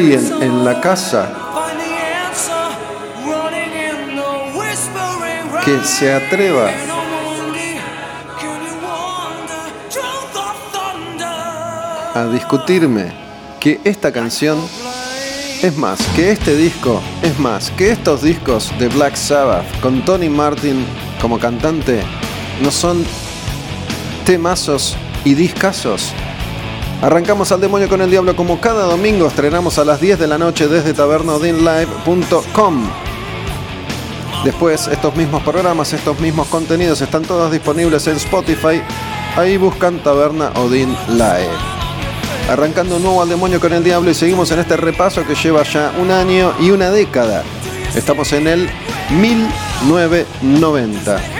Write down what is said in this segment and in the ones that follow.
Alguien en la casa que se atreva a discutirme que esta canción es más, que este disco, es más, que estos discos de Black Sabbath con Tony Martin como cantante no son temazos y discazos. Arrancamos al demonio con el diablo como cada domingo estrenamos a las 10 de la noche desde tabernodinlive.com. Después estos mismos programas, estos mismos contenidos están todos disponibles en Spotify. Ahí buscan Taberna Odin Live. Arrancando nuevo al demonio con el diablo y seguimos en este repaso que lleva ya un año y una década. Estamos en el 1990.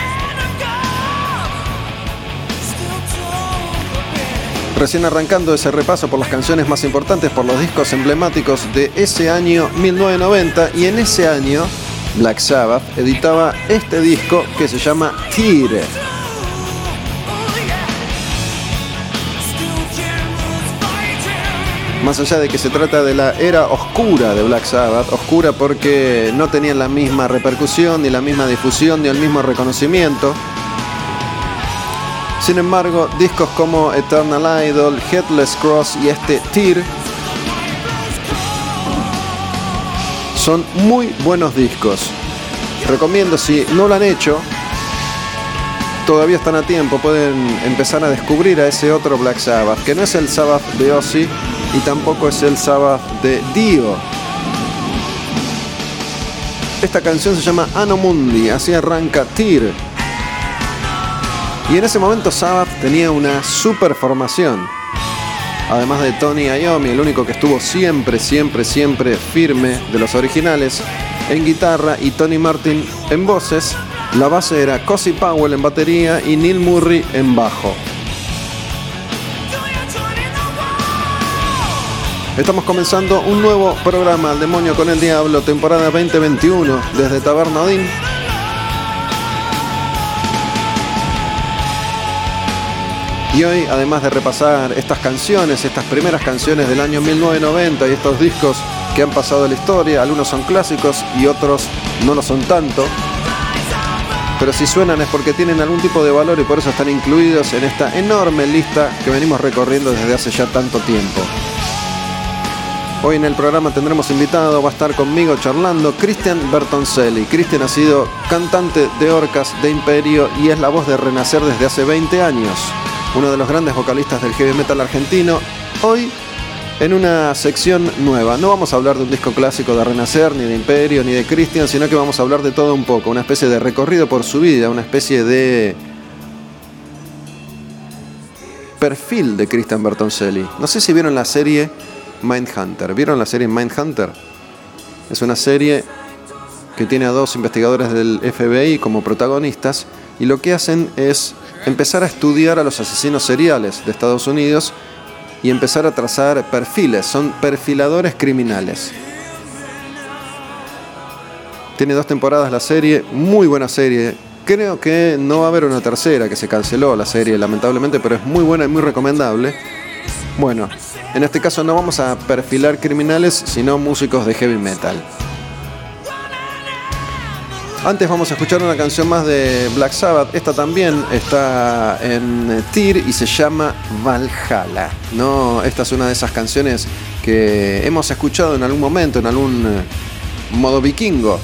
Recién arrancando ese repaso por las canciones más importantes, por los discos emblemáticos de ese año 1990 y en ese año Black Sabbath editaba este disco que se llama Tire. Más allá de que se trata de la era oscura de Black Sabbath, oscura porque no tenían la misma repercusión, ni la misma difusión, ni el mismo reconocimiento, sin embargo, discos como Eternal Idol, Headless Cross y este Tear son muy buenos discos. Recomiendo si no lo han hecho, todavía están a tiempo, pueden empezar a descubrir a ese otro Black Sabbath, que no es el Sabbath de Ozzy y tampoco es el Sabbath de Dio. Esta canción se llama Anomundi, así arranca Tear. Y en ese momento Sabbath tenía una super formación. Además de Tony Iommi, el único que estuvo siempre, siempre, siempre firme de los originales en guitarra y Tony Martin en voces, la base era Cosi Powell en batería y Neil Murray en bajo. Estamos comenzando un nuevo programa, El Demonio con el Diablo, temporada 2021, desde Taberna Y hoy, además de repasar estas canciones, estas primeras canciones del año 1990 y estos discos que han pasado a la historia, algunos son clásicos y otros no lo son tanto, pero si suenan es porque tienen algún tipo de valor y por eso están incluidos en esta enorme lista que venimos recorriendo desde hace ya tanto tiempo. Hoy en el programa tendremos invitado, va a estar conmigo charlando Cristian Bertoncelli. Cristian ha sido cantante de Orcas, de Imperio y es la voz de Renacer desde hace 20 años uno de los grandes vocalistas del heavy metal argentino. Hoy en una sección nueva. No vamos a hablar de un disco clásico de Renacer, ni de Imperio, ni de Christian, sino que vamos a hablar de todo un poco, una especie de recorrido por su vida, una especie de perfil de Christian Bertoncelli. No sé si vieron la serie Mindhunter. ¿Vieron la serie Mindhunter? Es una serie que tiene a dos investigadores del FBI como protagonistas y lo que hacen es empezar a estudiar a los asesinos seriales de Estados Unidos y empezar a trazar perfiles, son perfiladores criminales. Tiene dos temporadas la serie, muy buena serie. Creo que no va a haber una tercera, que se canceló la serie lamentablemente, pero es muy buena y muy recomendable. Bueno, en este caso no vamos a perfilar criminales, sino músicos de heavy metal. Antes vamos a escuchar una canción más de Black Sabbath. Esta también está en Tyr y se llama Valhalla. ¿no? Esta es una de esas canciones que hemos escuchado en algún momento, en algún eh, modo vikingo.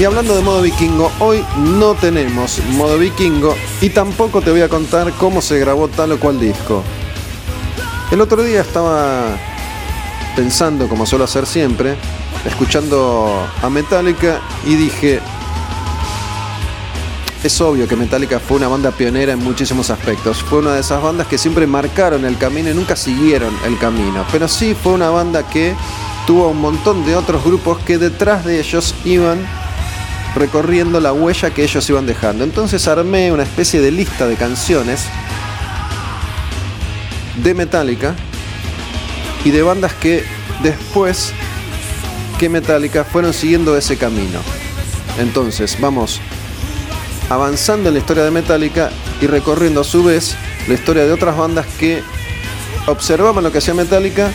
Y hablando de modo vikingo, hoy no tenemos modo vikingo y tampoco te voy a contar cómo se grabó tal o cual disco. El otro día estaba pensando, como suelo hacer siempre, escuchando a Metallica y dije, es obvio que Metallica fue una banda pionera en muchísimos aspectos. Fue una de esas bandas que siempre marcaron el camino y nunca siguieron el camino. Pero sí fue una banda que tuvo un montón de otros grupos que detrás de ellos iban recorriendo la huella que ellos iban dejando. Entonces armé una especie de lista de canciones de Metallica y de bandas que después que Metallica fueron siguiendo ese camino. Entonces vamos avanzando en la historia de Metallica y recorriendo a su vez la historia de otras bandas que observaban lo que hacía Metallica,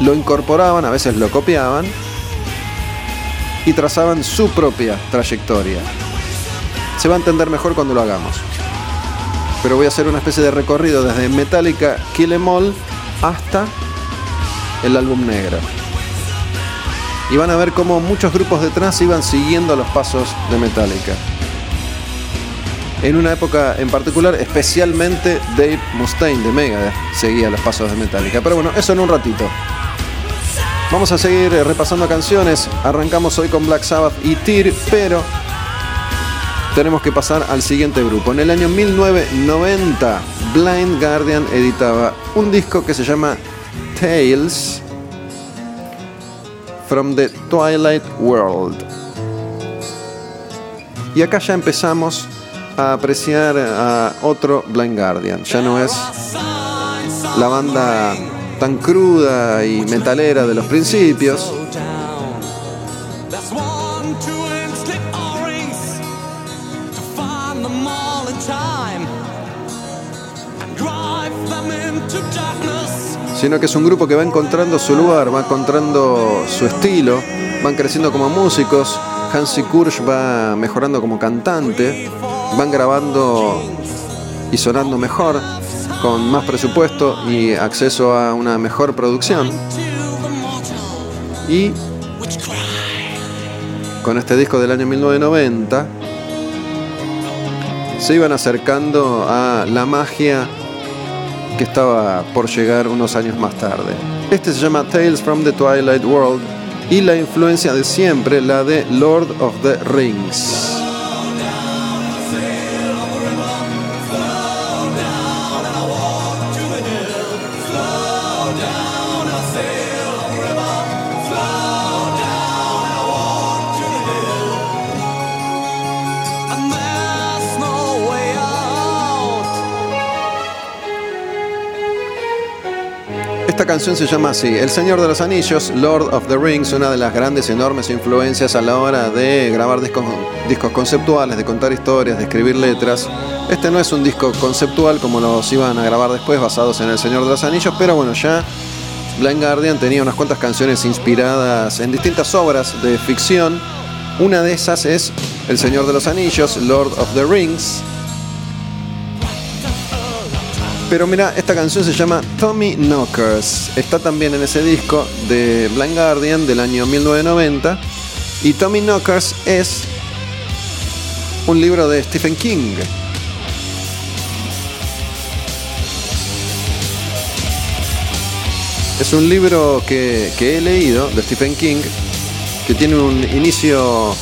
lo incorporaban, a veces lo copiaban y trazaban su propia trayectoria. Se va a entender mejor cuando lo hagamos. Pero voy a hacer una especie de recorrido desde Metallica Kill Em All hasta el álbum negro. Y van a ver cómo muchos grupos detrás iban siguiendo los pasos de Metallica. En una época en particular, especialmente Dave Mustaine de Megadeth seguía los pasos de Metallica. Pero bueno, eso en un ratito. Vamos a seguir eh, repasando canciones. Arrancamos hoy con Black Sabbath y Tyr, pero tenemos que pasar al siguiente grupo. En el año 1990, Blind Guardian editaba un disco que se llama Tales from the Twilight World. Y acá ya empezamos a apreciar a otro Blind Guardian. Ya no es la banda tan cruda y metalera de los principios. Sino que es un grupo que va encontrando su lugar, va encontrando su estilo, van creciendo como músicos. Hansi Kursch va mejorando como cantante, van grabando y sonando mejor con más presupuesto y acceso a una mejor producción. Y con este disco del año 1990 se iban acercando a la magia que estaba por llegar unos años más tarde. Este se llama Tales from the Twilight World y la influencia de siempre, la de Lord of the Rings. Esta canción se llama así, El Señor de los Anillos, Lord of the Rings, una de las grandes, enormes influencias a la hora de grabar discos, discos conceptuales, de contar historias, de escribir letras. Este no es un disco conceptual como los iban a grabar después, basados en El Señor de los Anillos, pero bueno, ya Blind Guardian tenía unas cuantas canciones inspiradas en distintas obras de ficción. Una de esas es El Señor de los Anillos, Lord of the Rings, Pero mira, esta canción se llama Tommy Knockers. Está también en ese disco de Blind Guardian del año 1990. Y Tommy Knockers es un libro de Stephen King. Es un libro que, que he leído de Stephen King que tiene un inicio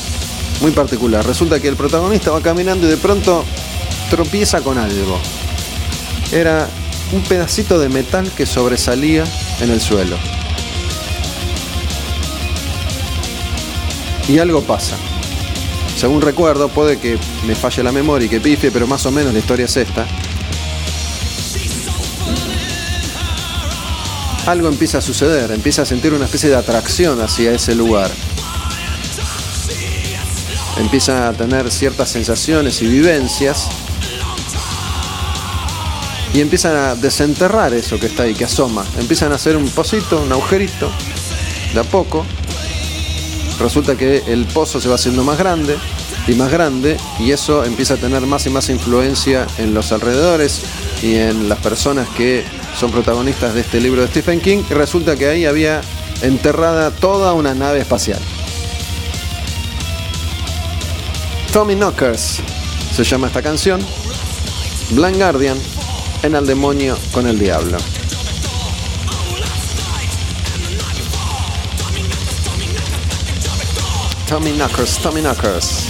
muy particular. Resulta que el protagonista va caminando y de pronto tropieza con algo. Era un pedacito de metal que sobresalía en el suelo. Y algo pasa. Según recuerdo, puede que me falle la memoria y que pifie, pero más o menos la historia es esta. Algo empieza a suceder, empieza a sentir una especie de atracción hacia ese lugar empieza a tener ciertas sensaciones y vivencias y empiezan a desenterrar eso que está ahí, que asoma. Empiezan a hacer un pocito, un agujerito, de a poco. Resulta que el pozo se va haciendo más grande y más grande y eso empieza a tener más y más influencia en los alrededores y en las personas que son protagonistas de este libro de Stephen King. Y resulta que ahí había enterrada toda una nave espacial. Tommy Knockers se llama esta canción. Blind Guardian en el demonio con el diablo. Tommy Knockers, Tommy Knockers.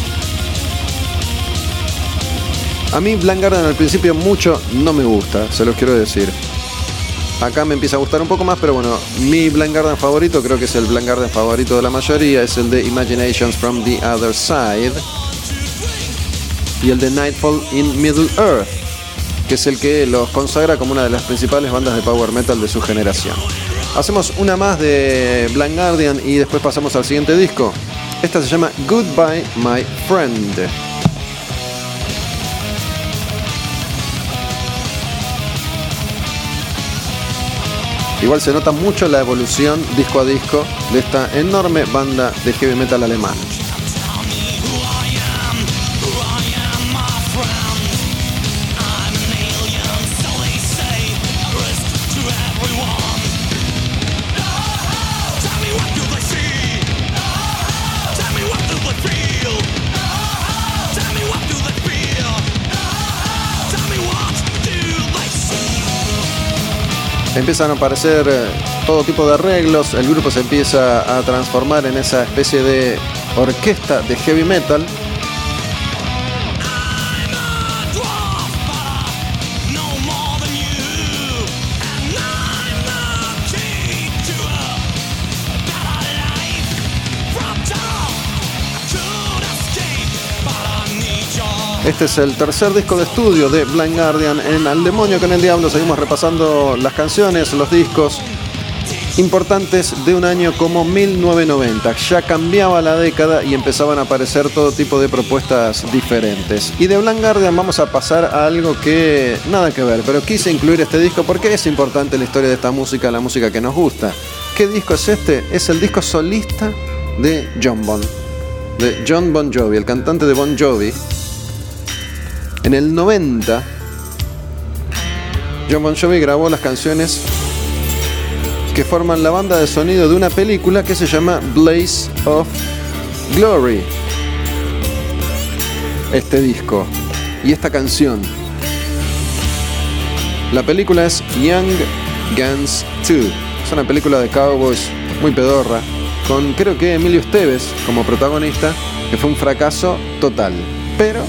A mí Blind Guardian al principio mucho no me gusta, se los quiero decir. Acá me empieza a gustar un poco más, pero bueno, mi Blind Guardian favorito, creo que es el Blind Guardian favorito de la mayoría, es el de Imaginations from the Other Side y el de Nightfall in Middle Earth, que es el que los consagra como una de las principales bandas de power metal de su generación. Hacemos una más de Blind Guardian y después pasamos al siguiente disco. Esta se llama Goodbye My Friend. Igual se nota mucho la evolución disco a disco de esta enorme banda de heavy metal alemán. Empiezan a aparecer eh, todo tipo de arreglos, el grupo se empieza a transformar en esa especie de orquesta de heavy metal Este es el tercer disco de estudio de Blind Guardian en Al Demonio con el Diablo. Seguimos repasando las canciones, los discos importantes de un año como 1990. Ya cambiaba la década y empezaban a aparecer todo tipo de propuestas diferentes. Y de Blind Guardian vamos a pasar a algo que nada que ver, pero quise incluir este disco porque es importante la historia de esta música, la música que nos gusta. ¿Qué disco es este? Es el disco solista de John Bon, de John Bon Jovi, el cantante de Bon Jovi en el 90, John Bon Jovi grabó las canciones que forman la banda de sonido de una película que se llama Blaze of Glory. Este disco y esta canción. La película es Young Guns 2. Es una película de cowboys muy pedorra, con creo que Emilio Esteves como protagonista, que fue un fracaso total. Pero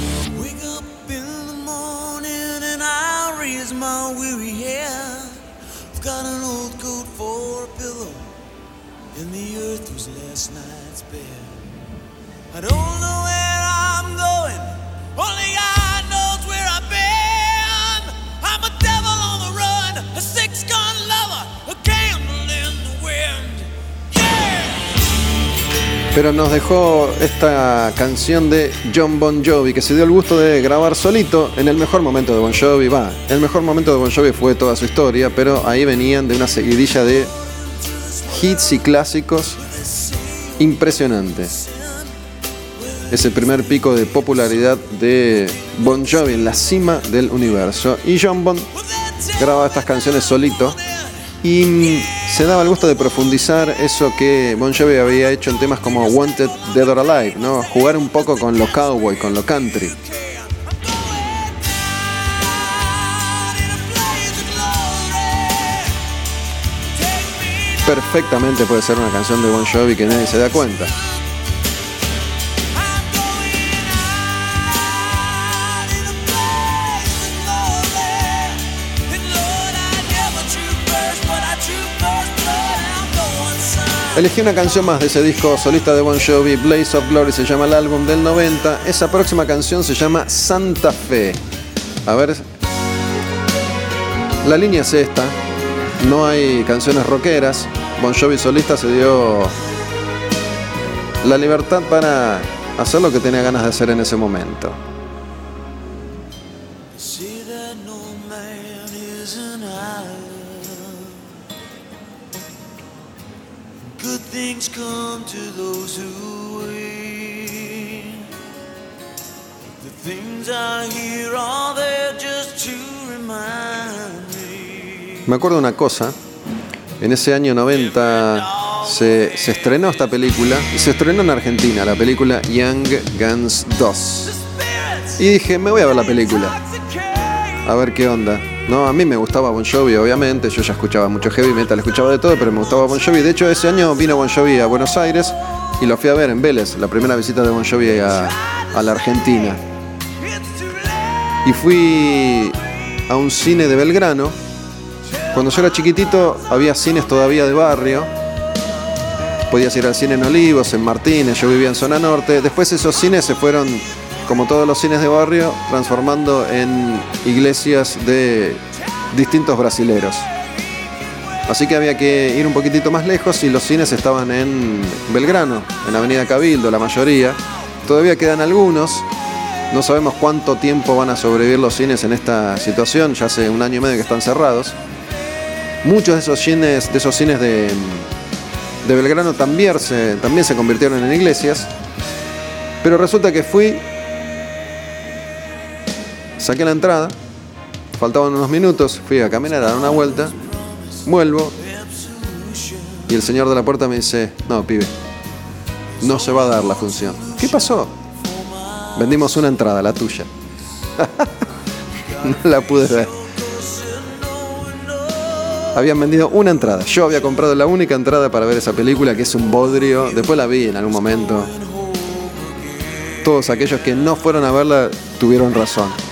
is my weary head. I've got an old coat for a pillow, and the earth was last night's bed. I don't know where I'm going, only I. Pero nos dejó esta canción de John Bon Jovi, que se dio el gusto de grabar solito en el mejor momento de Bon Jovi. Va, el mejor momento de Bon Jovi fue toda su historia, pero ahí venían de una seguidilla de hits y clásicos impresionantes. Es el primer pico de popularidad de Bon Jovi en la cima del universo. Y John Bon grababa estas canciones solito y se daba el gusto de profundizar eso que Bon Jovi había hecho en temas como Wanted, Dead or Alive, ¿no? Jugar un poco con lo cowboy, con lo country. Perfectamente puede ser una canción de Bon Jovi que nadie se da cuenta. Elegí una canción más de ese disco solista de Bon Jovi, Blaze of Glory se llama el álbum del 90. Esa próxima canción se llama Santa Fe. A ver, la línea es esta. No hay canciones rockeras. Bon Jovi solista se dio la libertad para hacer lo que tenía ganas de hacer en ese momento. Me. Acuerdo una cosa, en ese año 90 se, estrenó esta película y se estrenó en Argentina, la película Young Guns 2. Y dije, me voy a ver la película, a ver qué onda. No, a mí me gustaba Bon Jovi, obviamente, yo ya escuchaba mucho heavy metal, escuchaba de todo, pero me gustaba Bon Jovi. De hecho, ese año vino Bon Jovi a Buenos Aires y lo fui a ver en Vélez, la primera visita de Bon Jovi a, a la Argentina. Y fui a un cine de Belgrano. Cuando yo era chiquitito había cines todavía de barrio. Podías ir al cine en Olivos, en Martínez, yo vivía en zona norte. Después esos cines se fueron, como todos los cines de barrio, transformando en iglesias de distintos brasileros. Así que había que ir un poquitito más lejos y los cines estaban en Belgrano, en Avenida Cabildo, la mayoría. Todavía quedan algunos, no sabemos cuánto tiempo van a sobrevivir los cines en esta situación, ya hace un año y medio que están cerrados. Muchos de esos cines, de, esos cines de, Belgrano también se, también se convirtieron en iglesias. Pero resulta que fui, saqué la entrada, faltaban unos minutos, fui a caminar a dar una vuelta, vuelvo y el señor de la puerta me dice, no, pibe, no se va a dar la función. ¿Qué pasó? Vendimos una entrada, la tuya. no la pude ver. Habían vendido una entrada. Yo había comprado la única entrada para ver esa película, que es un bodrio. Después la vi en algún momento. Todos aquellos que no fueron a verla tuvieron razón.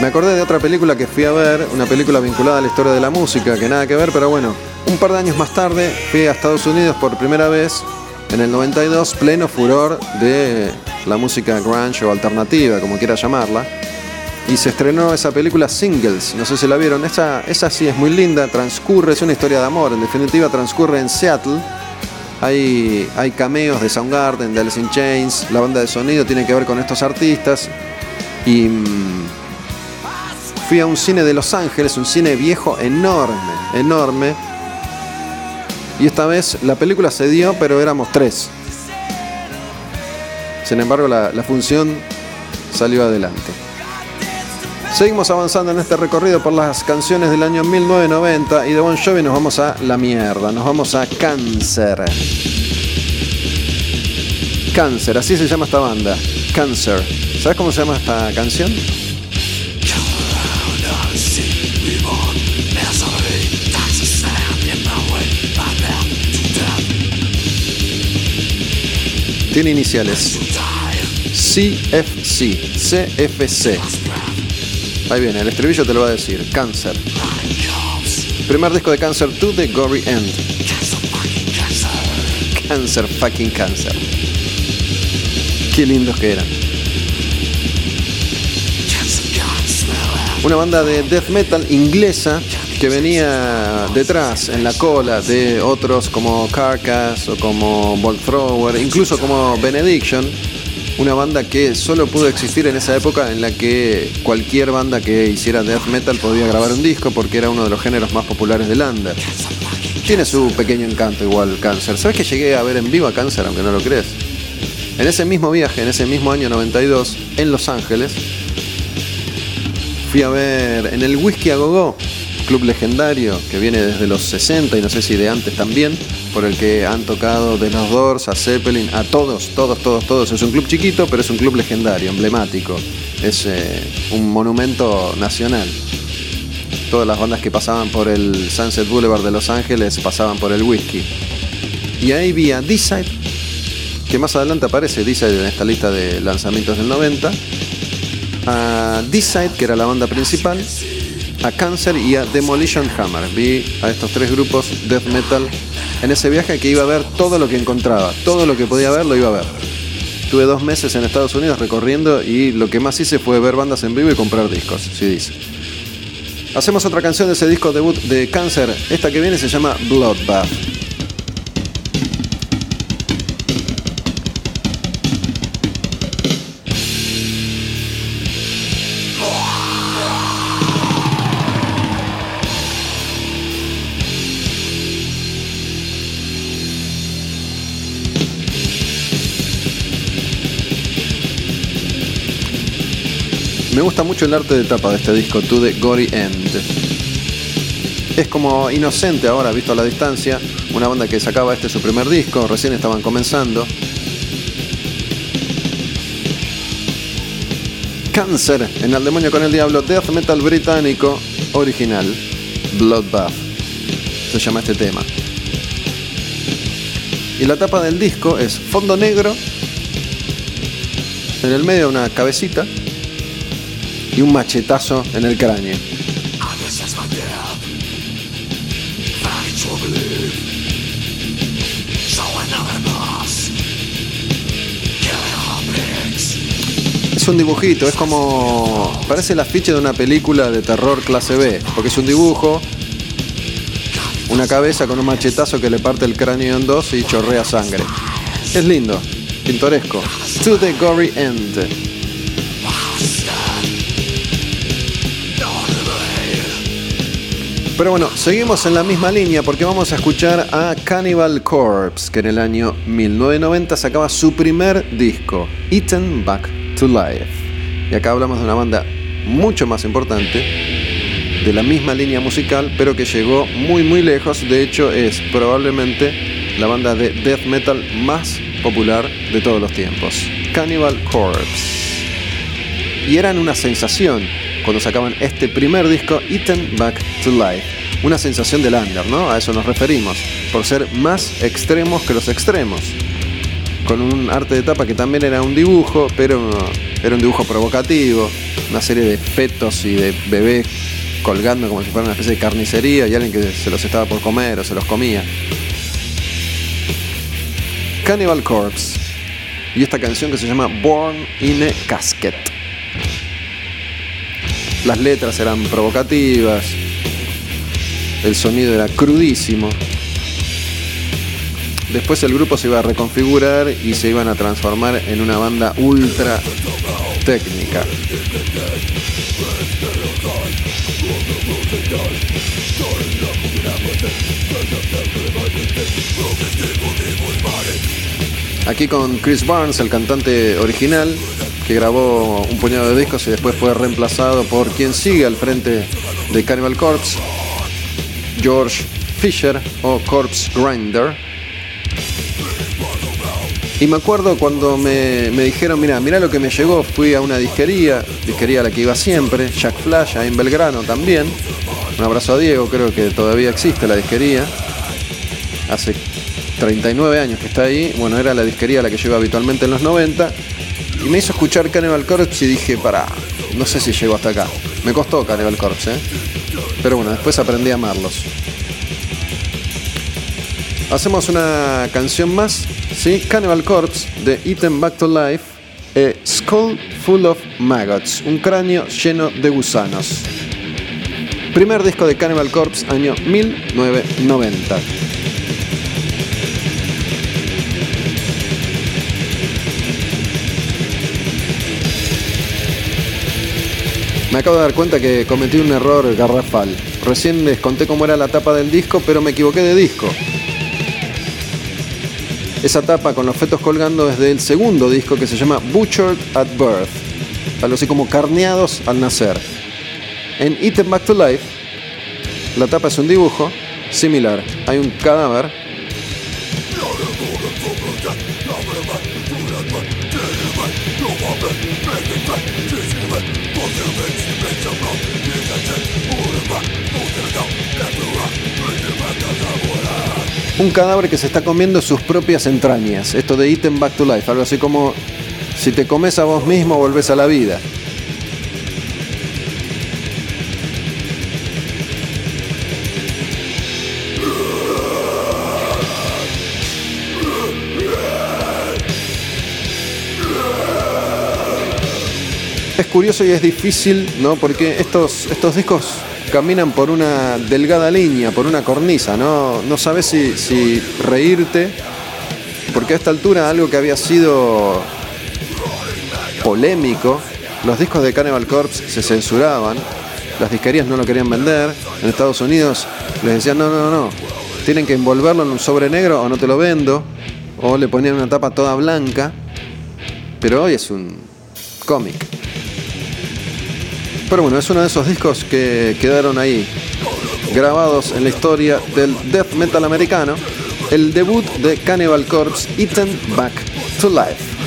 Me acordé de otra película que fui a ver, una película vinculada a la historia de la música, que nada que ver, pero bueno, un par de años más tarde fui a Estados Unidos por primera vez, en el 92, pleno furor de la música grunge o alternativa, como quiera llamarla. Y se estrenó esa película Singles, no sé si la vieron, esa, esa sí es muy linda, transcurre, es una historia de amor, en definitiva transcurre en Seattle. Hay, hay cameos de Soundgarden, de Alice in Chains, la banda de sonido tiene que ver con estos artistas. Y mm, fui a un cine de Los Ángeles, un cine viejo enorme, enorme. Y esta vez la película se dio, pero éramos tres. Sin embargo, la, función salió adelante. Seguimos avanzando en este recorrido por las canciones del año 1990 y de Bon Jovi nos vamos a la mierda, nos vamos a Cáncer. Cáncer, así se llama esta banda, Cáncer. ¿Sabes cómo se llama esta canción? Tiene iniciales. CFC. CFC. Ahí viene, el estribillo te lo va a decir. Cáncer. Primer disco de Cáncer to the Gory End. Cáncer, fucking cáncer. Qué lindos que eran. Una banda de death metal inglesa que venía detrás, en la cola de otros como Carcass o como Bolt Thrower, incluso como Benediction, una banda que solo pudo existir en esa época en la que cualquier banda que hiciera death metal podía grabar un disco porque era uno de los géneros más populares del under. Tiene su pequeño encanto igual Cáncer. ¿Sabes que llegué a ver en vivo a Cáncer, aunque no lo crees? En ese mismo viaje, en ese mismo año 92, en Los Ángeles, fui a ver en el Whisky a Gogo, club legendario que viene desde los 60 y no sé si de antes también, por el que han tocado de los Doors a Zeppelin, a todos, todos, todos, todos. Es un club chiquito, pero es un club legendario, emblemático. Es eh, un monumento nacional. Todas las bandas que pasaban por el Sunset Boulevard de Los Ángeles pasaban por el whisky. Y ahí vi a D-Side, que más adelante aparece D-Side en esta lista de lanzamientos del 90. A D-Side, que era la banda principal, a Cancer y a Demolition Hammer. Vi a estos tres grupos death metal en ese viaje que iba a ver todo lo que encontraba, todo lo que podía ver lo iba a ver. Tuve dos meses en Estados Unidos recorriendo y lo que más hice fue ver bandas en vivo y comprar discos, si dice. Hacemos otra canción de ese disco debut de Cancer. Esta que viene se llama Bloodbath. Mucho el arte de tapa de este disco, To the Gory End. Es como inocente ahora, visto a la distancia, una banda que sacaba este su primer disco, recién estaban comenzando. Cáncer en El Demonio con el Diablo, death metal británico original, Bloodbath. Se llama este tema. Y la tapa del disco es fondo negro, en el medio una cabecita y un machetazo en el cráneo. Es un dibujito, es como. Parece el afiche de una película de terror clase B, porque es un dibujo, una cabeza con un machetazo que le parte el cráneo en dos y chorrea sangre. Es lindo, pintoresco. To the gory end. Pero bueno, seguimos en la misma línea porque vamos a escuchar a Cannibal Corpse, que en el año 1990 sacaba su primer disco, Eaten Back to Life. Y acá hablamos de una banda mucho más importante, de la misma línea musical, pero que llegó muy muy lejos. De hecho, es probablemente la banda de death metal más popular de todos los tiempos, Cannibal Corpse. Y eran una sensación cuando sacaban este primer disco, Eaten Back to Life. Una sensación de under, ¿no? A eso nos referimos, por ser más extremos que los extremos. Con un arte de tapa que también era un dibujo, pero era un dibujo provocativo, una serie de fetos y de bebés colgando como si fuera una especie de carnicería y alguien que se los estaba por comer o se los comía. Cannibal Corpse y esta canción que se llama Born in a Casket. Las letras eran provocativas, el sonido era crudísimo. Después el grupo se iba a reconfigurar y se iban a transformar en una banda ultra técnica. Aquí con Chris Barnes, el cantante original, que grabó un puñado de discos y después fue reemplazado por quien sigue al frente de Cannibal Corpse, George Fisher o Corpse Grinder. Y me acuerdo cuando me, dijeron, mira, mira lo que me llegó, fui a una disquería, disquería a la que iba siempre, Jack Flash, en Belgrano también. Un abrazo a Diego, creo que todavía existe la disquería. Hace 39 años que está ahí. Bueno, era la disquería a la que yo iba habitualmente en los 90. Y me hizo escuchar Cannibal Corpse y dije, para, no sé si llego hasta acá. Me costó Cannibal Corpse, ¿eh? Pero bueno, después aprendí a amarlos. Hacemos una canción más, ¿sí? Cannibal Corpse de Eaten Back to Life, a Skull Full of Maggots, un cráneo lleno de gusanos. Primer disco de Cannibal Corpse, año 1990. Me acabo de dar cuenta que cometí un error garrafal. Recién les conté cómo era la tapa del disco, pero me equivoqué de disco. Esa tapa con los fetos colgando es del segundo disco que se llama Butchered at Birth, algo así como carneados al nacer. En Eaten Back to Life, la tapa es un dibujo similar. Hay un cadáver un cadáver que se está comiendo sus propias entrañas. Esto de Eaten Back to Life, algo así como si te comes a vos mismo volvés a la vida. Curioso y es difícil, ¿no? Porque estos, estos discos caminan por una delgada línea, por una cornisa, no, no sabes si, reírte, porque a esta altura algo que había sido polémico, los discos de Cannibal Corpse se censuraban, las disquerías no lo querían vender, en Estados Unidos les decían no, no, no, tienen que envolverlo en un sobre negro o no te lo vendo, o le ponían una tapa toda blanca, pero hoy es un cómic. Pero bueno, es uno de esos discos que quedaron ahí grabados en la historia del death metal americano. El debut de Cannibal Corpse, Eaten Back to Life.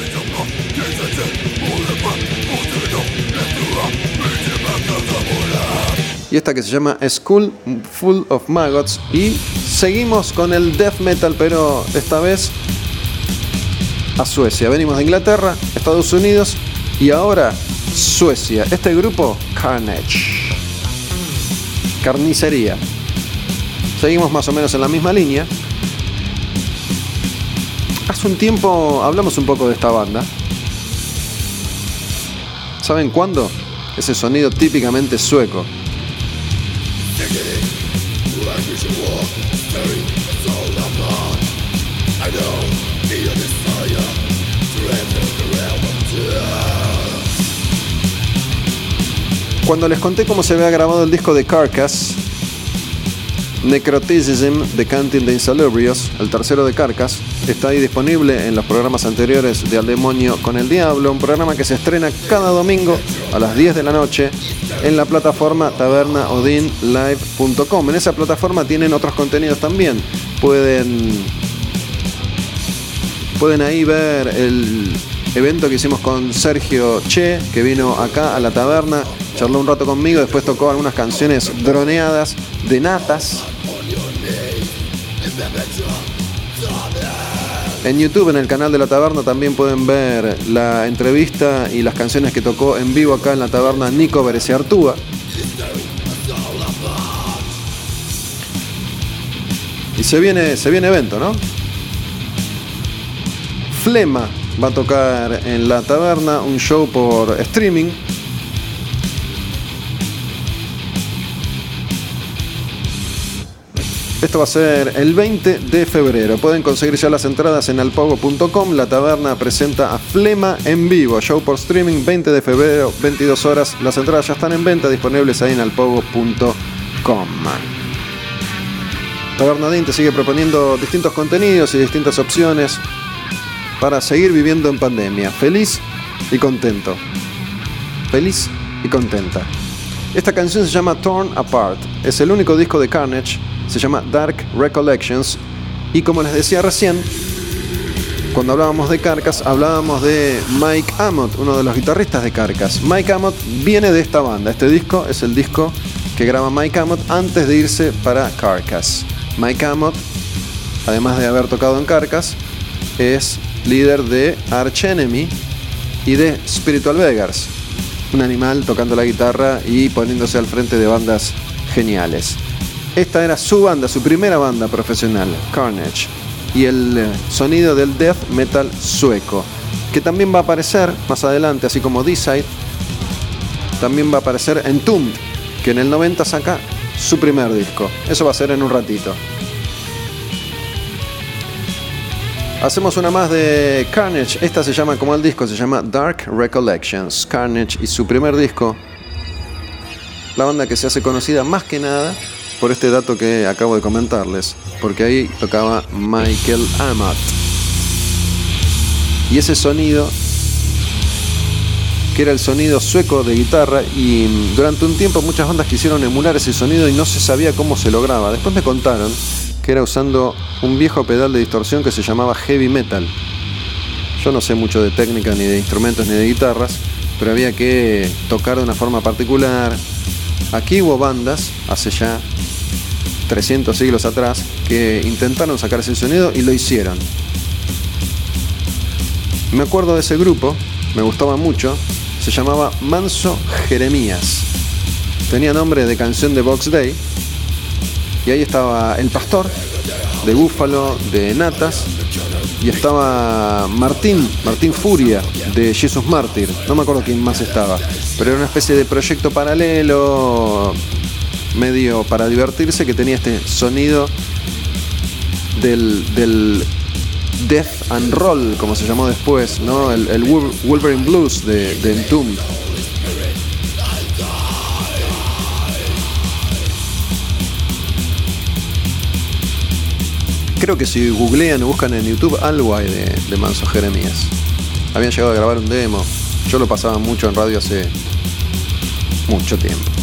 y esta que se llama School Full of Maggots. Y seguimos con el death metal, pero esta vez a Suecia. Venimos de Inglaterra, Estados Unidos y ahora Suecia. Este grupo, Carnage. Carnicería. Seguimos más o menos en la misma línea. Hace un tiempo hablamos un poco de esta banda. ¿Saben cuándo? Ese sonido típicamente sueco. Cuando les conté cómo se había grabado el disco de Carcass, Necroticism de Canting the Insalubrious, el tercero de Carcass, está ahí disponible en los programas anteriores de Al Demonio con el Diablo, un programa que se estrena cada domingo a las 10 de la noche en la plataforma tabernaodinlive.com. En esa plataforma tienen otros contenidos también. Pueden, pueden ahí ver el evento que hicimos con Sergio Che, que vino acá a la taberna charló un rato conmigo, después tocó algunas canciones droneadas de natas. En YouTube, en el canal de la taberna, también pueden ver la entrevista y las canciones que tocó en vivo acá en la taberna Nico Artúa. Y se viene, se viene evento, ¿no? Flema va a tocar en la taberna un show por streaming Esto va a ser el 20 de febrero. Pueden conseguir ya las entradas en alpogo.com. La taberna presenta a Flema en vivo. Show por streaming 20 de febrero, 22 horas. Las entradas ya están en venta, disponibles ahí en alpogo.com. Tabernadín te sigue proponiendo distintos contenidos y distintas opciones para seguir viviendo en pandemia. Feliz y contento. Feliz y contenta. Esta canción se llama Torn Apart. Es el único disco de Carnage se llama Dark Recollections. Y como les decía recién, cuando hablábamos de Carcass, hablábamos de Mike Amott, uno de los guitarristas de Carcass. Mike Amott viene de esta banda. Este disco es el disco que graba Mike Amott antes de irse para Carcass. Mike Amott, además de haber tocado en Carcass, es líder de Arch Enemy y de Spiritual Beggars. Un animal tocando la guitarra y poniéndose al frente de bandas geniales. Esta era su banda, su primera banda profesional, Carnage, y el eh, sonido del death metal sueco, que también va a aparecer más adelante, así como D-Side, también va a aparecer en Tomb, que en el 90 saca su primer disco. Eso va a ser en un ratito. Hacemos una más de Carnage. Esta se llama como el disco, se llama Dark Recollections. Carnage y su primer disco la banda que se hace conocida más que nada por este dato que acabo de comentarles, porque ahí tocaba Michael Amott. Y ese sonido, que era el sonido sueco de guitarra, y durante un tiempo muchas bandas quisieron emular ese sonido y no se sabía cómo se lograba. Después me contaron que era usando un viejo pedal de distorsión que se llamaba heavy metal. Yo no sé mucho de técnica, ni de instrumentos, ni de guitarras, pero había que tocar de una forma particular. Aquí hubo bandas, hace ya 300 siglos atrás, que intentaron sacar ese sonido y lo hicieron. Me acuerdo de ese grupo, me gustaba mucho, se llamaba Manso Jeremías. Tenía nombre de canción de Box Day. Y ahí estaba El Pastor, de Búfalo, de Natas, y estaba Martín, Martín Furia, de Jesus Mártir. No me acuerdo quién más estaba, pero era una especie de proyecto paralelo, medio para divertirse, que tenía este sonido del, Death and Roll, como se llamó después, ¿no? El, Wolverine Blues de, de Entombed. creo que si googlean o buscan en YouTube algo hay de, Manso Jeremías. Habían llegado a grabar un demo. Yo lo pasaba mucho en radio hace mucho tiempo.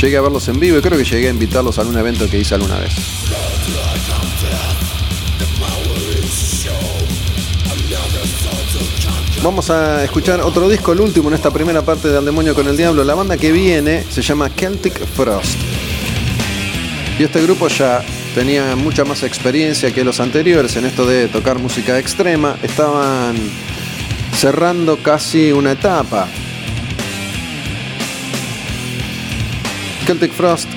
Llegué a verlos en vivo y creo que llegué a invitarlos a algún evento que hice alguna vez. Vamos a escuchar otro disco, el último en esta primera parte de Al Demonio con el Diablo. La banda que viene se llama Celtic Frost. Y este grupo ya tenía mucha más experiencia que los anteriores en esto de tocar música extrema. Estaban cerrando casi una etapa. Celtic Frost,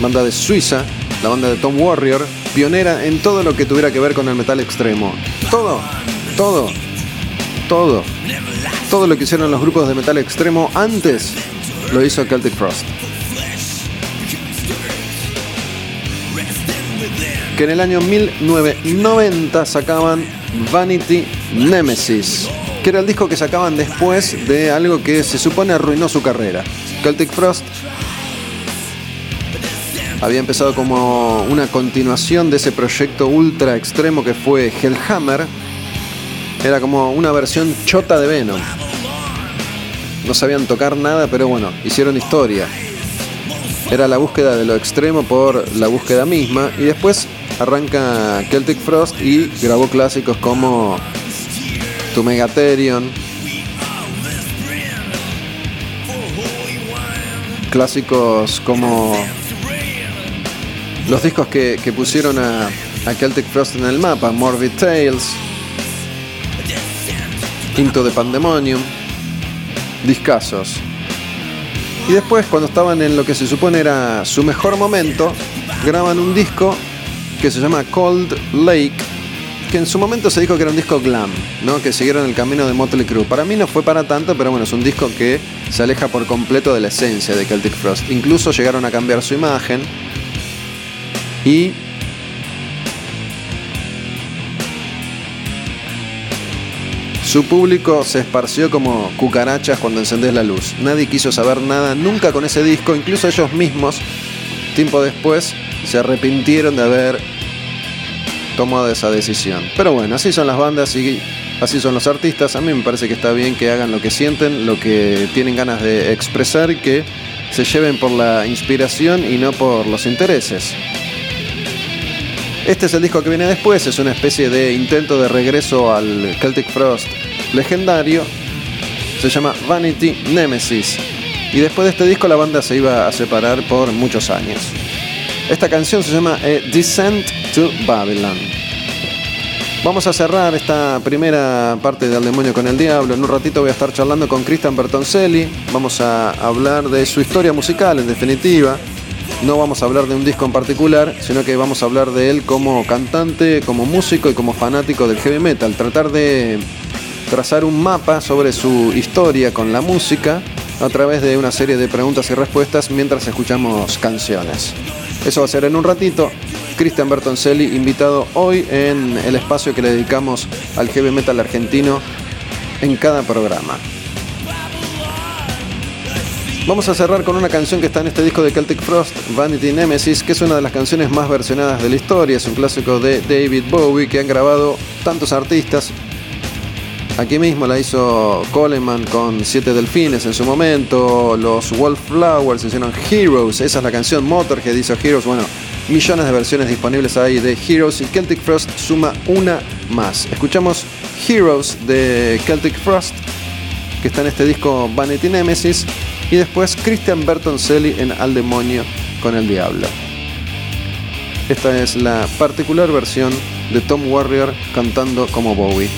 banda de Suiza, la banda de Tom Warrior, pionera en todo lo que tuviera que ver con el metal extremo. Todo, todo, todo. Todo lo que hicieron los grupos de metal extremo antes lo hizo Celtic Frost. que en el año 1990 sacaban Vanity Nemesis, que era el disco que sacaban después de algo que se supone arruinó su carrera. Celtic Frost había empezado como una continuación de ese proyecto ultra extremo que fue Hellhammer. Era como una versión chota de Venom. No sabían tocar nada, pero bueno, hicieron historia. Era la búsqueda de lo extremo por la búsqueda misma. Y después arranca Celtic Frost y grabó clásicos como Tu Megatherion, clásicos como los discos que, pusieron a, a, Celtic Frost en el mapa, Morbid Tales, Quinto de Pandemonium, discasos. Y después, cuando estaban en lo que se supone era su mejor momento, graban un disco que se llama Cold Lake, que en su momento se dijo que era un disco glam, ¿no? que siguieron el camino de Motley Crue. Para mí no fue para tanto, pero bueno, es un disco que se aleja por completo de la esencia de Celtic Frost. Incluso llegaron a cambiar su imagen y Su público se esparció como cucarachas cuando encendés la luz. Nadie quiso saber nada nunca con ese disco, incluso ellos mismos, tiempo después, se arrepintieron de haber tomado esa decisión. Pero bueno, así son las bandas y así son los artistas. A mí me parece que está bien que hagan lo que sienten, lo que tienen ganas de expresar que se lleven por la inspiración y no por los intereses. Este es el disco que viene después, es una especie de intento de regreso al Celtic Frost legendario. Se llama Vanity Nemesis. Y después de este disco la banda se iba a separar por muchos años. Esta canción se llama eh, Descent to Babylon. Vamos a cerrar esta primera parte del demonio con el diablo. En un ratito voy a estar charlando con Christian Bertoncelli. Vamos a hablar de su historia musical, en definitiva. No vamos a hablar de un disco en particular, sino que vamos a hablar de él como cantante, como músico y como fanático del heavy metal. Tratar de trazar un mapa sobre su historia con la música a través de una serie de preguntas y respuestas mientras escuchamos canciones. Eso va a ser en un ratito. Cristian Bertoncelli, invitado hoy en el espacio que le dedicamos al heavy metal argentino en cada programa. Vamos a cerrar con una canción que está en este disco de Celtic Frost, Vanity Nemesis, que es una de las canciones más versionadas de la historia. Es un clásico de David Bowie que han grabado tantos artistas. Aquí mismo la hizo Coleman con Siete Delfines en su momento. Los Wallflowers hicieron Heroes. Esa es la canción Motorhead hizo Heroes. Bueno, millones de versiones disponibles ahí de Heroes y Celtic Frost suma una más. Escuchamos Heroes de Celtic Frost, que está en este disco Vanity Nemesis. Y después Christian Bertoncelli en Al Demonio con el Diablo. Esta es la particular versión de Tom Warrior cantando como Bowie.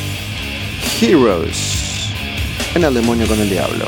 Heroes en Al Demonio con el Diablo.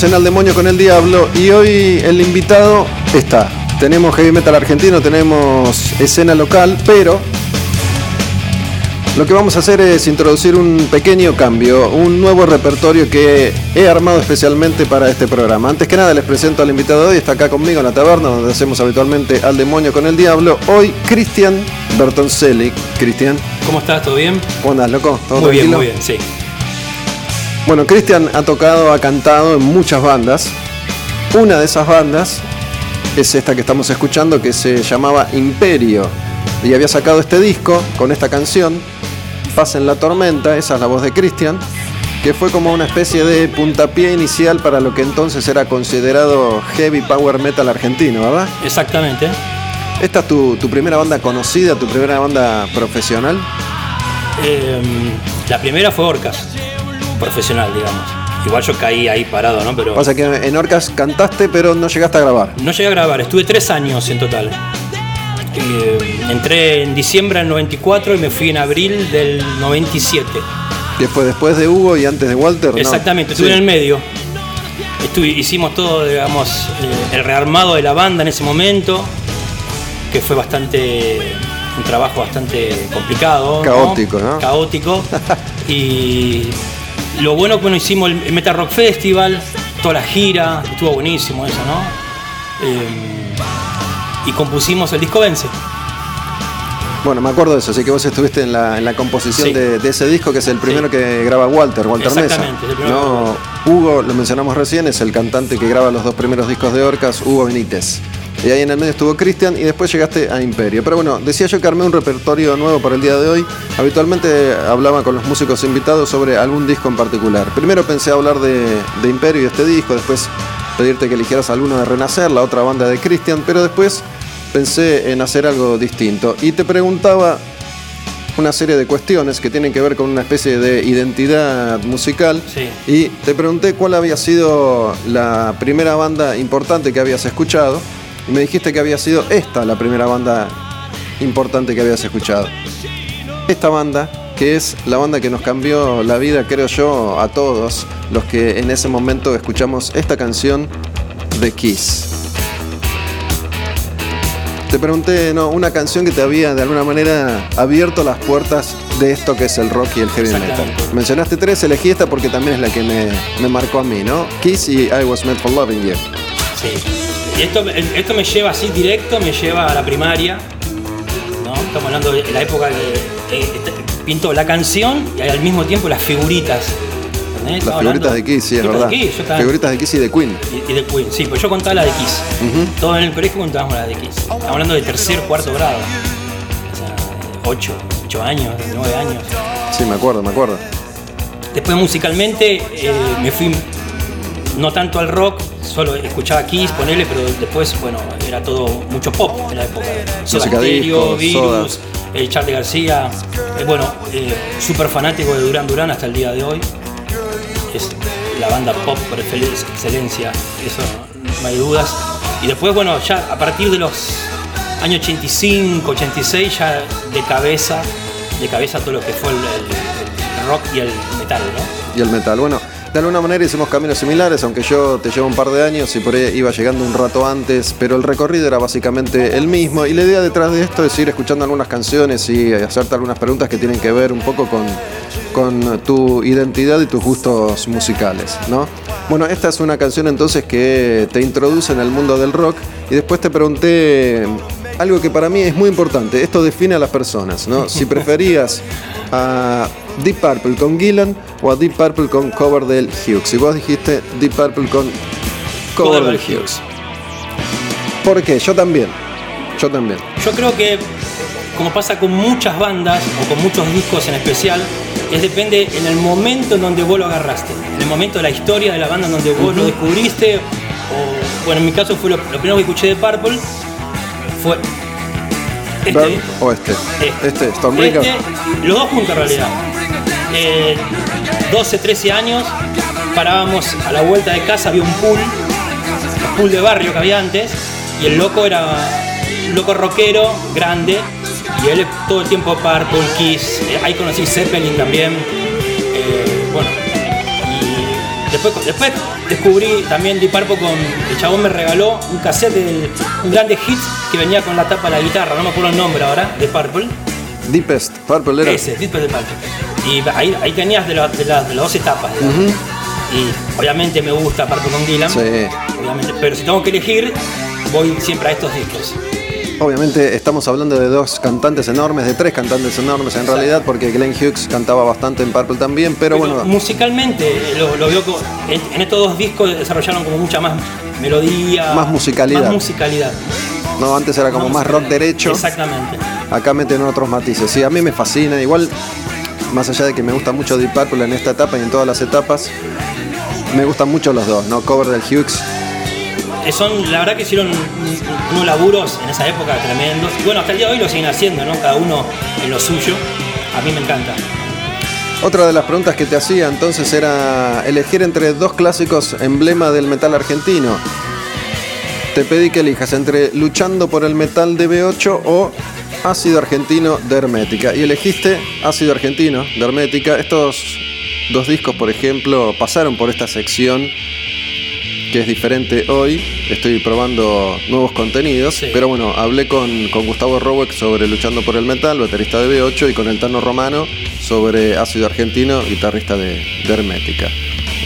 Seguimos en Al Demonio con el Diablo y hoy el invitado está. Tenemos heavy metal argentino, tenemos escena local, pero lo que vamos a hacer es introducir un pequeño cambio, un nuevo repertorio que he armado especialmente para este programa. Antes que nada les presento al invitado de hoy, está acá conmigo en la taberna donde hacemos habitualmente Al Demonio con el Diablo. Hoy Cristian Bertoncelli. Cristian. ¿Cómo estás? ¿Todo bien? ¿Cómo andás, loco? ¿Todo muy bien, muy bien, sí. Bueno, Cristian ha tocado, ha cantado en muchas bandas. Una de esas bandas es esta que estamos escuchando que se llamaba Imperio y había sacado este disco con esta canción, Paz en la tormenta, esa es la voz de Cristian, que fue como una especie de puntapié inicial para lo que entonces era considerado heavy power metal argentino, ¿verdad? Exactamente. ¿Esta es tu, tu primera banda conocida, tu primera banda profesional? Eh, la primera fue Orcas, profesional, digamos. Igual yo caí ahí parado, ¿no? Pero Pasa que en Orcas cantaste, pero no llegaste a grabar. no llegué a grabar, estuve tres años en total. Eh, entré en diciembre del 94 y me fui en abril del 97. Después, después de Hugo y antes de Walter. ¿no? Exactamente, estuve Sí. en el medio. Estuve- hicimos todo, digamos, eh, el rearmado de la banda en ese momento, que fue bastante, un trabajo bastante complicado. Caótico, ¿no? Caótico. y lo bueno que bueno, hicimos el Metal Rock Festival, toda la gira, estuvo buenísimo eso, ¿no? Eh, y compusimos el disco Vence. Bueno, me acuerdo de eso, así que vos estuviste en la, en la composición Sí. de, de ese disco, que es el primero Sí. que graba Walter, Walter Mesa. Exactamente, es el primero No, Hugo, lo mencionamos recién, es el cantante que graba los dos primeros discos de Orcas, Hugo Benítez. Y ahí en el medio estuvo Cristian y después llegaste a Imperio. Pero bueno, decía yo que armé un repertorio nuevo para el día de hoy. Habitualmente hablaba con los músicos invitados sobre algún disco en particular. Primero pensé hablar de, de Imperio y este disco, después pedirte que eligieras alguno de Renacer, la otra banda de Cristian, pero después pensé en hacer algo distinto. Y te preguntaba una serie de cuestiones que tienen que ver con una especie de identidad musical. Sí. Y te pregunté cuál había sido la primera banda importante que habías escuchado. Y me dijiste que había sido esta la primera banda importante que habías escuchado. Esta banda, que es la banda que nos cambió la vida, creo yo, a todos los que en ese momento escuchamos esta canción de Kiss. Te pregunté, no, una canción que te había de alguna manera abierto las puertas de esto que es el rock y el heavy metal. Mencionaste tres, elegí esta porque también es la que me, me marcó a mí, ¿no? Kiss y I Was Meant for Loving You. Sí. Esto, esto me lleva así directo, me lleva a la primaria. ¿no? Estamos hablando de la época que eh, pinto la canción y al mismo tiempo las figuritas. ¿entendés? Las figuritas de Kiss, sí, es verdad. de Kiss, yo estaba- Figuritas de Kiss y de Queen. y, y de Queen, sí, pues yo contaba la de Kiss. Todos en el colegio contábamos la de Kiss. Estamos hablando de tercer, cuarto grado. O sea, ocho, ocho años, nueve años. Sí, me acuerdo, me acuerdo. Después musicalmente eh, me fui no tanto al rock, solo escuchaba Kiss, ponele, pero después, bueno, era todo mucho pop en la época. Soda. Virus, eh, Charlie García, eh, bueno, eh, súper fanático de Duran Duran hasta el día de hoy. Es la banda pop por excel- excelencia, eso no hay dudas. Y después, bueno, ya a partir de los años 85, 86, ya de cabeza, de cabeza todo lo que fue el, el- el rock y el metal, ¿no? y el metal. Bueno, de alguna manera hicimos caminos similares, aunque yo te llevo un par de años y por ahí iba llegando un rato antes, pero el recorrido era básicamente el mismo. Y la idea detrás de esto es ir escuchando algunas canciones y hacerte algunas preguntas que tienen que ver un poco con, con tu identidad y tus gustos musicales, ¿no? Bueno, esta es una canción entonces que te introduce en el mundo del rock y después te pregunté algo que para mí es muy importante. Esto define a las personas, ¿no? Si preferías a Deep Purple con Gillan o a Deep Purple con Coverdale Hughes. Y vos dijiste Deep Purple con Coverdale Hughes. ¿Por qué? Yo también. Yo también. Yo creo que, como pasa con muchas bandas o con muchos discos en especial, es depende en el momento en donde vos lo agarraste, en el momento de la historia de la banda en donde vos lo descubriste, o bueno, en mi caso fue lo, lo primero que escuché de Purple, fue este Burn disco. o este. Este. Este, Stormbreaker. Este, los dos juntos en realidad. Eh, 12, 13 años, parábamos a la vuelta de casa, había un pool, un pool de barrio que había antes, y el loco era un loco rockero, grande, y él todo el tiempo Purple, Kiss, eh, ahí conocí Zeppelin también, eh, bueno, y después, después descubrí también Deep Purple con, el chabón me regaló un cassette de un grande hit que venía con la tapa de la guitarra, no me acuerdo el nombre ahora, de Purple. Deepest. Purple era. Ese, Deep Purple Purple. Y ahí, ahí tenías de, la- de las- de las dos etapas. digamos. Y obviamente me gusta Purple con Dylan. Sí. Obviamente, pero si tengo que elegir, voy siempre a estos discos. Obviamente estamos hablando de dos cantantes enormes, de tres cantantes enormes en realidad, porque Glenn Hughes cantaba bastante en Purple también, pero, bueno... Musicalmente lo, veo en, en, estos dos discos desarrollaron como mucha más melodía. Más musicalidad. Más musicalidad. No, antes era como más, rock derecho. Exactamente. Acá meten otros matices. Sí, a mí me fascina. Igual, más allá de que me gusta mucho Deep Purple en esta etapa y en todas las etapas, me gustan mucho los dos, ¿no? Cover del Hughes. Son, la verdad que hicieron unos laburos en esa época tremendos. Y bueno, hasta el día de hoy lo siguen haciendo, ¿no? Cada uno en lo suyo. A mí me encanta. Otra de las preguntas que te hacía entonces era elegir entre dos clásicos emblema del metal argentino. Te pedí que elijas entre Luchando por el metal de B8 o Ácido Argentino de Hermética. Y elegiste Ácido Argentino de Hermética. Estos dos discos, por ejemplo, pasaron por esta sección que es diferente hoy. Estoy probando nuevos contenidos. Pero bueno, hablé con, Gustavo Roweck sobre Luchando por el Metal, baterista de B8, y con el Tano Romano sobre Ácido Argentino, guitarrista de Hermética.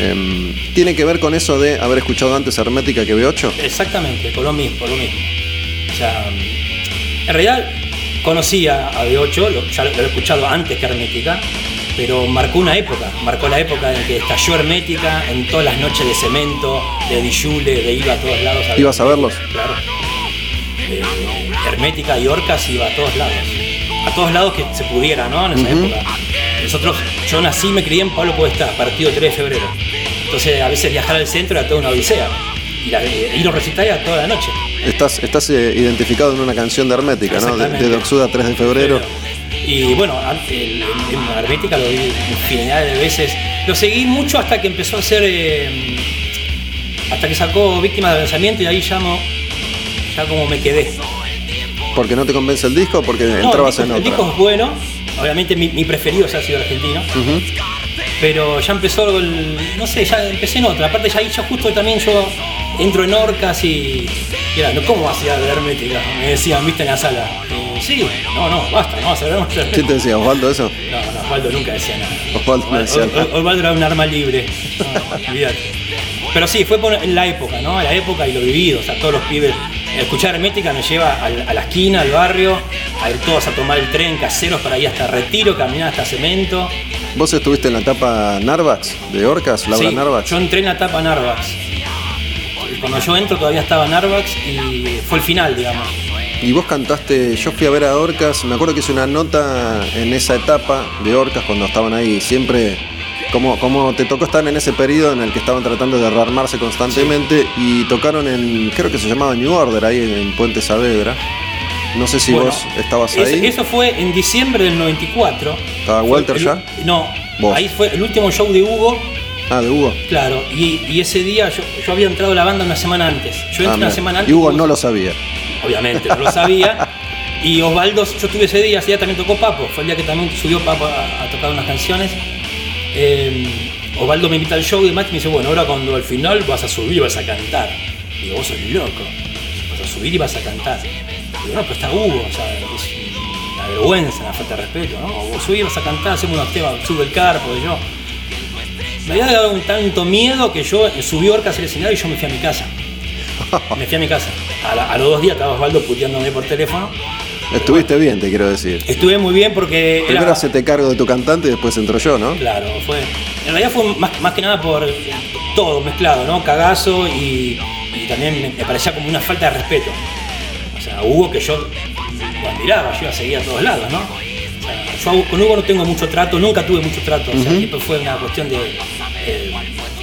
Em, ¿Tiene que ver con eso de haber escuchado antes Hermética que B8? Exactamente, por lo mismo, lo mismo. O sea, en realidad conocía a B8, ya lo, he escuchado antes que Hermética, pero marcó una época, marcó la época en que estalló Hermética en todas las noches de cemento, de Dijule, de iba a todos lados. ¿Ibas a verlos? Claro. Eh, Hermética y Orcas iba a todos lados. A todos lados que se pudiera, ¿no? En esa época. Nosotros, yo nací y me crié en Pablo Podestá, partido 3 de febrero. Entonces a veces viajar al centro era toda una odisea. Y la, ir a recitar toda la noche. Estás, estás eh, identificado en una canción de Hermética, ¿no? De, de Doxuda 3 de febrero. Y bueno, en Hermética lo vi infinidad de veces. Lo seguí mucho hasta que empezó a ser. Eh, hasta que sacó Víctima del Lanzamiento y ahí ya, ya como me quedé. ¿Porque no te convence el disco porque entrabas en otra? El disco es bueno, Obviamente mi, preferido ya ha sido argentino. Pero ya empezó, el, no sé, ya empecé en otra. Aparte ya ahí ya justo también yo entro en Orcas y... y era, ¿cómo vas a ir a hermética? Me decían, viste en la sala. Sí, no, no, basta, no vas a ver ¿Quién te decía, Osvaldo eso? No, no, Osvaldo nunca decía nada. Osvaldo no decía nada. Osvaldo era un arma libre. Pero sí, fue por la época, ¿no? La época y lo vivido, o sea, todos los pibes Escuchar Hermética me lleva a la esquina, al barrio, a ir todos a tomar el tren caseros para ir hasta Retiro, caminar hasta Cemento. ¿Vos estuviste en la etapa Narvax de Orcas, Laura sí, Narvax? Yo entré en la etapa Narvax. Cuando yo entro todavía estaba Narvax y fue el final, digamos. Y vos cantaste, yo fui a ver a Orcas, me acuerdo que hice una nota en esa etapa de Orcas cuando estaban ahí, siempre como, te tocó estar en ese periodo en el que estaban tratando de rearmarse constantemente y tocaron en, creo que se llamaba New Order, ahí en, Puente Saavedra. No sé si vos estabas ahí. Eso fue en diciembre del 94. ¿Estaba Walter ya? No, ahí fue el último show de Hugo. Ah, de Hugo. Claro, y, ese día yo, había entrado a la banda una semana antes. Yo entré ah, una semana antes. Y Hugo no lo sabía. Obviamente, no lo sabía. y Osvaldo, yo estuve ese día, ese día también tocó Papo. Fue el día que también subió Papo a tocar unas canciones. Eh, Osvaldo me invita al show y demás y me dice, bueno, ahora cuando al final vas a subir y vas a cantar. Y digo, vos sos loco, vas a subir y vas a cantar. Y digo, no, pero está Hugo, o sea, es una vergüenza, una falta de respeto, ¿no? Vos subís y vas a cantar, hacemos unos temas, sube el carpo, y yo. Me había dado un tanto miedo que yo subí Orcas al escenario y yo me fui a mi casa. Me fui a mi casa. A, los dos días estaba Osvaldo puteándome por teléfono Estuviste bien, te quiero decir. Estuve muy bien porque. Primero era... te cargo de tu cantante y después entro yo, ¿no? Claro, fue. En realidad fue más, que nada por todo mezclado, ¿no? Cagazo y, también me parecía como una falta de respeto. O sea, Hugo que yo lo admiraba, yo a seguir a todos lados, ¿no? Yo con Hugo no tengo mucho trato, nunca tuve mucho trato. O sea, siempre fue una cuestión de. Eh,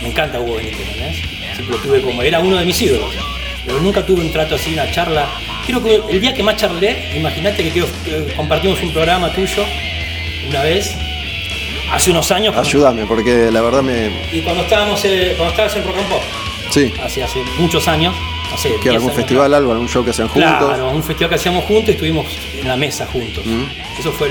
me encanta Hugo Benítez, ¿entendés? Siempre lo tuve como. Era uno de mis ídolos. Pero nunca tuve un trato así, una charla Creo que el día que más charlé, imagínate que, compartimos un programa tuyo una vez, hace unos años. Ayúdame, porque la verdad me. Y cuando estábamos eh, cuando estabas en Rock and Pop. Sí. Hace, hace muchos años. No sé, que algún festival, algo, algún show que hacían juntos. Claro, un festival que hacíamos juntos y estuvimos en la mesa juntos. Eso fue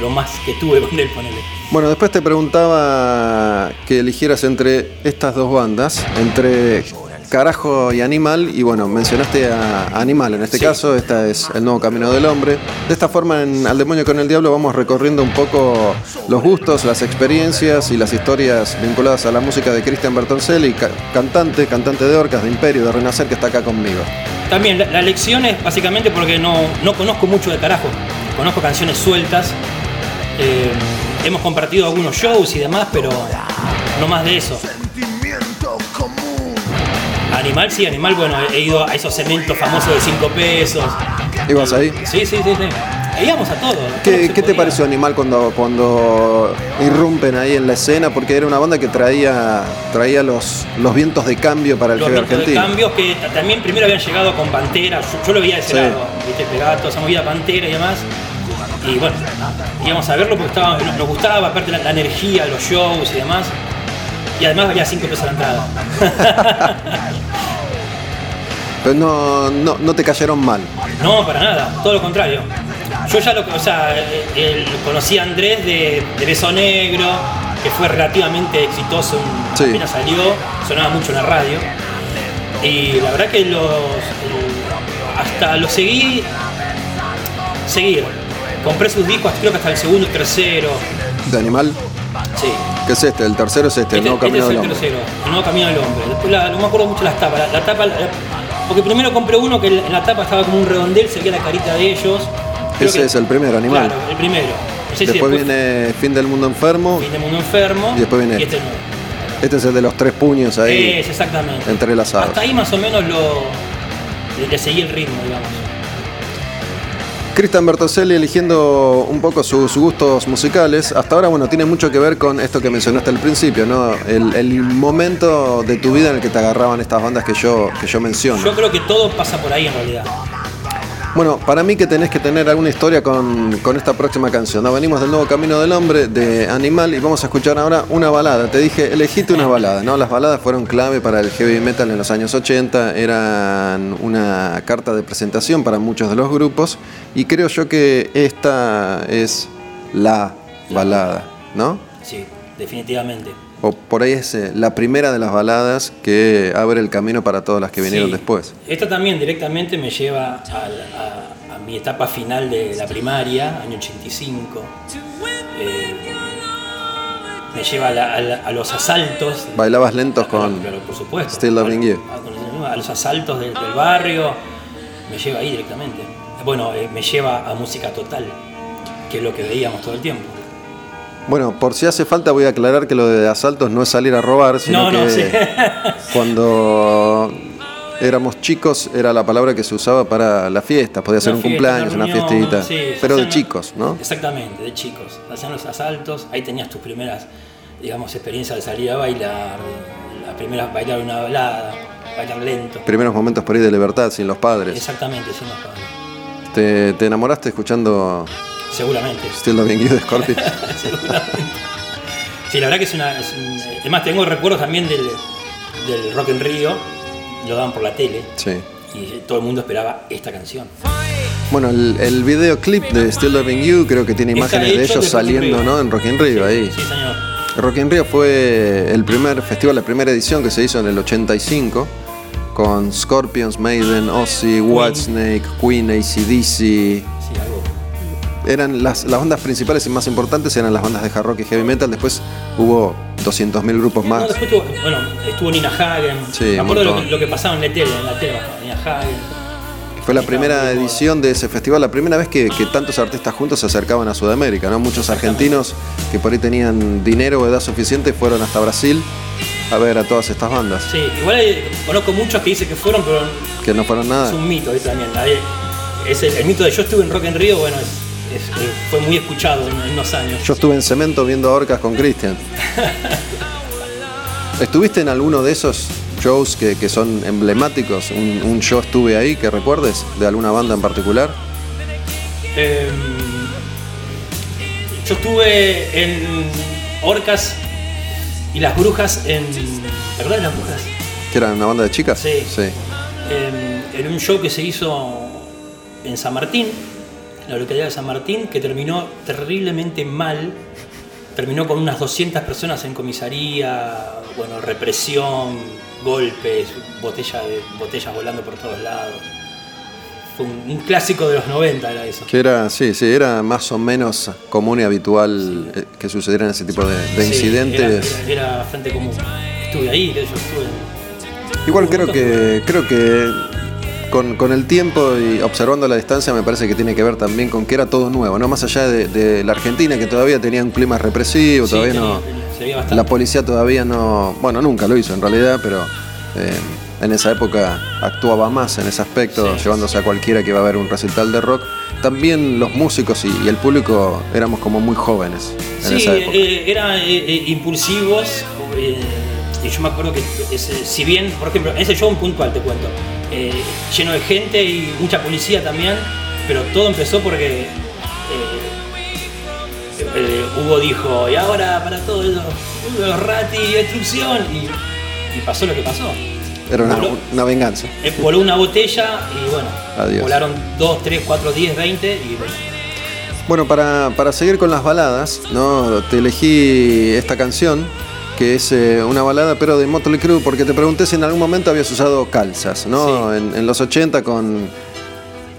lo más que tuve con él, ponele. Bueno, después te preguntaba que eligieras entre estas dos bandas, entre Carajo y Animal, y bueno, mencionaste a Animal en este caso, esta es El Nuevo Camino del Hombre. De esta forma, en Al Demonio con el Diablo vamos recorriendo un poco los gustos, las experiencias y las historias vinculadas a la música de Cristian Bertoncelli, cantante, cantante de Orcas, de Imperio, de Renacer, que está acá conmigo. también la, la lección es básicamente porque no, no conozco mucho de carajo. Conozco canciones sueltas. eh, hemos compartido algunos shows y demás, pero no más de eso. Animal, sí, animal, bueno, he ido a esos eventos famosos de 5 pesos. ¿Ibas ahí? Sí, sí, sí, sí. Íbamos a todo. ¿Qué, qué te pareció Animal cuando, cuando irrumpen ahí en la escena? Porque era una banda que traía, traía los, los vientos de cambio para el Los heavy vientos de argentino. cambios que t- también primero habían llegado con Pantera, yo, yo lo de ese Sí. lado, viste, pegaba toda esa movida Pantera y demás. Y bueno, íbamos a verlo porque estaba, nos nos gustaba, aparte la, la energía, los shows y demás. Y además valía 5 pesos la entrada. Pero no, no, no te cayeron mal. No, para nada, todo lo contrario. Yo ya lo, o sea, eh, eh, conocí a Andrés de, de Beso Negro, que fue relativamente exitoso, Sí. apenas salió, sonaba mucho en la radio. Y la verdad que los el- hasta lo seguí seguir. Compré sus discos, creo que hasta el segundo tercero. ¿De Animal? Sí. ¿Qué es este? El tercero es este, el Este, nuevo este camino es del el hombre. tercero, el nuevo camino del hombre. Después la- no me acuerdo mucho las tapas. La, la tapa, la- porque primero compré uno que en la tapa estaba como un redondel, se veía la carita de ellos. Creo Ese que- es el primero, Animal. Claro, el primero. No sé si Después viene Fin del Mundo Enfermo. Fin de Mundo Enfermo. Y después viene y este nuevo. Este es el de los tres puños ahí. Es, exactamente. entrelazados. Hasta ahí más o menos lo, le, le seguí el ritmo, digamos. Cristian Bertoselli eligiendo un poco sus gustos musicales. Hasta ahora, bueno, tiene mucho que ver con esto que mencionaste al principio, ¿no? El, el momento de tu vida en el que te agarraban estas bandas que yo, que yo menciono. Yo creo que todo pasa por ahí en realidad. Bueno, para mí que tenés que tener alguna historia con, con esta próxima canción. ¿no? Venimos del nuevo Camino del Hombre, de Animal, y vamos a escuchar ahora una balada. Te dije, elegiste una balada, ¿no? Las baladas fueron clave para el heavy metal en los años 80, eran una carta de presentación para muchos de los grupos, y creo yo que esta es la balada, ¿no? Sí, definitivamente. O por ahí es eh, la primera de las baladas que abre el camino para todas las que vinieron Sí. después. Esto también directamente me lleva a, a- a mi etapa final de la primaria, año 85. Eh, me lleva a, la- los asaltos. Bailabas lentos con... Pero por supuesto. Still Loving You. A, con- a los asaltos del, del barrio. Me lleva ahí directamente. Bueno, eh, me lleva a música total, que es lo que veíamos todo el tiempo. Bueno, por si hace falta voy a aclarar que lo de asaltos no es salir a robar, sino No, no, que sí. cuando éramos chicos era la palabra que se usaba para las fiestas, podía ser Una un fiesta, cumpleaños, una, reunión, fiestita, sí, pero de chicos, ¿no? Exactamente, de chicos. Hacían los asaltos, ahí tenías tus primeras, digamos, experiencias de salir a bailar, las primeras bailar una balada, bailar lento. Primeros momentos por ahí de libertad sin los padres. Exactamente, sí, no, ¿Te, te enamoraste escuchando seguramente. Still Loving You de Scorpions? seguramente. Sí, la verdad que es una. Es un- además, tengo recuerdos también del, del Rock en Río, lo daban por la tele sí. y todo el mundo esperaba esta canción. Bueno, el, el videoclip de Still Loving You creo que tiene imágenes de ellos de saliendo. ¿no? En Rock in Rio, ahí. Sí, señor. Rock in Rio fue el primer festival, la primera edición que se hizo en el 85 con Scorpions, Maiden, Ozzy, Whitesnake, Queen, ACDC. Eran las, las bandas principales y más importantes eran las bandas de hard rock y heavy metal. Después hubo 200.000 grupos No, más. después estuvo, bueno, estuvo Nina Hagen. Sí, Me acuerdo lo, que- lo que pasaba en la tele, en la tele, Nina Hagen. Fue la primera edición de ese festival, la primera vez que, que tantos artistas juntos se acercaban a Sudamérica. ¿no? Muchos argentinos que por ahí tenían dinero o edad suficiente fueron hasta Brasil a ver a todas estas bandas. Sí, igual hay- conozco muchos que dicen que fueron, pero Que no fueron nada. es un mito ¿viste? también. Es el, el mito de yo estuve en Rock en Río, bueno, es- eh, fue muy escuchado en, en unos años. Yo estuve en Cemento viendo Orcas con Cristian. ¿Estuviste en alguno de esos shows que, que son emblemáticos? Un, un show estuve ahí que recuerdes de alguna banda en particular? Eh, yo estuve en Orcas y las brujas en. ¿Te acuerdas de las brujas? ¿Que eran una banda de chicas? Sí. En, en un show que se hizo en San Martín, la localidad de San Martín, que terminó terriblemente mal. Terminó con unas 200 personas en comisaría, bueno, represión, golpes, botella de, botellas volando por todos lados. Fue un, un clásico de los 90 era eso. Que era, sí, sí, era más o menos común y habitual eh, que sucedieran ese tipo de, de Sí, incidentes. Era, era- era bastante común. Estuve ahí, hecho estuve. Igual creo que creo que con, con el tiempo y observando la distancia me parece que tiene que ver también con que era todo nuevo, ¿no? Más allá de, de la Argentina, que todavía tenía un clima represivo, Sí, todavía tenía- no... La policía todavía no... Bueno, nunca lo hizo en realidad, pero eh, en esa época actuaba más en ese aspecto, Sí. llevándose a cualquiera que iba a ver un recital de rock. También los músicos y, y el público éramos como muy jóvenes en Sí, esa época. eh, eran eh, eh, impulsivos. Eh, y yo me acuerdo que, ese- si bien, por ejemplo, ese show en puntual, te cuento, eh, lleno de gente y mucha policía también, pero todo empezó porque eh, eh, Hugo dijo, y ahora para todos los, los rati, destrucción, y, y pasó lo que pasó. Era una, voló- una venganza. eh, voló una botella y bueno, Adiós. volaron 2, 3, 4, 10, 20 y bueno, Bueno, para, para seguir con las baladas, ¿no? Te elegí esta canción, que es eh, una balada pero de Motley Crue, porque te pregunté si en algún momento habías usado calzas, ¿no? Sí. En, en los 80 con,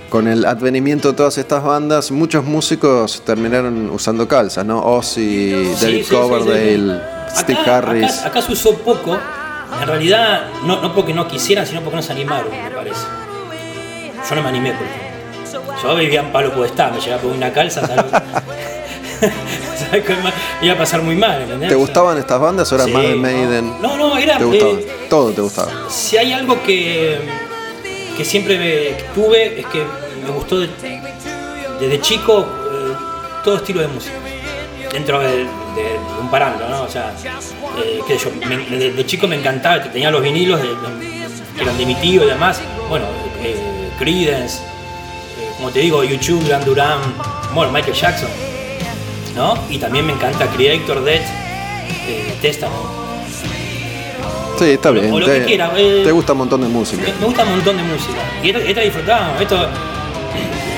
con el advenimiento de todas estas bandas, muchos músicos terminaron usando calzas, ¿no? Ozzy, Sí, David sí, Coverdale. Steve Acá- Harris. Acá, acá se usó poco, en realidad no, no porque no quisieran, sino porque no se animaron, me parece. Yo no me animé, por ejemplo. Yo vivía en Palo Podestá, me llegaba por una calza, ¿sabes? Iba a pasar muy mal, ¿entendés? ¿Te gustaban estas bandas o eras Sí, más de. Maiden? No, no, era. ¿Te gustaba? eh, Todo te gustaba. si hay algo que, que siempre me tuve, es que me gustó de- desde chico eh, todo estilo de música. Dentro de, de- de un parámetro, ¿no? O sea, eh, yo, me- de, chico me encantaba, tenía los vinilos que eran de mi tío y demás. Bueno, Creedence, como te digo, YouTube, Duran Duran, bueno, Michael Jackson, ¿no? Y también me encanta Creator, Death, eh, Testament. Sí, está bien. o lo te, que quiera, eh. te gusta un montón de música. Me, me gusta un montón de música. Y esta, esta disfrutábamos. Esto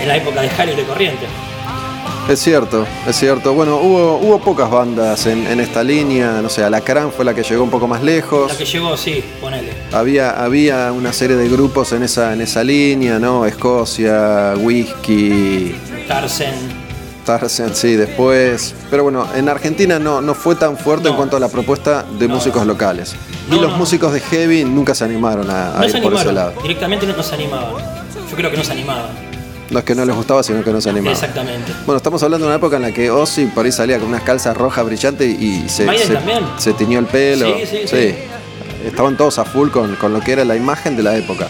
en la época de Jale de Corriente. Es cierto, es cierto. Bueno, hubo, hubo pocas bandas en, en esta línea. No sé, Alacrán fue la que llegó un poco más lejos. La que llegó, sí, ponele. Había, había una serie de grupos en esa, en esa línea, ¿no? Escocia, Whisky, Tarsen. Tarzan, sí, después. Pero bueno, en Argentina no, no fue tan fuerte en cuanto a la propuesta de No, músicos locales. Y los músicos de heavy nunca se animaron a, a ir se por ese lado. Directamente no nos animaban. Yo creo que no se animaban. No es que no les gustaba, sino que no se animaban. Exactamente. Bueno, estamos hablando de una época en la que Ozzy por ahí salía con unas calzas rojas brillantes y se, se, se tiñó el pelo. Sí, sí, sí. Estaban todos a full con, con lo que era la imagen de la época.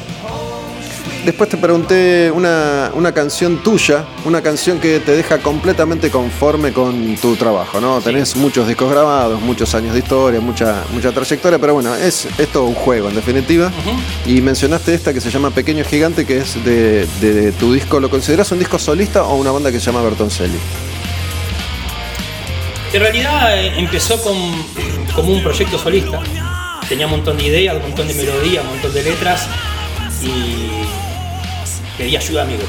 Después te pregunté una, una canción tuya, una canción que te deja completamente conforme con tu trabajo, ¿no? Tenés muchos discos grabados, muchos años de historia, mucha, mucha trayectoria, pero bueno, es, es todo un juego en definitiva. Y mencionaste esta que se llama Pequeño Gigante, que es de, de tu disco. ¿Lo consideras un disco solista o una banda que se llama Bertoncelli? En realidad eh, empezó con, como un proyecto solista. Tenía un montón de ideas, un montón de melodías, un montón de letras y pedí ayuda a amigos.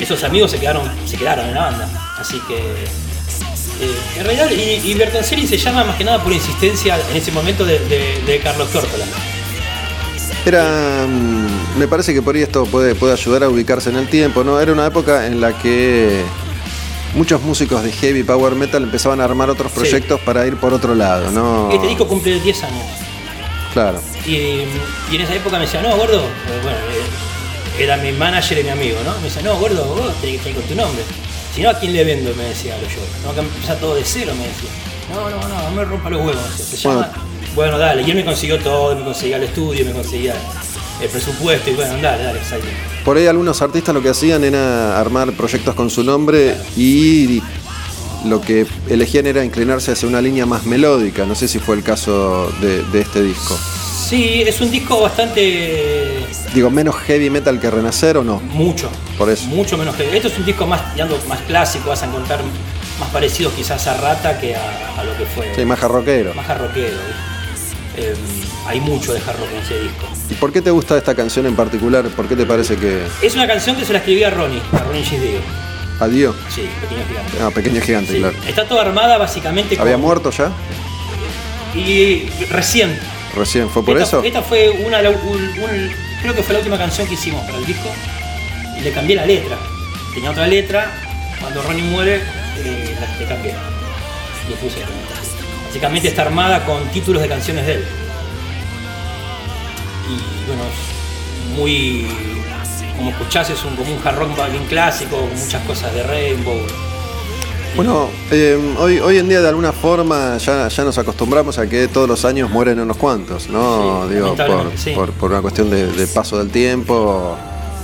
Esos amigos se quedaron, se quedaron en la banda. Así que eh, en realidad y, y se llama más que nada por insistencia en ese momento de, de- de Carlos Córtola. Era. mm, Me parece que por ahí esto puede, puede ayudar a ubicarse en el tiempo, ¿no? Era una época en la que muchos músicos de heavy power metal empezaban a armar otros Sí. proyectos para ir por otro lado, ¿no? Este disco cumple 10 años. Claro. Y, y en esa época me decía, no, gordo, eh, bueno, era mi manager y mi amigo, ¿no? Me decía, no, gordo, vos tenés que ir con tu nombre. Si no, ¿a quién le vendo? Me decía lo yo. Tengo que empezar todo de cero, me decía. No, no, no, no me rompa los huevos. Se Bueno. llama. Bueno, dale. Y él me consiguió todo, me conseguía el estudio, me conseguía el presupuesto y bueno, dale, dale, exacto. Por ahí algunos artistas lo que hacían era armar proyectos con su nombre y lo que elegían era inclinarse hacia una línea más melódica. No sé si fue el caso de, de este disco. Sí, es un disco bastante. Digo, menos heavy metal que Renacer o no. mucho. Por eso. Mucho menos que. Esto es un disco más, más clásico, vas a encontrar más parecidos quizás a Rata que a, a lo que fue. Sí, más jarroquero. más jarroquero. Eh, hay mucho de hard rock en ese disco. ¿Y por qué te gusta esta canción en particular? ¿Por qué te parece que Es una canción que se la escribí a Ronnie, a Ronnie Gisdeo. adiós? Sí, Pequeño Gigante. Ah, pequeño gigante, Sí. claro. Está toda armada básicamente ¿Había con- muerto ya? Y recién. Recién, ¿fue por esta, eso? Esta fue una, un- un- creo que fue la última canción que hicimos para el disco. Y le cambié la letra. Tenía otra letra. Cuando Ronnie muere, eh, la le cambié. Le puse. Básicamente está armada con títulos de canciones de él. Y bueno, muy. Como escuchás, es un, como un hard rock bien clásico, con muchas cosas de Rainbow. Bueno, eh, hoy, hoy en día de alguna forma ya, ya nos acostumbramos a que todos los años mueren unos cuantos, ¿no? Sí, Digo, por, sí. por, por una cuestión de, de paso del tiempo.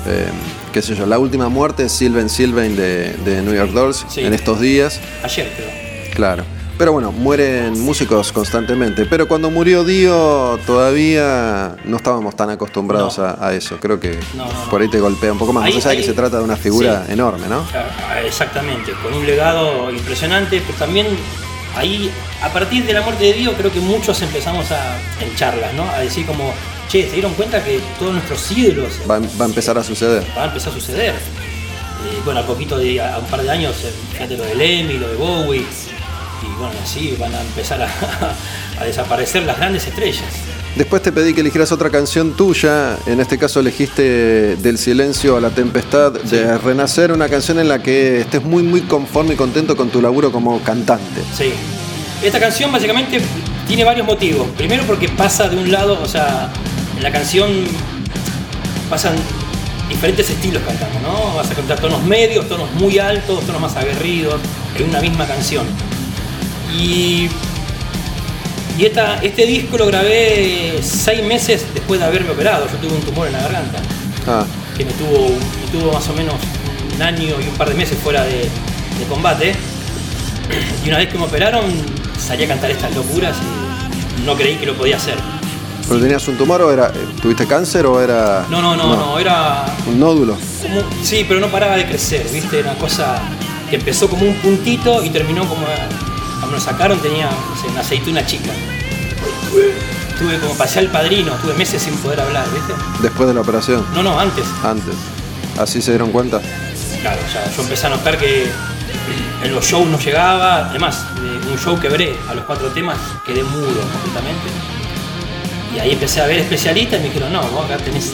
eh, qué sé yo, la última muerte es Sylvain Sylvain de, de New York Dolls Sí. en estos días, Ayer, creo. claro. Pero bueno, mueren músicos constantemente. Pero cuando murió Dio todavía no estábamos tan acostumbrados No. a, a eso. Creo que No, no, no. por ahí te golpea un poco más. Ahí- Más allá que se trata de una figura sí. enorme, ¿no? Ah, Exactamente, con un legado impresionante, pero también ahí, a partir de la muerte de Dio, creo que muchos empezamos a, en charlas, ¿no? A decir como, che, ¿se dieron cuenta que todos nuestros ídolos Va, va a empezar a suceder. va a empezar a suceder? Eh, bueno, a poquito de, a un par de años, eh, fíjate lo de Lemmy, lo de Bowie, bueno, así van a empezar a, a desaparecer las grandes estrellas. Después te pedí que eligieras otra canción tuya, en este caso elegiste Del silencio a la tempestad, de Renacer, una canción en la que estés muy muy conforme y contento con tu laburo como cantante. Sí. Esta canción básicamente tiene varios motivos. Primero porque pasa de un lado, o sea, en la canción pasan diferentes estilos cantando, ¿no? Vas a cantar tonos medios, tonos muy altos, tonos más aguerridos, en una misma canción. Y, y esta, este disco lo grabé seis meses después de haberme operado. Yo tuve un tumor en la garganta Ah, que me tuvo, me tuvo más o menos un año y un par de meses fuera de, de combate. Y una vez que me operaron, salí a cantar estas locuras y no creí que lo podía hacer. ¿pero tenías un tumor o era, eh, tuviste cáncer o era No, no, no, no, era un nódulo? como. Sí, pero no paraba de crecer, ¿viste? Era una cosa que empezó como un puntito y terminó como. Cuando lo sacaron tenía no sé, una aceituna chica. Tuve como pasé al padrino, tuve meses sin poder hablar, ¿viste? Después de la operación, No, no, antes. antes. ¿Así se dieron cuenta? Claro, ya yo empecé a notar que en los shows no llegaba. Además, de un show quebré a los cuatro temas, quedé mudo completamente. Y ahí empecé a ver especialistas y me dijeron, no, vos acá tenés,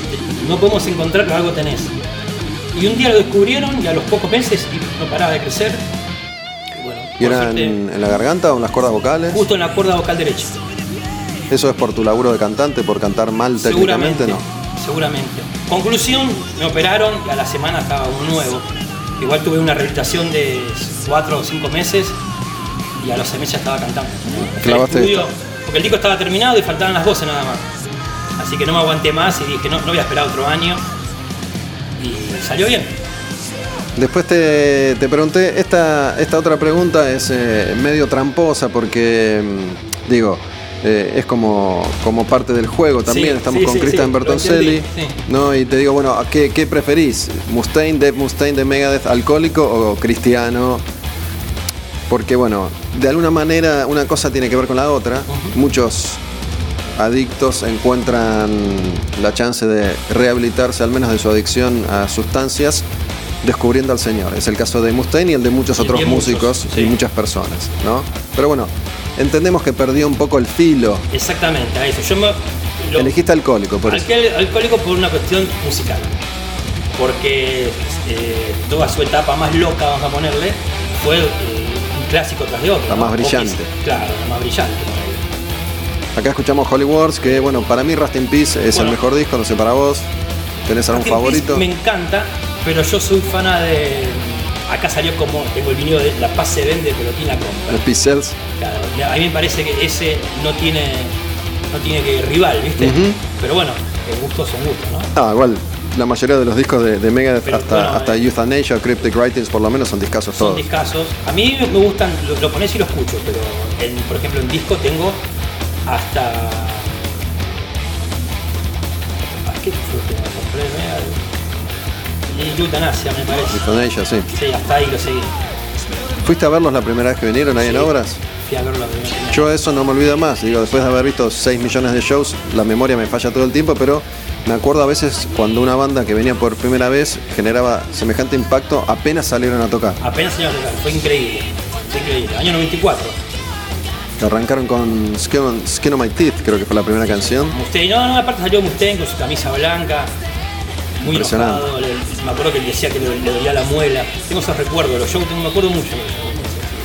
no podemos encontrar, pero algo tenés. Y un día lo descubrieron y a los pocos meses y no paraba de crecer. Y bueno, ¿Y por era en, en la garganta o en las cuerdas vocales? justo en la cuerda vocal derecha. ¿Eso es por tu laburo de cantante, por cantar mal técnicamente? No. seguramente. Conclusión, me operaron y a la semana estaba uno nuevo. Igual tuve una rehabilitación de cuatro o cinco meses y a los seis meses ya estaba cantando. Clavaste estudio, esta. porque el disco estaba terminado y faltaban las voces nada más. Así que no me aguanté más y dije, no, no voy a esperar otro año. Y salió bien. Después te, te pregunté, esta, esta otra pregunta es eh, medio tramposa porque, mm, digo, eh, es como, como parte del juego también. Sí, Estamos sí, con sí, lo Bertoncelli. ¿no? Y te digo, bueno, ¿qué, qué preferís? ¿Mustaine, Dave Mustaine de Megadeth, alcohólico o cristiano? Porque, bueno, de alguna manera una cosa tiene que ver con la otra. Muchos adictos encuentran la chance de rehabilitarse, al menos de su adicción a sustancias, descubriendo al Señor. Es el caso de Mustaine y el de muchos Y otros muchos, músicos sí. y muchas personas, ¿no? Pero bueno, entendemos que perdió un poco el filo. Exactamente, a eso. Yo me, lo- Elegiste alcohólico, por eso. Alcohólico por una cuestión musical. Porque eh, toda su etapa más loca, vamos a ponerle, fue eh, un clásico tras de otro. La ¿no? más brillante. claro, la más brillante. Acá escuchamos Holy Wars, que bueno, para mí Rust in Peace es Bueno. el mejor disco, no sé para vos. ¿Tenés algún favorito? Me encanta, pero yo soy fana de. Acá salió como. Tengo el vinilo de La Paz se vende, pero tiene la Los compra. Peace Cells. Claro, a mí me parece que ese no tiene. No tiene que rival, ¿viste? Ujú. Pero bueno, el gustos son gustos, ¿no? Ah, igual, la mayoría de los discos de, de Megadeth, Pero, hasta, bueno, hasta eh. Euthanasia, Cryptic Writings, por lo menos son discazos Son todos. discasos. A mí me gustan, lo, lo pones y lo escucho, pero en- por ejemplo en disco tengo hasta. Y Eutanasia, me parece. Euthanasia, sí. Sí, hasta ahí lo seguí. ¿Fuiste a verlos la primera vez que vinieron ahí en obras? Fui a verlo la primera vez. Yo eso no me olvido más. Digo, después de haber visto 6 millones de shows, la memoria me falla todo el tiempo, pero me acuerdo a veces cuando una banda que venía por primera vez generaba semejante impacto apenas salieron a tocar. Apenas iba a tocar, fue increíble. Fue increíble. Año 94. Que arrancaron con Skin on, Skin on My Teeth, creo que fue la primera canción. Mustaine, no, no, aparte salió Mustaine con su camisa blanca, muy Impresionante. enojado, le- me acuerdo que él decía que le, le dolía la muela. Tengo esos recuerdos, los shows, tengo- me acuerdo mucho.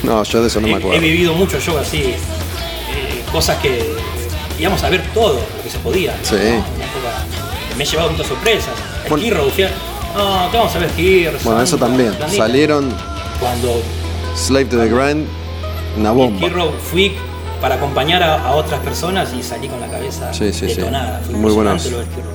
No, yo de eso no he, me he acuerdo. vivido muchos shows así, eh, cosas que íbamos a ver todo lo que se podía. ¿no? Sí. Época me he llevado muchas sorpresas. Bueno. Fui a- no, ¿qué vamos a ver Skid Row, Bueno, eso también. Planita. Salieron Cuando Slave to the Grind, una bomba. Skid Row fui para acompañar a, a otras personas y salí con la cabeza Sí, sí, sí. detonada. Fue Muy buenos. lo de Skid Row.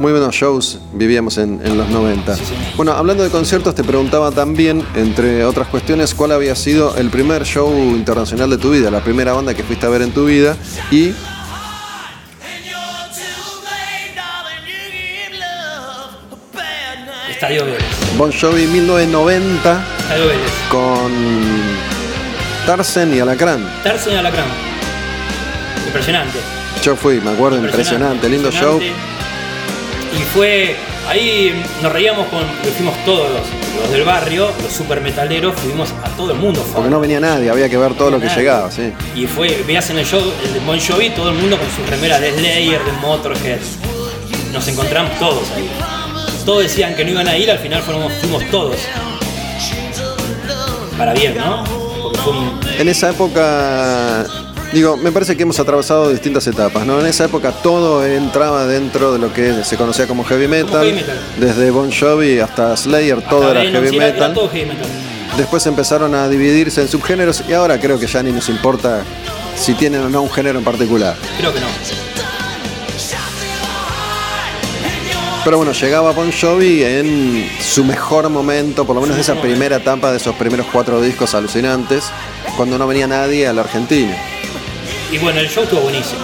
Muy buenos shows vivíamos en, en los 90. Sí, sí. Bueno, hablando de conciertos, te preguntaba también, entre otras cuestiones, cuál había sido el primer show internacional de tu vida, la primera banda que fuiste a ver en tu vida y Estadio Vélez. Bon Jovi 1990 Estadio Vélez. con Tarsen y Alacrán. Tarzan y Alacrán. Impresionante. Yo fui, me acuerdo, impresionante, lindo show. Y fue, ahí nos reíamos con, fuimos todos los, los del barrio, los super metaleros, fuimos a todo el mundo. fue. Porque no venía nadie, había que ver todo lo que Nadie. llegaba, sí. Y fue, veías en el show, el de Bon Jovi, todo el mundo con su remera de Slayer, de Motorhead. Nos encontramos todos ahí. Todos decían que no iban a ir, al final fuimos, fuimos todos. Para bien, ¿no? Porque fue un, En esa época, digo, me parece que hemos atravesado distintas etapas, ¿no? En esa época todo entraba dentro de lo que se conocía como heavy metal, heavy metal. desde Bon Jovi hasta Slayer, todo hasta era heavy sí, era- era metal. todo heavy metal. Después empezaron a dividirse en subgéneros y ahora creo que ya ni nos importa si tienen o no un género en particular. Creo que no. Pero bueno, llegaba Bon Jovi en su mejor momento, por lo menos de esa primera etapa de esos primeros cuatro discos alucinantes, cuando no venía nadie a la Argentina. Y bueno, el show estuvo buenísimo.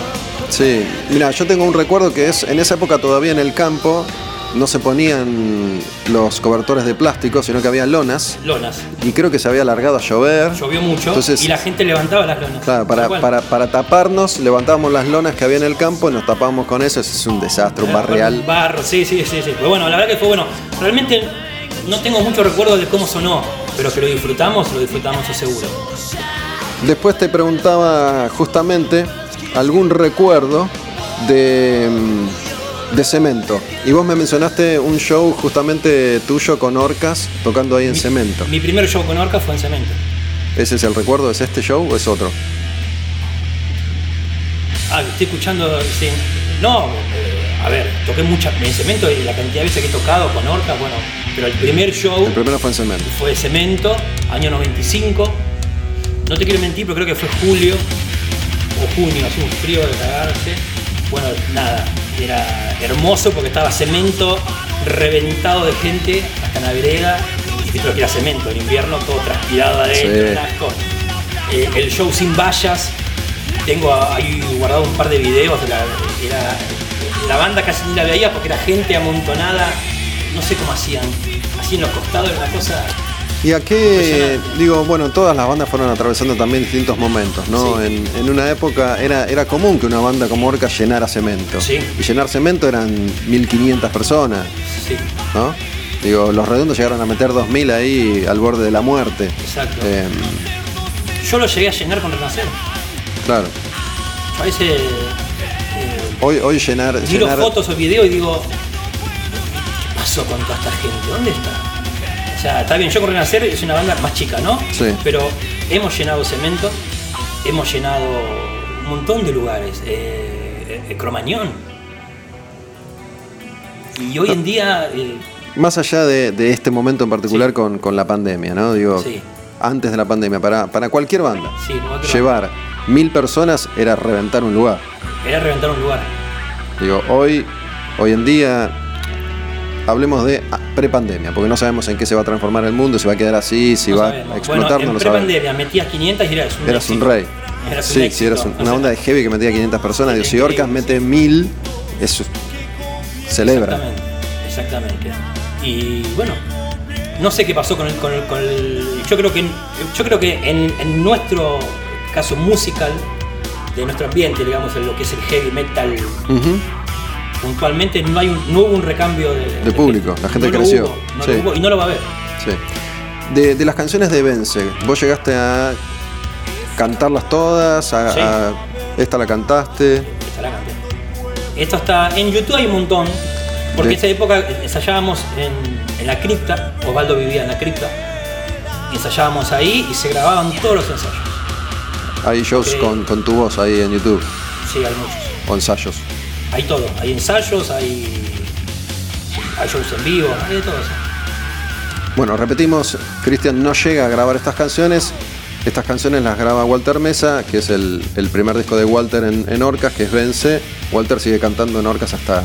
Sí, mira, yo tengo un recuerdo que es en esa época todavía en el campo no se ponían los cobertores de plástico, sino que había lonas Lonas. y creo que se había alargado a llover. Llovió mucho Entonces- y la gente levantaba las lonas. Claro, para, para, para taparnos levantábamos las lonas que había en el campo y nos tapábamos con eso, es un desastre, un barrial. Un barro, sí, sí, sí, sí. Pero bueno, la verdad que fue bueno. Realmente no tengo mucho recuerdo de cómo sonó, pero que lo disfrutamos, lo disfrutamos seguro. Después te preguntaba justamente algún recuerdo de, mm, de Cemento. Y vos me mencionaste un show justamente tuyo con Orcas tocando ahí en Cemento. Mi primer show con Orca fue en Cemento. ¿Ese es el recuerdo? ¿Es este show o es otro? Ah, estoy escuchando. sí. No, eh, a ver, toqué mucha en Cemento y la cantidad de veces que he tocado con Orca, bueno, pero el primer show El primero fue en Cemento. fue Cemento, año 95. No te quiero mentir, pero creo que fue julio o junio, así un frío de cagarse. Bueno, nada, era hermoso porque estaba cemento reventado de gente hasta la vereda. Y creo que era cemento, en invierno todo transpirado adentro, Sí. Eh, el show sin vallas, tengo ahí guardado un par de videos de la, era- la banda casi ni la veía porque era gente amontonada, no sé cómo hacían, así en los costados era una cosa ¿Y a qué? Digo, bueno, todas las bandas fueron atravesando también distintos momentos, ¿no? Sí. En, en una época era, era común que una banda como Orca llenara cemento. Sí. Y llenar cemento eran 1500 personas, Sí, ¿no? Digo, los redondos llegaron a meter 2000 ahí al borde de la muerte. exacto. Eh, Yo lo llegué a llenar con Renacer. claro. A veces eh, Hoy, hoy llenar. miro llenar- fotos o videos y digo, ¿qué pasó con toda esta gente? ¿Dónde está? Sea, está bien, yo con Renacer es una banda más chica, ¿no? Sí. Pero hemos llenado cemento, hemos llenado un montón de lugares. Eh, eh, Cromañón. Y hoy en día, eh, Más allá de, de este momento en particular con, con la pandemia, ¿no? Digo, Sí. antes de la pandemia, para, para cualquier banda, sí, llevar mil personas era reventar un lugar. Era reventar un lugar. Digo, hoy, hoy en día, hablemos de ah, prepandemia, porque no sabemos en qué se va a transformar el mundo, si va a quedar así, si No va sabemos. a explotar, bueno, no lo sabemos. prepandemia metías 500 y eras un Eras un rey. Eras un sí, eras un- O una banda de heavy que metía 500 personas. Digo, si Orcas mete mil, eso celebra. Exactamente, exactamente. Y bueno, no sé qué pasó con el, con el, con el- yo creo que yo creo que en, en nuestro caso musical de nuestro ambiente, digamos, en lo que es el heavy metal. Puntualmente no hay un- no hubo un recambio de, De público, la gente No lo creció, hubo, no sí. lo hubo y no lo va a haber. Sí. De, de las canciones de Vence, vos llegaste a cantarlas todas, a, Sí. a- esta la cantaste. Esta la canté. Esto está en YouTube, hay un montón. Porque en esa época ensayábamos en, en la cripta, Osvaldo vivía en la cripta, ensayábamos ahí y se grababan todos los ensayos. Hay shows con, con tu voz ahí en YouTube, Sí, hay muchos. o ensayos. Hay todo, hay ensayos, hay, hay shows en vivo, hay de todo eso. Bueno, repetimos, Cristian no llega a grabar estas canciones. Estas canciones las graba Walter Mesa, que es el, primer disco de Walter en, en, Orcas, que es Vence. Walter sigue cantando en Orcas hasta,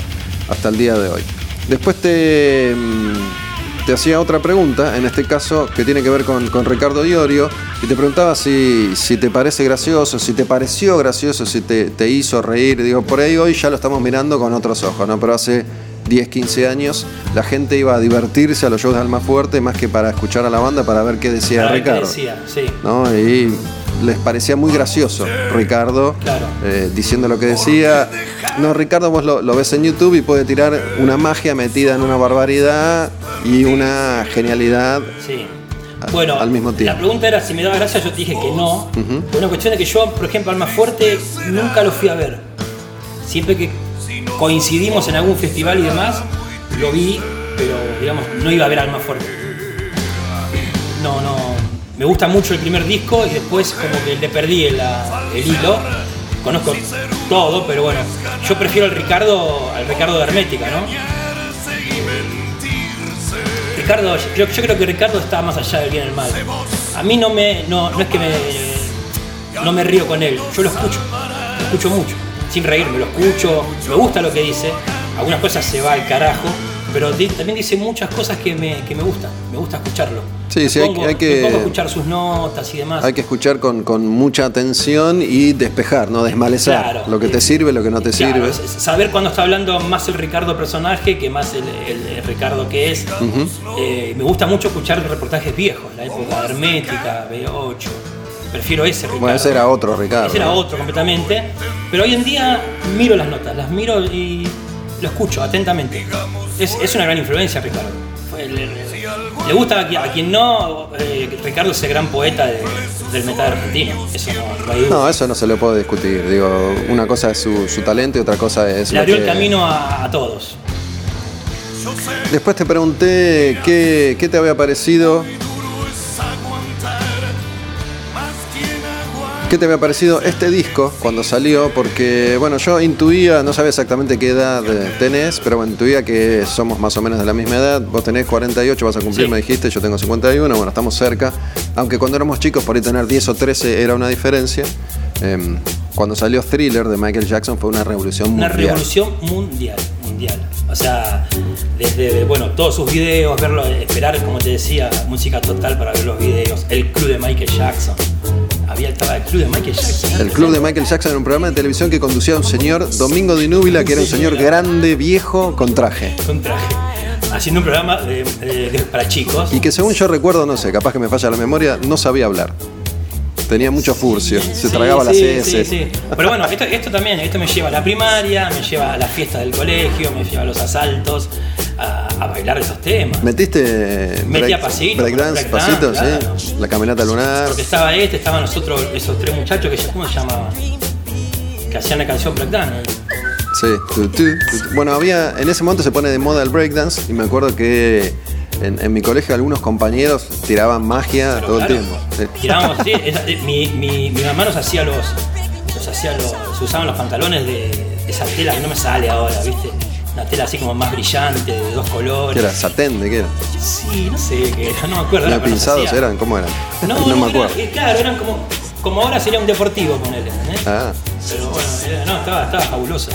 hasta el día de hoy. Después te, mm, te hacía otra pregunta, en este caso que tiene que ver con, con Ricardo Iorio, y te preguntaba si, si, te parece gracioso, si te pareció gracioso, si te, te hizo reír. Digo, por ahí hoy ya lo estamos mirando con otros ojos, ¿no? Pero hace 10, 15 años, la gente iba a divertirse a los shows de Alma Fuerte más que para escuchar a la banda para ver qué decía Para ver qué Ricardo. decía, sí. ¿no? Y les parecía muy gracioso Ricardo Claro. eh, diciendo lo que decía. No, Ricardo, vos lo, lo ves en YouTube y puede tirar una magia metida en una barbaridad y una genialidad. Sí. Al- Bueno, al mismo tiempo. la pregunta era si me daba gracia, yo te dije que no. Una cuestión es que yo, por ejemplo, Alma Fuerte nunca lo fui a ver. Siempre que coincidimos en algún festival y demás, lo vi, pero digamos, no iba a ver Alma Fuerte. No, no. Me gusta mucho el primer disco y después como que le perdí el, el hilo. Conozco todo, pero bueno, yo prefiero al Ricardo, al Ricardo de Hermética, ¿no? Ricardo, yo, yo creo que Ricardo está más allá del bien y el mal. A mí no me, no, no es que me, no me río con él, yo lo escucho, lo escucho mucho, sin reírme, lo escucho, me gusta lo que dice, algunas cosas se va al carajo, pero también dice muchas cosas que me, que me gustan, me gusta escucharlo. Sí, Me sí, hay- pongo- hay que- me pongo a escuchar sus notas y demás. Hay que escuchar con, con mucha atención y despejar, no desmalezar Claro. lo que te sirve, lo que no te Claro, sirve. saber cuándo está hablando más el Ricardo personaje que más el, el- el Ricardo que es. Eh, me gusta mucho escuchar reportajes viejos, la época Hermética, B8. Prefiero ese Ricardo. Bueno, ese era otro Ricardo. Ese era otro completamente. Pero hoy en día miro las notas, las miro y lo escucho atentamente. Es, es una gran influencia, Ricardo. Le, le- le gusta a, qui- a quien no, eh, Ricardo es el gran poeta de- del metal argentino. Eso no, eso no se le puede discutir. Digo, una cosa es su, su talento y otra cosa es. Le lo abrió que- el camino a, a todos. Después te pregunté qué, qué te había parecido. ¿Qué te había parecido este disco cuando salió? Porque, bueno, yo intuía, no sabía exactamente qué edad eh, tenés, pero bueno, intuía que somos más o menos de la misma edad. Vos tenés 48, vas a cumplir, Sí. me dijiste, yo tengo 51, bueno, estamos cerca. Aunque cuando éramos chicos, por ahí tener 10 o 13 era una diferencia. Em, cuando salió Thriller de Michael Jackson fue una revolución Una mundial. revolución mundial, mundial. O sea, desde, bueno, todos sus videos, verlo, esperar, como te decía, música total para ver los videos. El club de Michael Jackson. Había estaba el club de Michael Jackson. El club de Michael Jackson era un programa de televisión que conducía un señor, Domingo de Núbila, que era un señor grande, viejo, con traje. Con traje. Haciendo un programa de- de- de- para chicos. Y que según yo recuerdo, no sé, capaz que me falla la memoria, no sabía hablar. Tenía mucho furcio, se Sí, tragaba las sí, S. sí, sí. Pero bueno, esto, esto también, esto me lleva a la primaria, me lleva a las fiestas del colegio, me lleva a los asaltos, a, a bailar esos temas. ¿Metiste Metía pasitos, breakdance, breakdance, pasitos, claro. sí? La caminata lunar. Porque estaba este, estaban nosotros, esos tres muchachos que ¿cómo se llamaban? Que hacían la canción Black Daniel. Sí. Bueno, había, en ese momento se pone de moda el breakdance y me acuerdo que en, en mi colegio algunos compañeros tiraban magia Pero todo claro, el tiempo. Sí. Tirábamos esa- eh, mi, mi, mi mamá nos hacía los. Nos hacía los. Se usaban los pantalones de, de esa tela que no me sale ahora, ¿viste? Una tela así como más brillante, de dos colores. ¿Qué era? ¿Satén de qué era? Sí, no sé qué era, no me acuerdo. ¿Los ahora, pero nos pinzados eran? ¿Cómo eran? No, me no, acuerdo. era- claro, eran como. Como ahora sería un deportivo, ponele. ¿eh? Ah, Pero bueno, era- no, estaba, estaba fabuloso.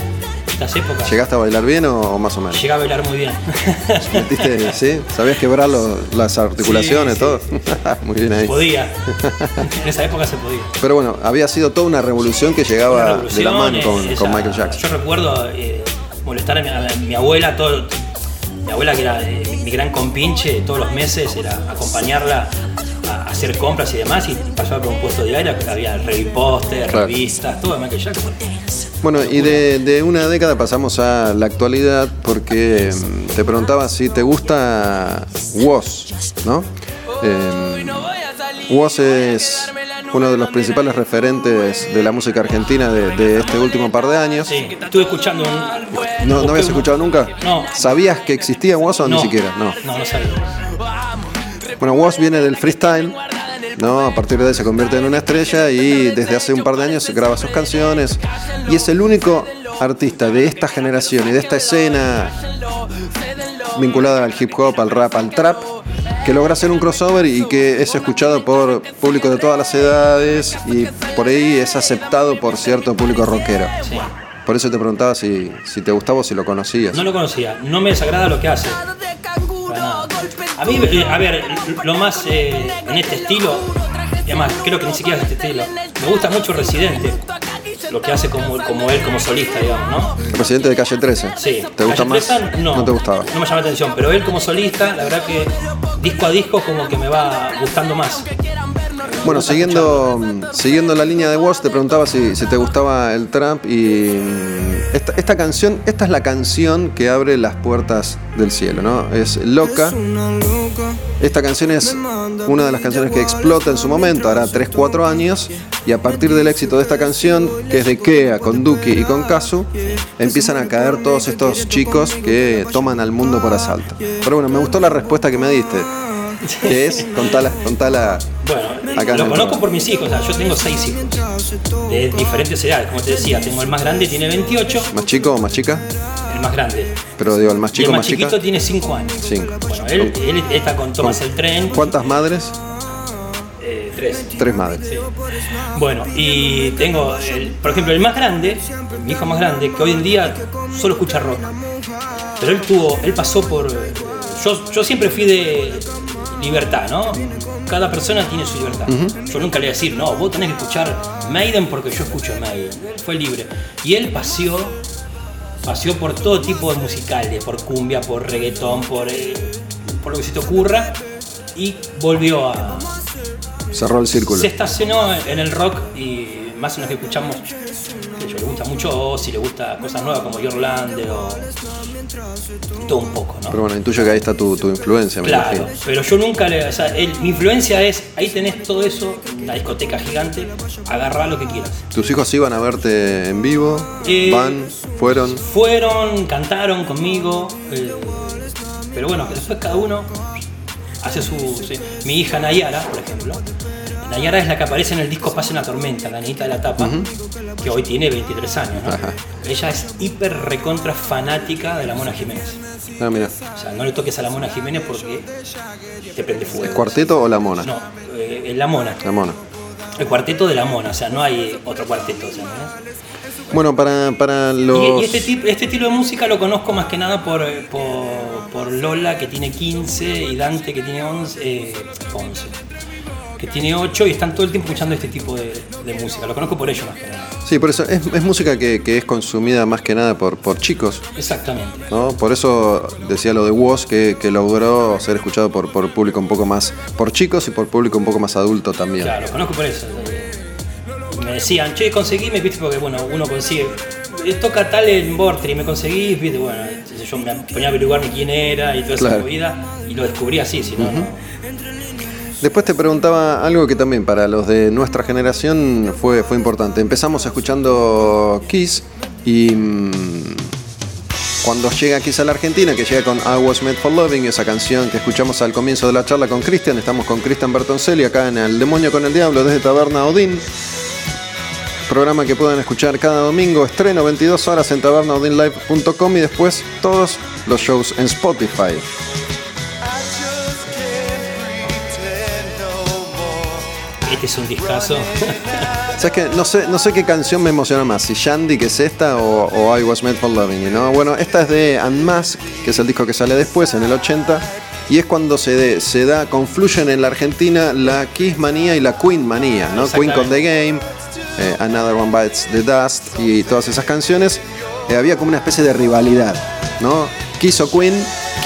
Épocas. ¿llegaste a bailar bien o, o más o menos? Llegaba a bailar muy bien. ¿Metiste, sí? ¿Sabías quebrar lo- las articulaciones, Sí, todo? Muy bien ahí. podía. En esa época se podía. Pero bueno, había sido toda una revolución que llegaba de la mano con, Michael Jackson. Yo recuerdo eh, molestar a mi, a mi abuela, todo, mi abuela que era eh, mi gran compinche, todos los meses era acompañarla a, hacer compras y demás, y pasaba por un puesto diario, había revista, póster, Claro. revistas, todo de Jackson. Bueno, y de, de una década pasamos a la actualidad porque mm, te preguntaba si te gusta Woz, ¿no? Eh, Woz es uno de los principales referentes de la música argentina de, de este último par de años. Sí, estuve escuchando un. ¿No, ¿no habías escuchado nunca? No. ¿Sabías que existía Woz o No, ni siquiera? No. No, no sabía. Bueno, Woz viene del freestyle, ¿no? A partir de ahí se convierte en una estrella y desde hace un par de años graba sus canciones y es el único artista de esta generación y de esta escena vinculada al hip hop, al rap, al trap, que logra hacer un crossover y que es escuchado por público de todas las edades y por ahí es aceptado por cierto público rockero. Sí. Por eso te preguntaba si, si te gustaba o si lo conocías. No lo conocía, no me desagrada lo que hace. A mí, eh, a ver, lo más eh, en este estilo, y además creo que ni siquiera es este estilo, me gusta mucho Residente, lo que hace como, como él como solista, digamos, ¿no? Presidente de Calle 13. Sí. ¿Te gusta Calle más? 13, No, no te gustaba. No me llama la atención, pero él como solista, la verdad que disco a disco como que me va gustando más. Bueno, siguiendo, siguiendo la línea de Woz, te preguntaba si, si te gustaba el trap y esta, esta canción, esta es la canción que abre las puertas del cielo, ¿no? Es Loca. Esta canción es una de las canciones que explota en su momento, hará 3-4 años, y a partir del éxito de esta canción, que es de Kea, con Duki y con Kazu, empiezan a caer todos estos chicos que toman al mundo por asalto. Pero bueno, me gustó la respuesta que me diste, que es, contala, contala Bueno, Acá lo el conozco por mis hijos, o sea, yo tengo seis hijos de diferentes edades, como te decía, tengo el más grande, tiene 28, ¿Más chico o más chica? el más grande. Pero digo, el más Y chico el o más chica. chiquito tiene 5 años. Cinco. Bueno, él, él está con Thomas el Tren, ¿Cuántas madres? eh, tres. Tres madres. Sí. Bueno, y tengo, el- por ejemplo, el más grande, mi hijo más grande, que hoy en día solo escucha rock. Pero él tuvo, él pasó por. Yo, yo siempre fui de libertad, ¿no? Cada persona tiene su libertad. Yo nunca le voy a decir, no, vos tenés que escuchar Maiden porque yo escucho Maiden. Fue libre. Y él paseó, paseó por todo tipo de musicales, por cumbia, por reggaetón, por, eh, por lo que se te ocurra. Y volvió a, Cerró el círculo. se estacionó en el rock y más o menos que escuchamos, sé yo, le gusta mucho Ozzy, le gusta cosas nuevas como Yorlande o todo un poco, ¿no? Pero bueno, intuyo que ahí está tu, tu influencia, me Claro, imagino. pero yo nunca le. O sea, él- mi influencia es, ahí tenés todo eso, una discoteca gigante, agarrá lo que quieras. ¿Tus hijos iban a verte en vivo? Eh, ¿Van? ¿Fueron? Fueron, cantaron conmigo, eh, pero bueno, después cada uno hace su. sí. Mi hija Nayara, por ejemplo. Nayara es la que aparece en el disco Pase una tormenta, la niñita de la tapa, que hoy tiene 23 años. ¿no? Ella es hiper recontra fanática de la Mona Jiménez. Ah, mira. O sea, no le toques a la Mona Jiménez porque te prende fuego. ¿El cuarteto o la mona? No, eh, la Mona. La mona. El cuarteto de la Mona, o sea, no hay otro cuarteto. o sea, ¿no? Bueno, para, para los. y este, tip- este estilo de música lo conozco más que nada por, por, por Lola, que tiene 15, y Dante, que tiene 11, eh, 11, que tiene 8, y están todo el tiempo escuchando este tipo de, de música. Lo conozco por ello más que nada. Sí, por eso es, es música que, que es consumida más que nada por, por chicos. Exactamente. ¿no? Por eso decía lo de Woz, que, que logró ser escuchado por, por público un poco más. por chicos y por público un poco más adulto también. Claro, lo conozco por eso. Me decían, che, conseguime, viste, porque bueno, uno consigue. eh, Toca tal en Bortri, me conseguís, viste, bueno, yo me ponía a averiguarme quién era y toda esa Claro. movida, y lo descubrí así, si no, no. Después te preguntaba algo que también para los de nuestra generación fue, fue importante. Empezamos escuchando Kiss y mm, cuando llega Kiss a la Argentina, que llega con I Was Made for Loving, esa canción que escuchamos al comienzo de la charla con Cristian, estamos con Cristian Bertoncelli acá en El Demonio con el Diablo desde Taberna Odín. Programa que pueden escuchar cada domingo, estreno 22 horas en tabernaodinlive.com y después todos los shows en Spotify. Este es un discazo. ¿Sabes qué? No sé, no sé qué canción me emociona más, si Shandy, que es esta, o, o I Was Made for Loving You, ¿no? Bueno, esta es de Unmask, que es el disco que sale después, en el 80, y es cuando se, de- se da, confluyen en la Argentina la Kiss manía y la Queen manía, ¿no? Queen con The Game, eh, Another One Bites the Dust y todas esas canciones. Eh, había como una especie de rivalidad, ¿no? Kiss o Queen,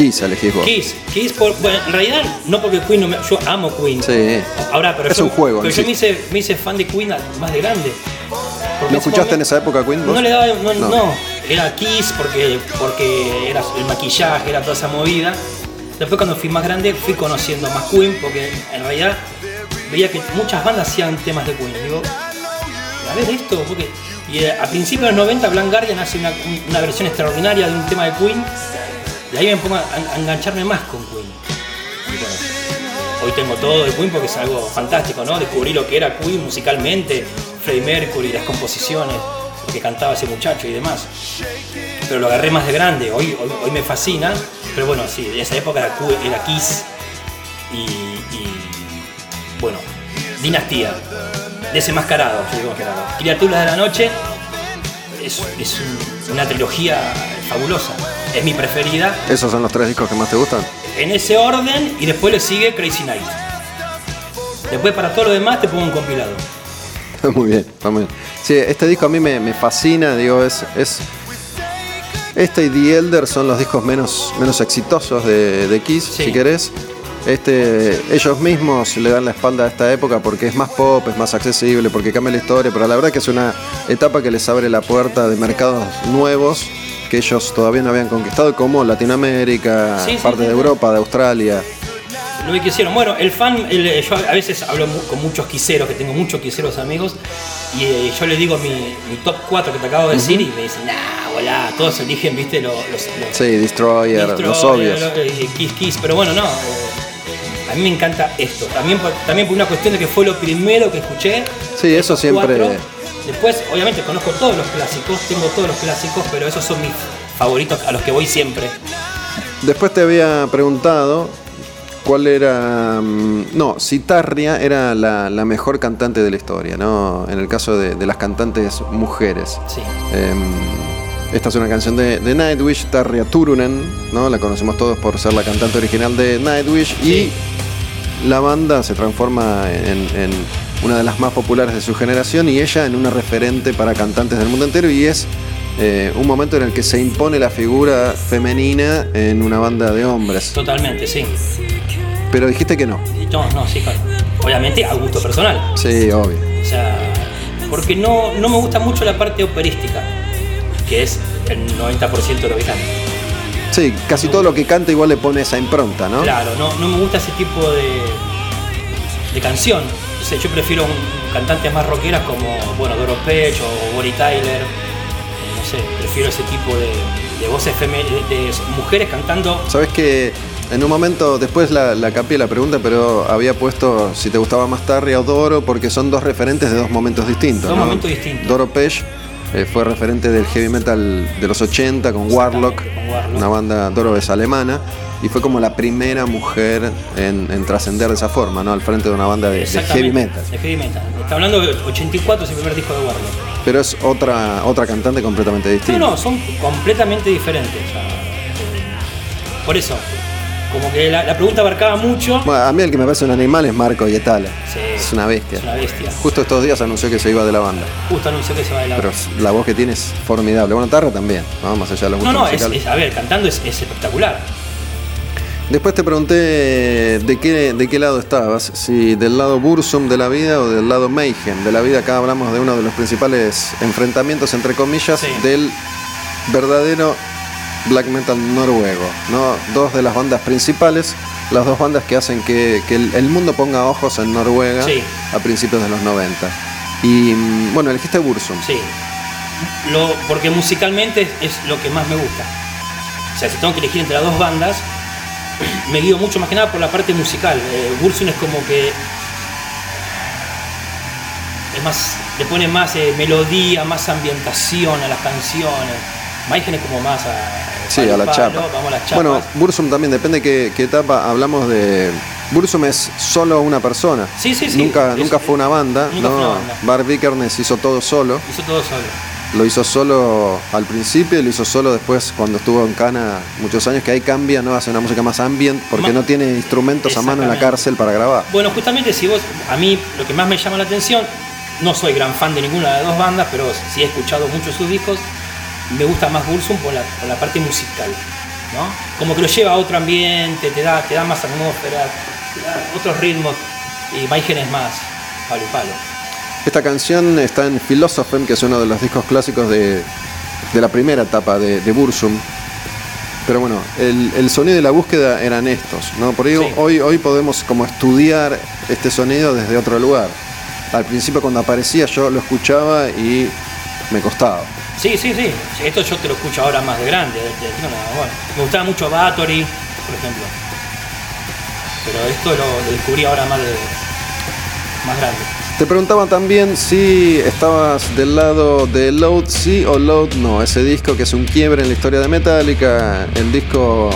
Kiss elegís vos. Kiss, Kiss, por, bueno, en realidad no porque Queen no me, yo amo Queen. Sí. Ahora, pero Es yo, un juego, pero sí. yo me hice, me hice fan de Queen más de grande. Porque ¿Lo ese escuchaste en esa época, Queen? vos? No le daba, no, No. no. era Kiss porque, porque era el maquillaje, era toda esa movida. Después cuando fui más grande fui conociendo más Queen porque en realidad veía que muchas bandas hacían temas de Queen. Digo, a ver esto, porque y eh, a principios de los 90 Blank Guardian hace una, un- una versión extraordinaria de un tema de Queen y ahí me pongo a, engancharme más con Queen. Hoy tengo todo de Queen porque es algo fantástico, ¿no? Descubrí lo que era Queen musicalmente, Freddie Mercury, las composiciones. que cantaba ese muchacho y demás. Pero lo agarré más de grande, hoy, hoy, me fascina, pero bueno, sí, en esa época era, era Kiss y, bueno, Dinastía, Desenmascarado, yo digo Criaturas de la Noche, es, es un- una trilogía fabulosa, es mi preferida, ¿Esos son los tres discos que más te gustan? en ese orden y después le sigue Crazy Night. Después para todo lo demás te pongo un compilado. muy bien, está muy bien. Sí, este disco a mí me, me fascina, digo, es, es. Este y The Elder son los discos menos, menos exitosos de, de Kiss, Sí. si querés. Este, ellos mismos le dan la espalda a esta época porque es más pop, es más accesible, porque cambia la historia, pero la verdad que es una etapa que les abre la puerta de mercados nuevos que ellos todavía no habían conquistado, como Latinoamérica, Sí, sí, parte sí, de. Europa, de Australia. Lo que hicieron. Bueno, el fan, el- yo a veces hablo con muchos quiseros, que tengo muchos quiseros amigos, y eh, yo les digo mi, mi top 4 que te acabo de decir, y me dicen, nah, volá, todos eligen, viste, los, los, los Sí, Destroyer, los obvios. eh, Kiss Kiss, pero bueno, no. eh, a mí me encanta esto. También por, también por una cuestión de que fue lo primero que escuché. Sí, eso siempre- cuatro. Después, obviamente, conozco todos los clásicos, tengo todos los clásicos, pero esos son mis favoritos a los que voy siempre. Después te había preguntado cuál era. mm, No, si Tarria era la, la mejor cantante de la historia, ¿no? En el caso de, de las cantantes mujeres. Sí. Em, esta es una canción de, de Nightwish, Tarria Turunen, ¿no? La conocemos todos por ser la cantante original de Nightwish. Sí. Y la banda se transforma en, en una de las más populares de su generación y ella en una referente para cantantes del mundo entero y es eh, un momento en el que se impone la figura femenina en una banda de hombres. Totalmente, sí. Pero dijiste que no. No, no, sí, claro. Obviamente a gusto personal. Sí, obvio. O sea, porque no, no me gusta mucho la parte operística, que es el 90% de lo que canta. Sí, casi todo lo que canta igual le pone esa impronta, ¿no? Claro, no, no me gusta ese tipo de, de canción. O sea, yo prefiero un- cantantes más rockeras como, bueno, Doro Pech o Bonnie Tyler. No sé, prefiero ese tipo de, de voces feme- de, de mujeres cantando. Sabes que en un momento, después la, la la pregunta, pero había puesto si te gustaba más Tarria o Doro, porque son dos referentes de dos momentos distintos. Dos ¿no? momentos distintos. Doro Pesh eh, fue referente del heavy metal de los 80 con Warlock, con Warlock. una banda, Doro es alemana, y fue como la primera mujer en, en trascender de esa forma, ¿no? Al frente de una banda de, heavy metal. De heavy metal. Está hablando de 84, es el primer disco de Warlock. Pero es otra, otra cantante completamente distinta. No, no, son completamente diferentes. o sea, por eso, como que la, la pregunta abarcaba mucho. Bueno, a mí el que me parece un animal es Marco Yetala. Sí, es una bestia. Es una bestia. Justo estos días anunció que se iba de la banda. Justo anunció que se va de la Pero la voz que tiene es formidable. Bueno, Tarra también, ¿no? más allá de los No, no, es, a ver, cantando es, es espectacular. Después te pregunté de qué, de qué lado estabas, si del lado Bursum de la vida o del lado Mayhem de la vida. Acá hablamos de uno de los principales enfrentamientos, entre comillas, Sí. del verdadero black metal noruego. ¿no? Dos de las bandas principales, las dos bandas que hacen que, que el, el mundo ponga ojos en Noruega Sí. a principios de los 90. Y mm, bueno, elegiste Bursum. Sí. Lo, porque musicalmente es, es lo que más me gusta. O sea, si tengo que elegir entre las dos bandas, me guío mucho más que nada por la parte musical. Eh, es como que. Es más, le pone más eh, melodía, más ambientación a las canciones. Mayhem es como más a. Sí, palo, a la palo, chapa. Vamos a las. Bueno, Bursum también depende qué, qué etapa hablamos de. Bursum es solo una persona. Sí, sí, sí. Nunca, Es- nunca fue una banda. nunca ¿no? fue una banda. Bar Vikernes hizo todo solo. hizo todo solo. Lo hizo solo al principio y lo hizo solo después cuando estuvo en Cana muchos años, que ahí cambia, ¿no? Hace una música más ambient porque no tiene instrumentos a mano en la cárcel para grabar. Bueno, justamente si vos, a mí lo que más me llama la atención, no soy gran fan de ninguna de las dos bandas, pero sí he escuchado muchos sus discos, me gusta más Bursum por la, por la parte musical, ¿no? Como que lo lleva a otro ambiente, te da, te da más atmósfera, te da otros ritmos, y es más palo y palo. Esta canción está en Philosophem, que es uno de los discos clásicos de, de la primera etapa de, de Bursum. Pero bueno, el, el sonido y la búsqueda eran estos, ¿no? Por ello, Sí. hoy, hoy podemos como estudiar este sonido desde otro lugar. Al principio cuando aparecía yo lo escuchaba y me costaba. Sí, sí, sí, esto yo te lo escucho ahora más de grande, de- de- no, no, bueno, me gustaba mucho Bathory, por ejemplo, pero esto lo, lo descubrí ahora más, de, más grande. Te preguntaba también si estabas del lado de Load sí o Load no, ese disco que es un quiebre en la historia de Metallica, el disco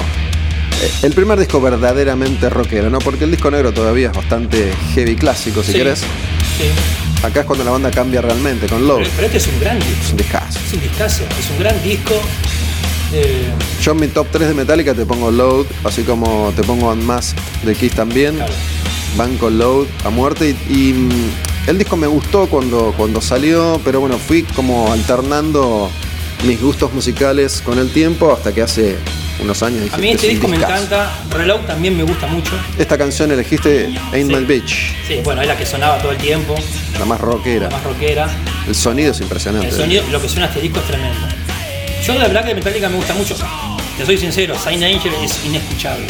eh, el primer disco verdaderamente rockero, ¿no? Porque el disco negro todavía es bastante heavy clásico, si Sí, querés. Sí. Acá es cuando la banda cambia realmente con Load. Pero, pero este es un gran disco. Es un discazo. Es un discazo. Es un gran disco. Eh, Yo en mi top 3 de Metallica te pongo Load, así como te pongo Unmasked de Kiss también. Claro. Van con Load a muerte. Y, y, el disco me gustó cuando, cuando salió, pero bueno, fui como alternando mis gustos musicales con el tiempo hasta que hace unos años dije, a mí este es un disco me encanta. Reload también me gusta mucho. Esta canción elegiste Ain't Sí. My Bitch, Sí, bueno, es la que sonaba todo el tiempo. la más rockera. La más rockera. El sonido es impresionante. El sonido, lo que suena este disco es tremendo. Yo de verdad que de Metallica me gusta mucho. Te soy sincero, Saint Angel es inescuchable.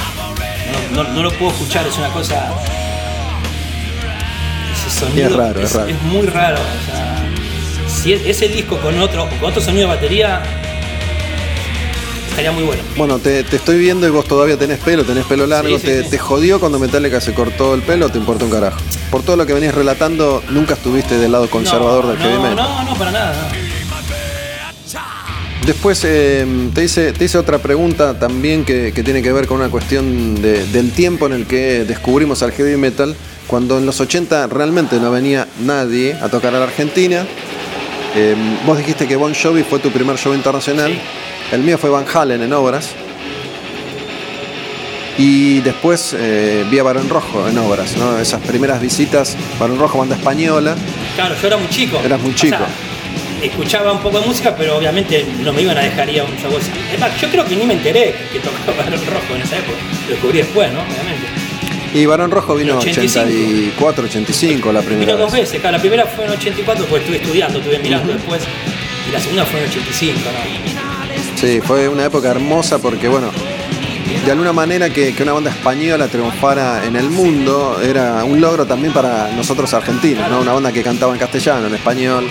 No, no- no lo puedo escuchar, es una cosa. Sonido es raro, es raro. muy raro. o sea, si es- ese disco con otro, con otro sonido de batería estaría muy bueno. Bueno, te, te estoy viendo y vos todavía tenés pelo, tenés pelo largo. Sí, sí, te, sí. te jodió cuando Metallica se cortó el pelo o te importa un carajo? Por todo lo que venías relatando, nunca estuviste del lado conservador no, del heavy no, metal. no, no, para nada. no. Después eh, te, hice, te hice otra pregunta también que, que tiene que ver con una cuestión de- del tiempo en el que descubrimos al heavy metal, cuando en los 80 realmente no venía nadie a tocar a la Argentina. Eh, vos dijiste que Bon Jovi fue tu primer show internacional. Sí. El mío fue Van Halen en obras. Y después eh, vi a Barón Rojo en obras, ¿no? Esas primeras visitas, Barón Rojo, banda española. Claro, yo era muy chico. Eras muy O sea, chico. Escuchaba un poco de música, pero obviamente no me iban a dejar ir a un show así. Es más, yo creo que ni me enteré que tocaba Barón Rojo en esa época. Lo descubrí después, ¿no? Obviamente. Y Barón Rojo vino en 85. 84, 85 la primera Vino dos veces, claro, la primera fue en 84, pues estuve estudiando, estuve mirando después. Y la segunda fue en 85, ¿no? Sí, fue una época hermosa porque, bueno, de alguna manera que, que una banda española triunfara en el mundo era un logro también para nosotros argentinos, ¿no? Una banda que cantaba en castellano, en español.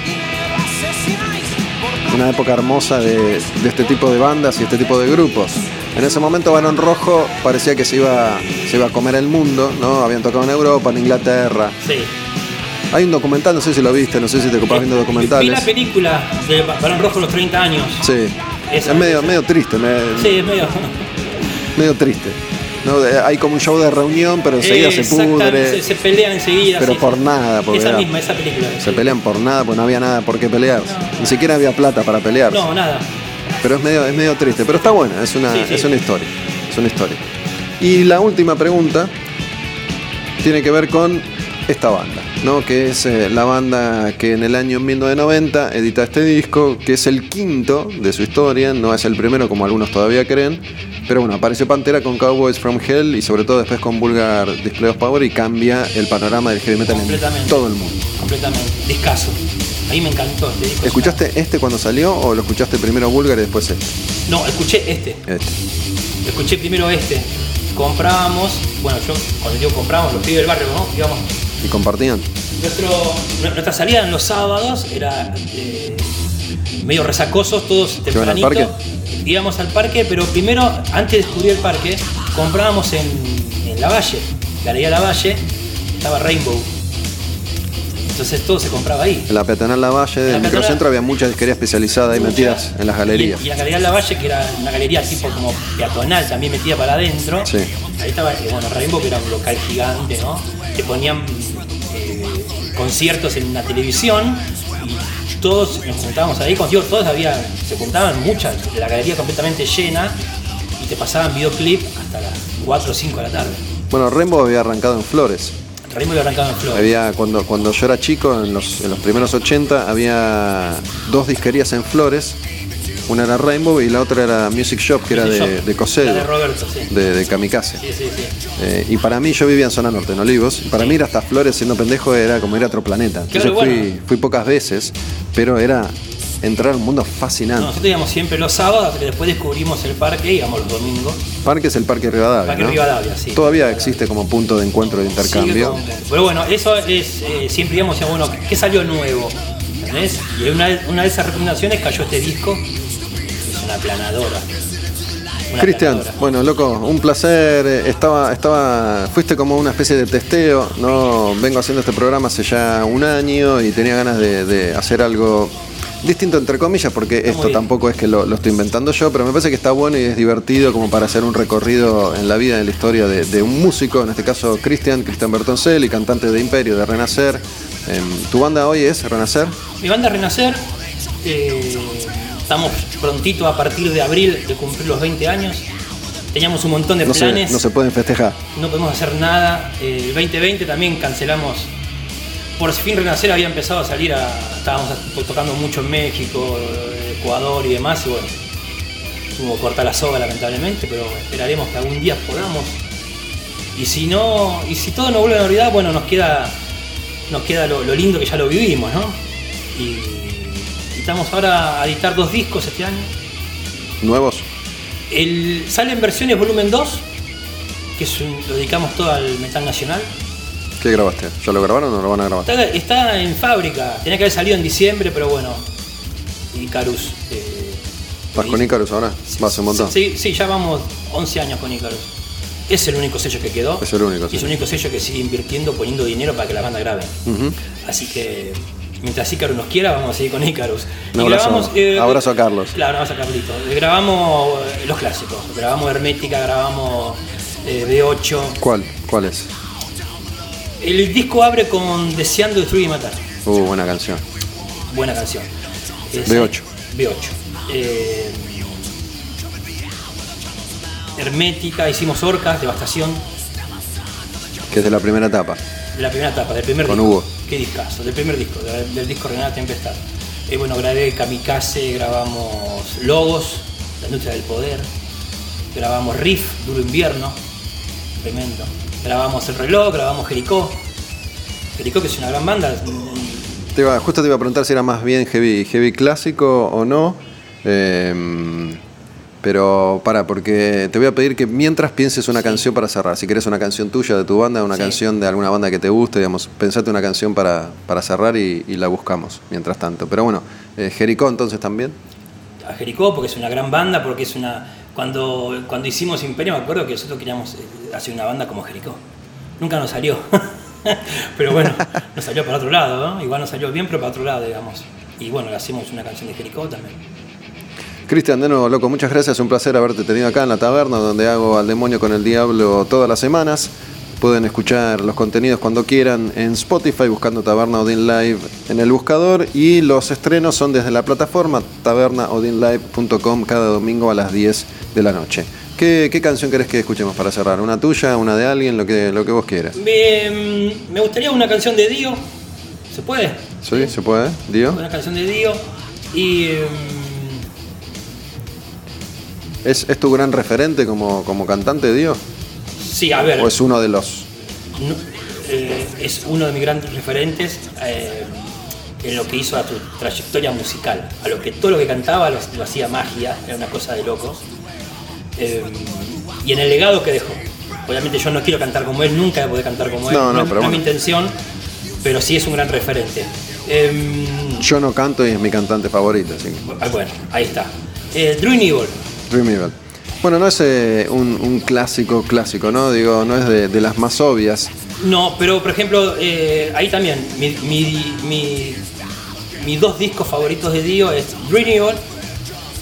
Una época hermosa de, de este tipo de bandas y este tipo de grupos. En ese momento Barón Rojo parecía que se iba, se iba a comer el mundo, ¿no? Habían tocado en Europa, en Inglaterra. Sí. Hay un documental, no sé si lo viste, no sé si te ocupás viendo Vi la documentales. película de Barón Rojo los 30 años. Sí. Esa- es medio, esa. medio triste, me- Sí, es medio. medio triste. ¿No? Hay como un show de reunión, pero enseguida se pudre. Se, se pelean enseguida. Pero sí, por sí. nada, porque Esa era- misma, esa película. Se pelean por nada, pues no había nada por qué pelearse. Ni siquiera había plata para pelearse. No, nada. Pero es medio, es medio triste. Pero está buena, es una, es una historia. Es una historia. Y la última pregunta tiene que ver con esta banda, ¿no? Que es eh, la banda que en el año 1990 edita este disco, que es el quinto de su historia, no es el primero como algunos todavía creen. Pero bueno, apareció Pantera con Cowboys from Hell y sobre todo después con Vulgar Display of Power y cambia el panorama del heavy metal en todo el mundo. Completamente. Discaso. A mí me encantó este disco. ¿Escuchaste este cuando salió o lo escuchaste primero Vulgar y después este? No, escuché este. Este. Escuché primero este. Comprábamos, bueno, yo cuando digo comprábamos, los pibes del barrio, ¿no? Digamos, Y compartían. nuestro, nuestra salida en los sábados era eh, medio resacosos, todos iban al tempranito. parque? Íbamos al parque, pero primero, antes de descubrir el parque, comprábamos en, en La Valle, Galería La Valle, estaba Rainbow. Entonces todo se compraba ahí. En la peatonal La Valle del peatonal- microcentro había mucha disquería especializada ahí metidas en las galerías. Y, y la galería La Valle, que era una galería tipo como peatonal, también metida para adentro. Sí. Ahí estaba, eh, bueno, Rainbow, que era un local gigante, ¿no? Que ponían conciertos en la televisión y todos nos juntábamos ahí. Contigo, todos había, se juntaban muchas, la galería completamente llena y te pasaban videoclip hasta las 4 o 5 de la tarde. Bueno, Rainbow había arrancado en Flores. Rainbow había arrancado en Flor. Había, cuando, cuando yo era chico, en los, en los primeros 80, había dos disquerías en Flores. Una era Rainbow y la otra era Music Shop, que era de, de Cosedo, La de Roberto, sí. de, de Kamikaze. Sí, sí, sí. Eh, y para mí, yo vivía en zona norte, en Olivos. Y para mí ir hasta Flores siendo pendejo era como ir a otro planeta. Entonces Claro, fui, bueno. fui pocas veces, pero era entrar a un mundo No, fascinante. nosotros íbamos siempre los sábados, que después descubrimos el parque, íbamos los domingos. Parque es el Parque Rivadavia. Parque ¿no? Rivadavia, sí. Todavía existe como punto de encuentro de intercambio. Pero bueno, eso es, eh, siempre íbamos y bueno, ¿qué salió nuevo? ¿Entendés? Y una, una de esas recomendaciones cayó este disco, aplanadora. Cristian, bueno, loco, un placer. eh, Estaba, estaba, fuiste como una especie de testeo. No, vengo haciendo este programa hace ya un año y tenía ganas de, de hacer algo distinto entre comillas, porque esto tampoco es que lo, lo estoy inventando yo, pero me parece que está bueno y es divertido como para hacer un recorrido en la vida, en la historia de, de un músico, en este caso Cristian, Cristian Bertoncelli, cantante de Imperio, de Renacer. Em, ¿Tu banda hoy es Renacer? Mi banda Renacer, eh, estamos prontito a partir de abril de cumplir los 20 años. Teníamos un montón de No se, planes, no se pueden festejar. no podemos hacer nada. El 2020 también cancelamos. Por fin Renacer había empezado a salir a. Estábamos tocando mucho en México, Ecuador y demás, y bueno, tuvo que cortar la soga lamentablemente, pero esperaremos que algún día podamos. Y si no, y si todo no vuelve a la normalidad, bueno, nos queda, nos queda lo, lo lindo que ya lo vivimos, ¿no? Y estamos ahora a editar dos discos este año. ¿Nuevos? El, sale en versiones volumen 2, que es un- lo dedicamos todo al metal nacional. ¿Qué grabaste? ¿Ya lo grabaron o lo van a grabar? Está, está en fábrica, tenía que haber salido en diciembre, pero bueno, Icarus. eh, ¿Vas con Icarus ahora? Vas un montón. Sí, sí, ya vamos 11 años con Icarus. Es el único sello que quedó. Es el único, Y sí. es el único sello que sigue invirtiendo, poniendo dinero para que la banda grabe. Así que mientras Icarus nos quiera, vamos a seguir con Icarus. Un abrazo- abrazo a Carlos. Claro, un abrazo a Carlito. Eh, Grabamos eh, los clásicos. Grabamos Hermética, grabamos eh, B8. ¿Cuál? ¿Cuál es? El disco abre con Deseando Destruir y Matar. Uh, buena canción. Buena canción. Es- B8. B8. Eh, Hermética, hicimos Orcas, Devastación, Que es de la primera etapa. de la primera etapa, del primer Con disco. Hugo. Qué discazo, del primer disco, del, disco Renata Tempestad. Eh, bueno, grabé Kamikaze, grabamos Logos, La Industria del Poder, grabamos Riff, Duro Invierno, tremendo. Grabamos El Reloj, grabamos Jericó. Jericó, que es una gran banda. Te iba- justo te iba a preguntar si era más bien heavy, heavy clásico o no. Em, pero para, porque te voy a pedir que mientras pienses una canción para cerrar. Si querés una canción tuya de tu banda, una Sí. canción de alguna banda que te guste, digamos, pensate una canción para, para cerrar y, y la buscamos mientras tanto. Pero bueno, eh, Jericó entonces también. a Jericó porque es una gran banda, porque es una. Cuando, cuando hicimos Imperio, me acuerdo que nosotros queríamos eh, hacer una banda como Jericó. Nunca nos salió. pero bueno, nos salió para otro lado, ¿no? Igual nos salió bien, pero para otro lado, digamos. Y bueno, le hacemos una canción de Jericó también. Cristian, de nuevo, loco, muchas gracias. Un placer haberte tenido acá en la taberna, donde hago al demonio con el diablo todas las semanas. Pueden escuchar los contenidos cuando quieran en Spotify, buscando Taberna Odin Live en el buscador. Y los estrenos son desde la plataforma tabernaodinlive.com cada domingo a las 10 de la noche. ¿Qué, qué canción querés que escuchemos para cerrar? ¿Una tuya, una de alguien, lo que, lo que vos quieras? Me, me gustaría una canción de Dio. ¿Se puede? ¿Sí? ¿Se puede? ¿Dio? Una canción de Dio. Y. em, ¿Es, es tu gran referente como, como cantante, Dio? sí, a ver. ¿O es uno de los...? No, eh, es uno de mis grandes referentes eh, en lo que hizo a su trayectoria musical. A lo que todo lo que cantaba lo, lo hacía magia, era una cosa de locos. Eh, y en el legado que dejó. Obviamente yo no quiero cantar como él, nunca voy a poder cantar como él, No, no, es- pero es mi intención, pero sí es un gran referente. Eh, Yo no canto y es mi cantante favorito, así que... ah, bueno, ahí está. Eh, Drew Evil. Dream Evil. Bueno, no es eh, un, un clásico clásico, ¿no? Digo, no es de, de las más obvias. No, pero por ejemplo, eh, ahí también, mi, mi- mi- mis dos discos favoritos de Dio es Dream Evil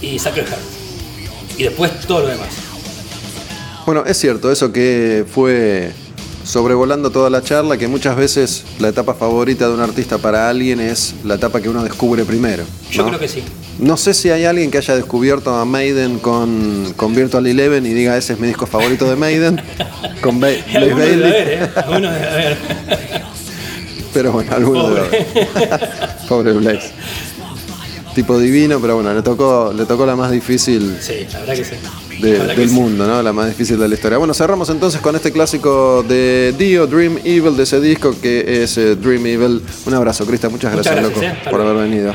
y Sacred Heart. Y después todo lo demás. Bueno, es cierto, eso que fue sobrevolando toda la charla, que muchas veces la etapa favorita de un artista para alguien es la etapa que uno descubre primero. Yo ¿no? creo que sí. No sé si hay alguien que haya descubierto a Maiden con, con Virtual Eleven y diga ese es mi disco favorito de Maiden, con Ba- Blaze Algunos haber, ¿eh? Algunos haber. Pero bueno, alguno Pobre. debe haber. Pobre Blaze. Tipo divino, pero bueno, le tocó, le tocó la más difícil Sí, la verdad que sí. De- del mundo, ¿no? La más difícil de la historia. Bueno, cerramos entonces con este clásico de Dio, Dream Evil, de ese disco que es eh, Dream Evil. Un abrazo, Cristian. Muchas Muchas gracias, gracias, loco, eh. Por haber venido.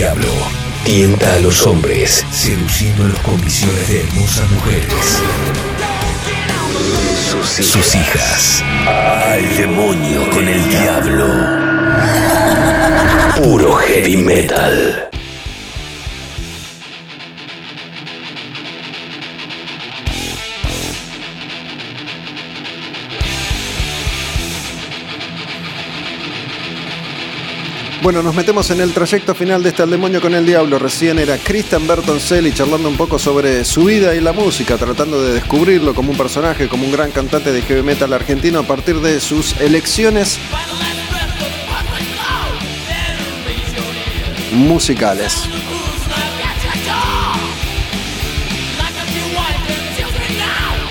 Diablo tienta a los hombres, seduciéndolos con visiones de hermosas mujeres. Sus, hijas. Al demonio con el diablo. Puro heavy metal. Bueno, nos metemos en el trayecto final de este Al Demonio con el Diablo. Recién era Christian Bertoncelli charlando un poco sobre su vida y la música, tratando de descubrirlo como un personaje, como un gran cantante de heavy metal argentino a partir de sus elecciones musicales.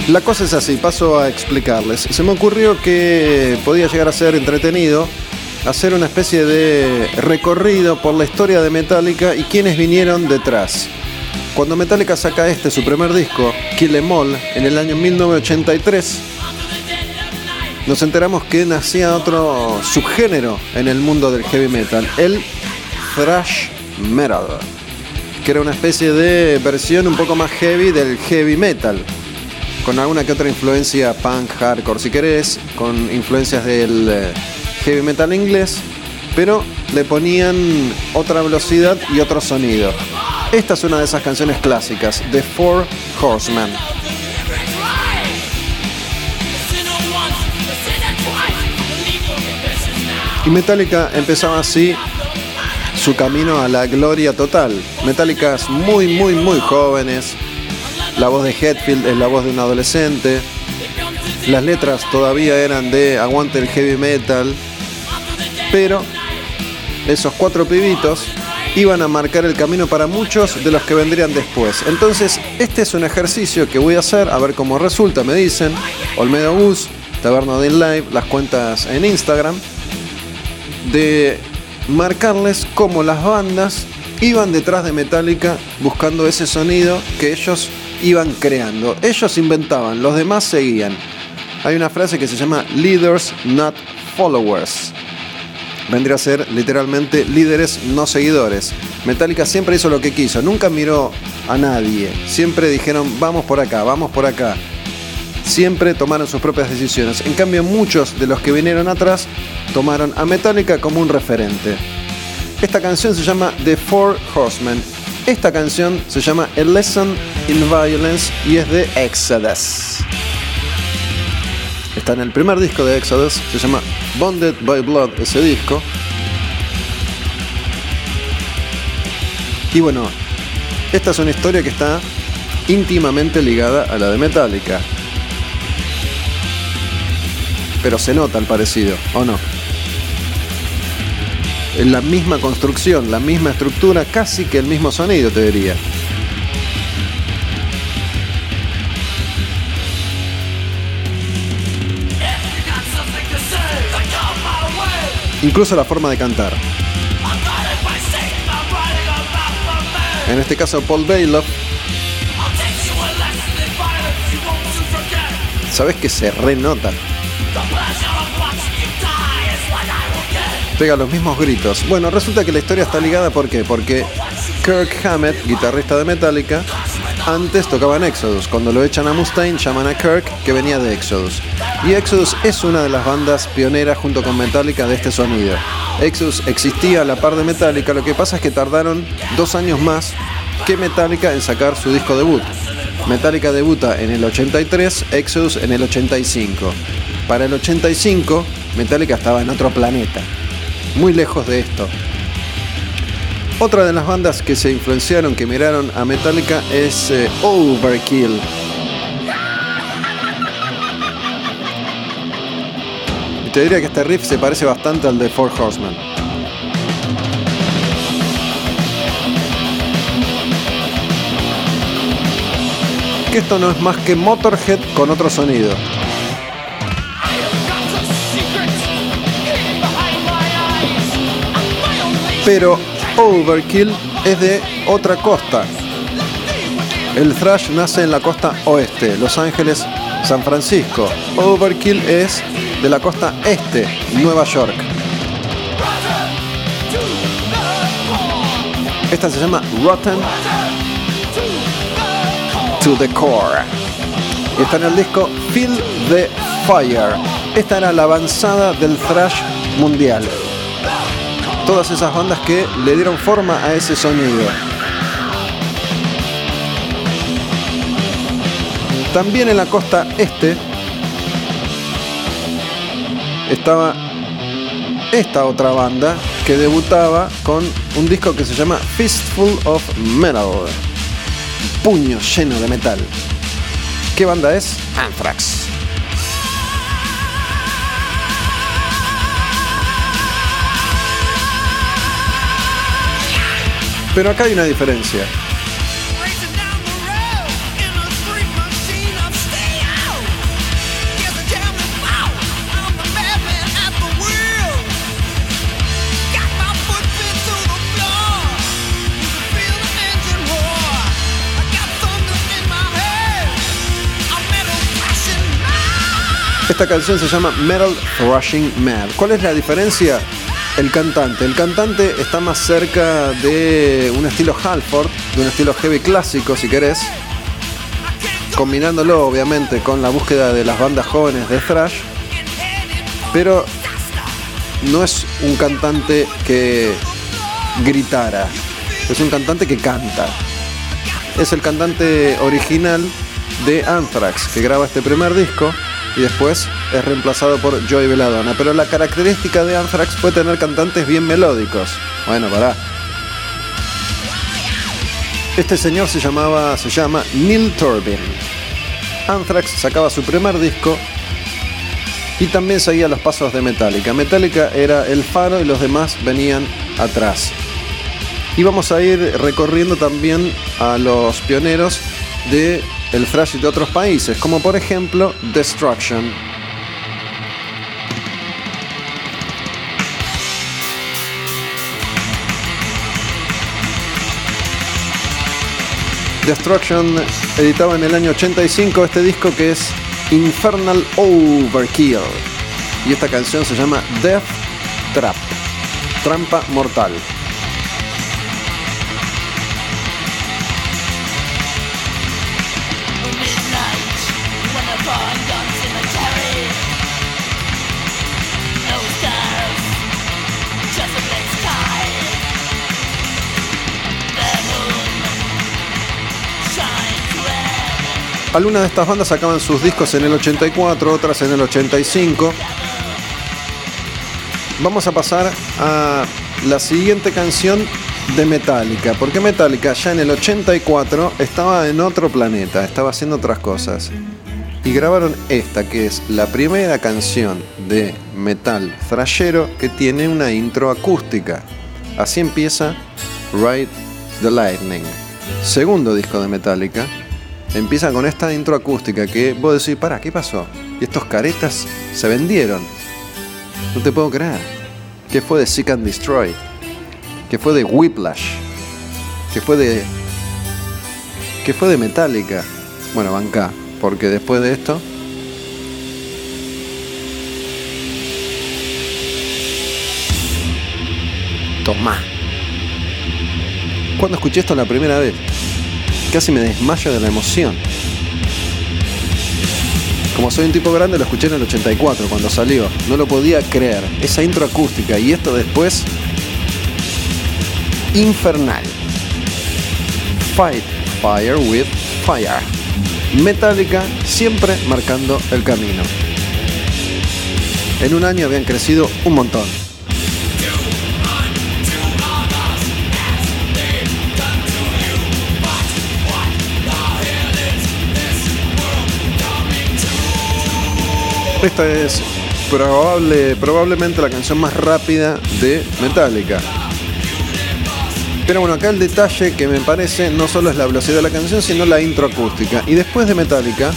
La cosa es así, paso a explicarles. Se me ocurrió que podía llegar a ser entretenido hacer una especie de recorrido por la historia de Metallica y quienes vinieron detrás. Cuando Metallica saca este, su primer disco, Kill Em All, en el año 1983, nos enteramos que nacía otro subgénero en el mundo del heavy metal, el thrash metal, que era una especie de versión un poco más heavy del heavy metal, con alguna que otra influencia punk, hardcore si querés, con influencias del eh, heavy metal inglés, pero le ponían otra velocidad y otro sonido. Esta es una de esas canciones clásicas, The Four Horsemen. Y Metallica empezaba así su camino a la gloria total. Metallicas muy, muy, muy jóvenes. La voz de Hetfield es la voz de un adolescente. Las letras todavía eran de aguante el heavy metal pero esos cuatro pibitos iban a marcar el camino para muchos de los que vendrían después. Entonces, este es un ejercicio que voy a hacer, a ver cómo resulta, me dicen. Olmedo Bus, Taberna de Live, las cuentas en Instagram, de marcarles cómo las bandas iban detrás de Metallica buscando ese sonido que ellos iban creando. Ellos inventaban, los demás seguían. Hay una frase que se llama Leaders, not Followers vendría a ser literalmente líderes no seguidores. Metallica siempre hizo lo que quiso, nunca miró a nadie, siempre dijeron vamos por acá, vamos por acá. Siempre tomaron sus propias decisiones. En cambio, muchos de los que vinieron atrás tomaron a Metallica como un referente. Esta canción se llama The Four Horsemen. Esta canción se llama A Lesson in Violence y es de Exodus. Está en el primer disco de Exodus, se llama Bonded by Blood, ese disco. Y bueno, esta es una historia que está íntimamente ligada a la de Metallica. Pero se nota el parecido, ¿o no? La misma construcción, la misma estructura, casi que el mismo sonido, te diría. Incluso la forma de cantar. En este caso Paul Bailoff. Sabes que se renota. Pega los mismos gritos. Bueno, resulta que la historia está ligada ¿por? Porque Kirk Hammett, guitarrista de Metallica, antes tocaba en Exodus. Cuando lo echan a Mustaine, llaman a Kirk, que venía de Exodus. Y Exodus es una de las bandas pioneras junto con Metallica de este sonido. Exodus existía a la par de Metallica, lo que pasa es que tardaron dos años más que Metallica en sacar su disco debut. Metallica debuta en el 83, Exodus en el 85. Para el 85, Metallica estaba en otro planeta, muy lejos de esto. Otra de las bandas que se influenciaron, que miraron a Metallica es eh, Overkill. Y te diría que este riff se parece bastante al de Four Horsemen. Que esto no es más que Motorhead con otro sonido. Pero Overkill es de otra costa. El thrash nace en la costa oeste, Los Ángeles, San Francisco. Overkill es de la costa este, Nueva York. Esta se llama Rotten to the Core. Y está en el disco Feel the Fire. Esta era la avanzada del thrash mundial. Todas esas bandas que le dieron forma a ese sonido. También en la costa este estaba esta otra banda que debutaba con un disco que se llama Fistful of Metal. Puño lleno de metal. ¿Qué banda es? Anthrax. Pero acá hay una diferencia. Esta canción se llama Metal Rushing Mad. ¿Cuál es la diferencia? El cantante. El cantante está más cerca de un estilo Halford, de un estilo heavy clásico, si querés. Combinándolo, obviamente, con la búsqueda de las bandas jóvenes de thrash. Pero no es un cantante que gritara. Es un cantante que canta. Es el cantante original de Anthrax, que graba este primer disco y después es reemplazado por Joey Belladonna. Pero la característica de Anthrax fue tener cantantes bien melódicos. Bueno, pará. Este señor se llamaba, se llama Neil Turbin. Anthrax sacaba su primer disco y también seguía los pasos de Metallica. Metallica era el faro y los demás venían atrás. Y vamos a ir recorriendo también a los pioneros de el thrash de otros países, como por ejemplo Destruction. Destruction editaba en el año 85 este disco que es Infernal Overkill. Y esta canción se llama Death Trap, trampa mortal. Algunas de estas bandas sacaban sus discos en el 84, otras en el 85. Vamos a pasar a la siguiente canción de Metallica, porque Metallica ya en el 84 estaba en otro planeta, estaba haciendo otras cosas. Y grabaron esta, que es la primera canción de metal thrashero que tiene una intro acústica. Así empieza Ride the Lightning, segundo disco de Metallica, empieza con esta intro acústica que vos decís, para, ¿qué pasó? Y estos caretas se vendieron. No te puedo creer. ¿Qué fue de Seek and Destroy? ¿Qué fue de Whiplash? ¿Qué fue de. ¿Qué fue de Metallica? Bueno, banca, porque después de esto. Tomá. Cuando escuché esto la primera vez, casi me desmayo de la emoción. Como soy un tipo grande, lo escuché en el 84, cuando salió. No lo podía creer. Esa intro acústica y esto después. Infernal. Fight Fire with Fire. Metallica siempre marcando el camino. En un año habían crecido un montón. Esta es probable, probablemente la canción más rápida de Metallica. Pero bueno, acá el detalle que me parece no solo es la velocidad de la canción, sino la intro acústica. Y después de Metallica,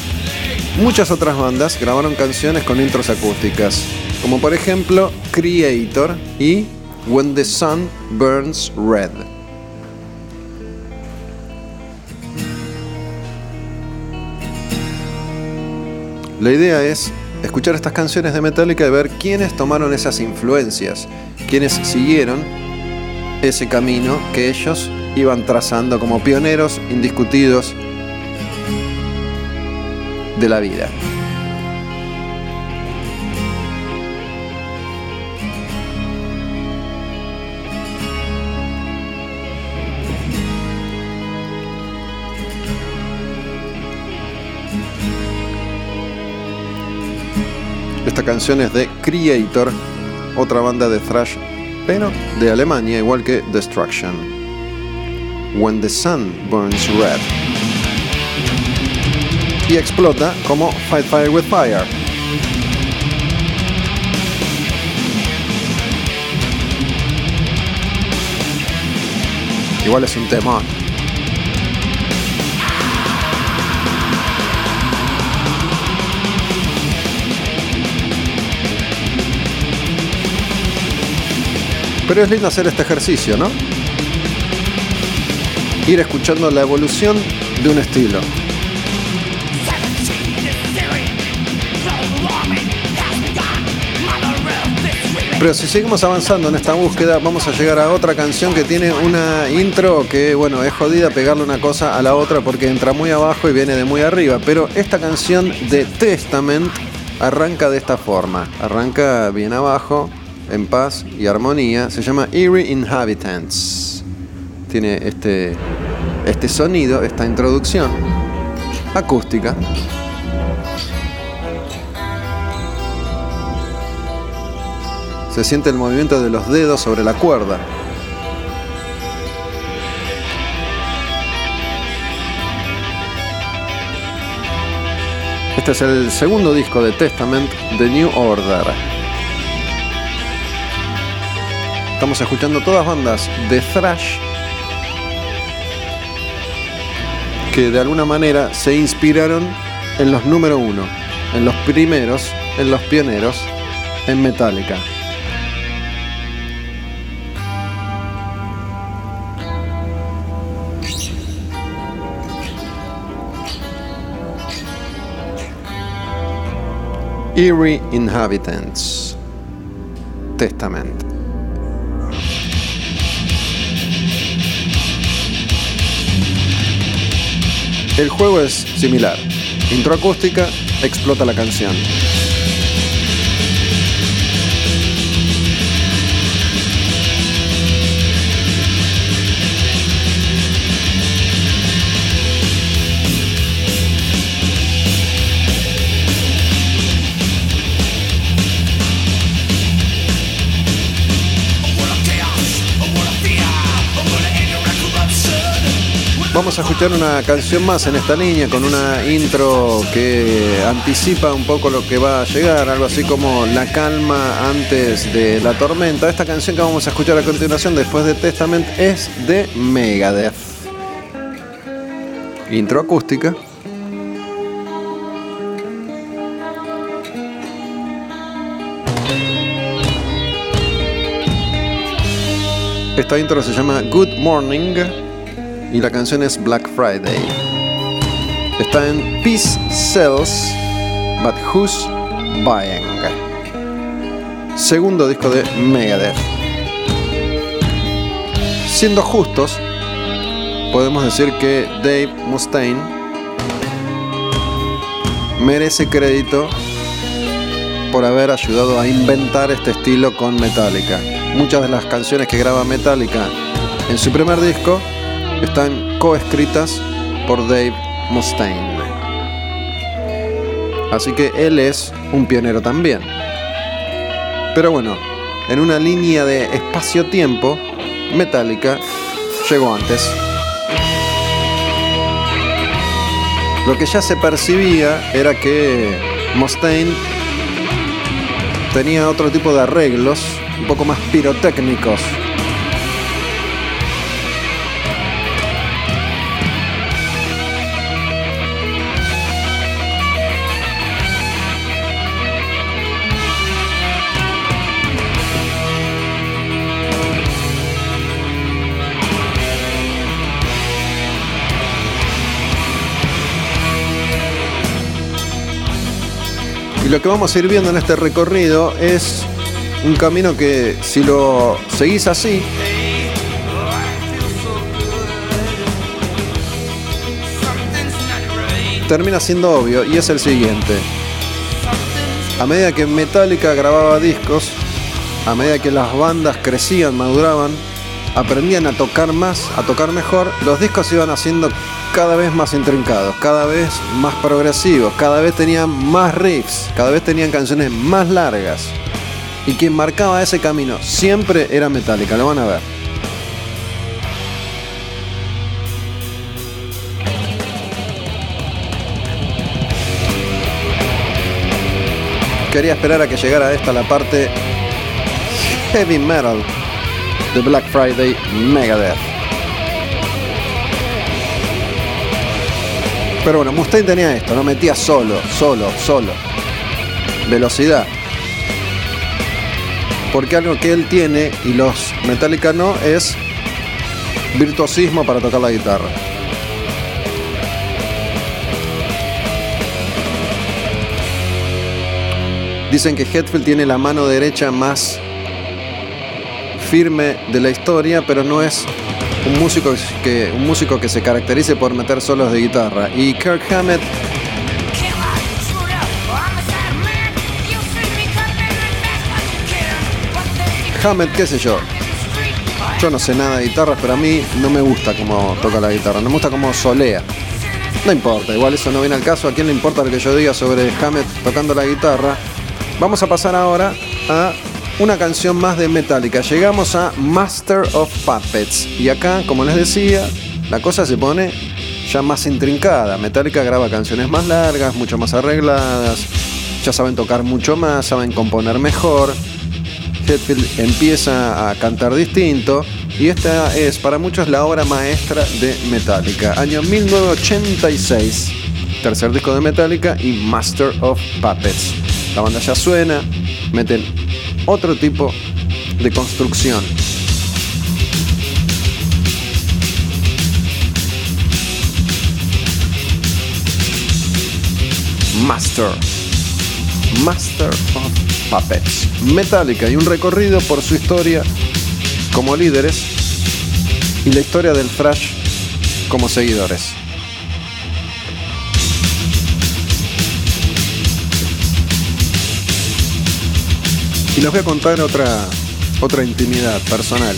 muchas otras bandas grabaron canciones con intros acústicas, como por ejemplo Creator y When the Sun Burns Red. La idea es escuchar estas canciones de Metallica y ver quiénes tomaron esas influencias, quiénes siguieron ese camino que ellos iban trazando como pioneros indiscutidos de la vida. Esta canción es de Creator, otra banda de thrash, pero de Alemania, igual que Destruction. When the Sun Burns Red. Y explota como Fight Fire with Fire. Igual es un tema. Pero es lindo hacer este ejercicio, ¿no? Ir escuchando la evolución de un estilo. Pero si seguimos avanzando en esta búsqueda, vamos a llegar a otra canción que tiene una intro que, bueno, es jodida pegarle una cosa a la otra porque entra muy abajo y viene de muy arriba. Pero esta canción de Testament arranca de esta forma. Arranca bien abajo, en paz y armonía. Se llama Eerie Inhabitants. Tiene este, este sonido, esta introducción acústica. Se siente el movimiento de los dedos sobre la cuerda. Este es el segundo disco de Testament, The New Order. Estamos escuchando todas bandas de thrash que de alguna manera se inspiraron en los número uno, en los primeros, en los pioneros, en Metallica. Eerie Inhabitants. Testament. El juego es similar. Intro acústica, explota la canción. Vamos a escuchar una canción más en esta línea con una intro que anticipa un poco lo que va a llegar, algo así como la calma antes de la tormenta. Esta canción que vamos a escuchar a continuación después de Testament es de Megadeth. Intro acústica. Esta intro se llama Good Morning y la canción es Black Friday. Está en Peace Sells, but Who's Buying? Segundo disco de Megadeth. Siendo justos, podemos decir que Dave Mustaine merece crédito por haber ayudado a inventar este estilo con Metallica. Muchas de las canciones que graba Metallica en su primer disco están coescritas por Dave Mustaine. Así que él es un pionero también. Pero bueno, en una línea de espacio-tiempo, Metallica llegó antes. Lo que ya se percibía era que Mustaine tenía otro tipo de arreglos, un poco más pirotécnicos Y lo que vamos a ir viendo en este recorrido es un camino que si lo seguís así, termina siendo obvio y es el siguiente. A medida que Metallica grababa discos, a medida que las bandas crecían, maduraban, aprendían a tocar más, a tocar mejor, los discos iban haciendo cada vez más intrincados, cada vez más progresivos, cada vez tenían más riffs, cada vez tenían canciones más largas. Y quien marcaba ese camino siempre era Metallica, lo van a ver. Quería esperar a que llegara esta la parte heavy metal de Black Friday Megadeth. Pero bueno, Mustaine tenía esto, no metía solo, solo, solo. Velocidad. Porque algo que él tiene y los Metallica no es virtuosismo para tocar la guitarra. Dicen que Hetfield tiene la mano derecha más firme de la historia, pero no es un músico que, un músico que se caracterice por meter solos de guitarra. Y Kirk Hammett Hammett, qué sé yo. Yo no sé nada de guitarras, pero a mí no me gusta cómo toca la guitarra, no me gusta cómo solea. No importa, igual eso no viene al caso. ¿A quién le importa lo que yo diga sobre Hammett tocando la guitarra? Vamos a pasar ahora a una canción más de Metallica. Llegamos a Master of Puppets. Y acá, como les decía, la cosa se pone ya más intrincada. Metallica graba canciones más largas, mucho más arregladas. Ya saben tocar mucho más, saben componer mejor. Hetfield empieza a cantar distinto. Y esta es para muchos la obra maestra de Metallica. Año 1986. Tercer disco de Metallica y Master of Puppets. La banda ya suena, meten otro tipo de construcción. Master. Master of Puppets. Metallica y un recorrido por su historia como líderes y la historia del thrash como seguidores. Y les voy a contar otra, otra intimidad personal.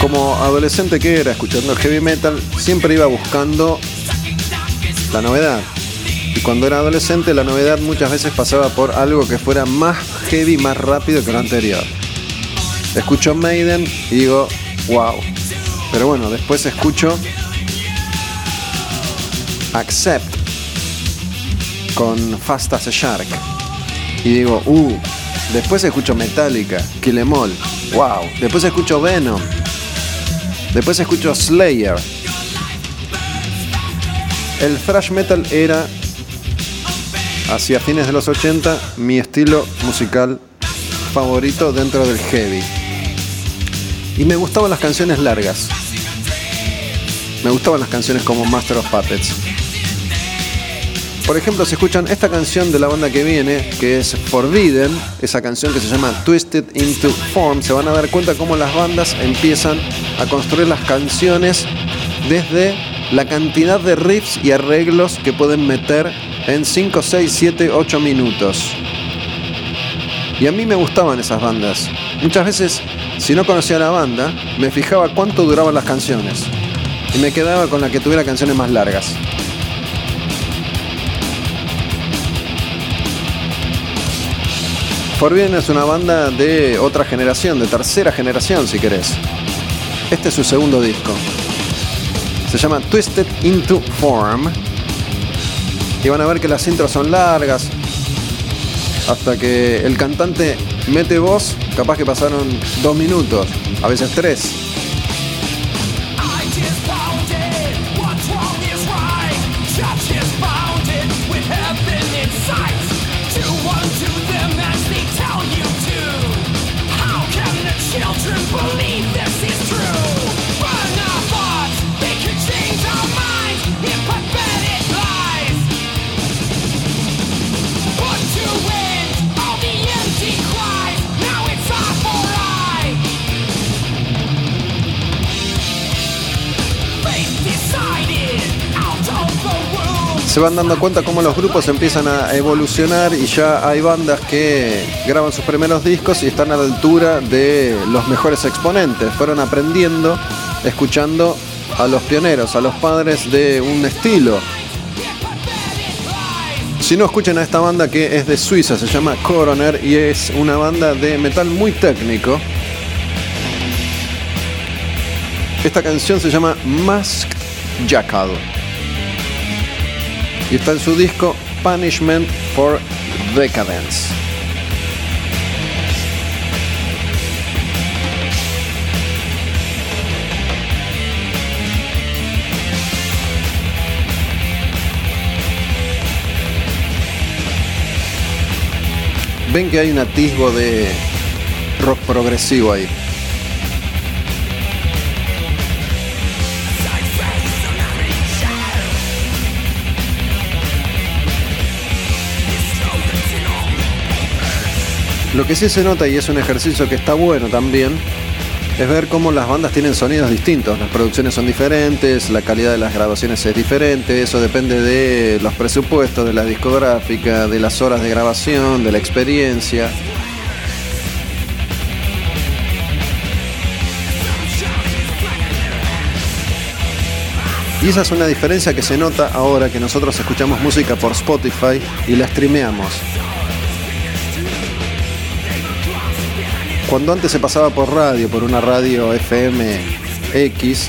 Como adolescente que era escuchando heavy metal, siempre iba buscando la novedad. Y cuando era adolescente, la novedad muchas veces pasaba por algo que fuera más heavy, más rápido que lo anterior. Escucho Maiden y digo, wow. Pero bueno, después escucho Accept con Fast as a Shark. Y digo, uh, después escucho Metallica, Kill Em All, wow. Después escucho Venom. Después escucho Slayer. El thrash metal era, hacia fines de los 80, mi estilo musical favorito dentro del heavy. Y me gustaban las canciones largas. Me gustaban las canciones como Master of Puppets. Por ejemplo, si escuchan esta canción de la banda que viene, que es Forbidden, esa canción que se llama Twisted into Form, se van a dar cuenta cómo las bandas empiezan a construir las canciones desde la cantidad de riffs y arreglos que pueden meter en 5, 6, 7, 8 minutos. Y a mí me gustaban esas bandas. Muchas veces, si no conocía la banda, me fijaba cuánto duraban las canciones. Y me quedaba con la que tuviera canciones más largas. Forbidden es una banda de otra generación, de tercera generación si querés. Este es su segundo disco. Se llama Twisted into Form. Y van a ver que las intros son largas. Hasta que el cantante mete voz, capaz que pasaron dos minutos, a veces tres. Se van dando cuenta cómo los grupos empiezan a evolucionar y ya hay bandas que graban sus primeros discos y están a la altura de los mejores exponentes. Fueron aprendiendo, escuchando a los pioneros, a los padres de un estilo. Si no escuchen a esta banda que es de Suiza, se llama Coroner y es una banda de metal muy técnico. Esta canción se llama Masked Jackal y está en su disco Punishment for Decadence. Ven que hay un atisbo de rock progresivo ahí. Lo que sí se nota y es un ejercicio que está bueno también es ver cómo las bandas tienen sonidos distintos, las producciones son diferentes, la calidad de las grabaciones es diferente, eso depende de los presupuestos, de la discográfica, de las horas de grabación, de la experiencia. Y esa es una diferencia que se nota ahora que nosotros escuchamos música por Spotify y la streameamos. Cuando antes se pasaba por radio, por una radio FM X,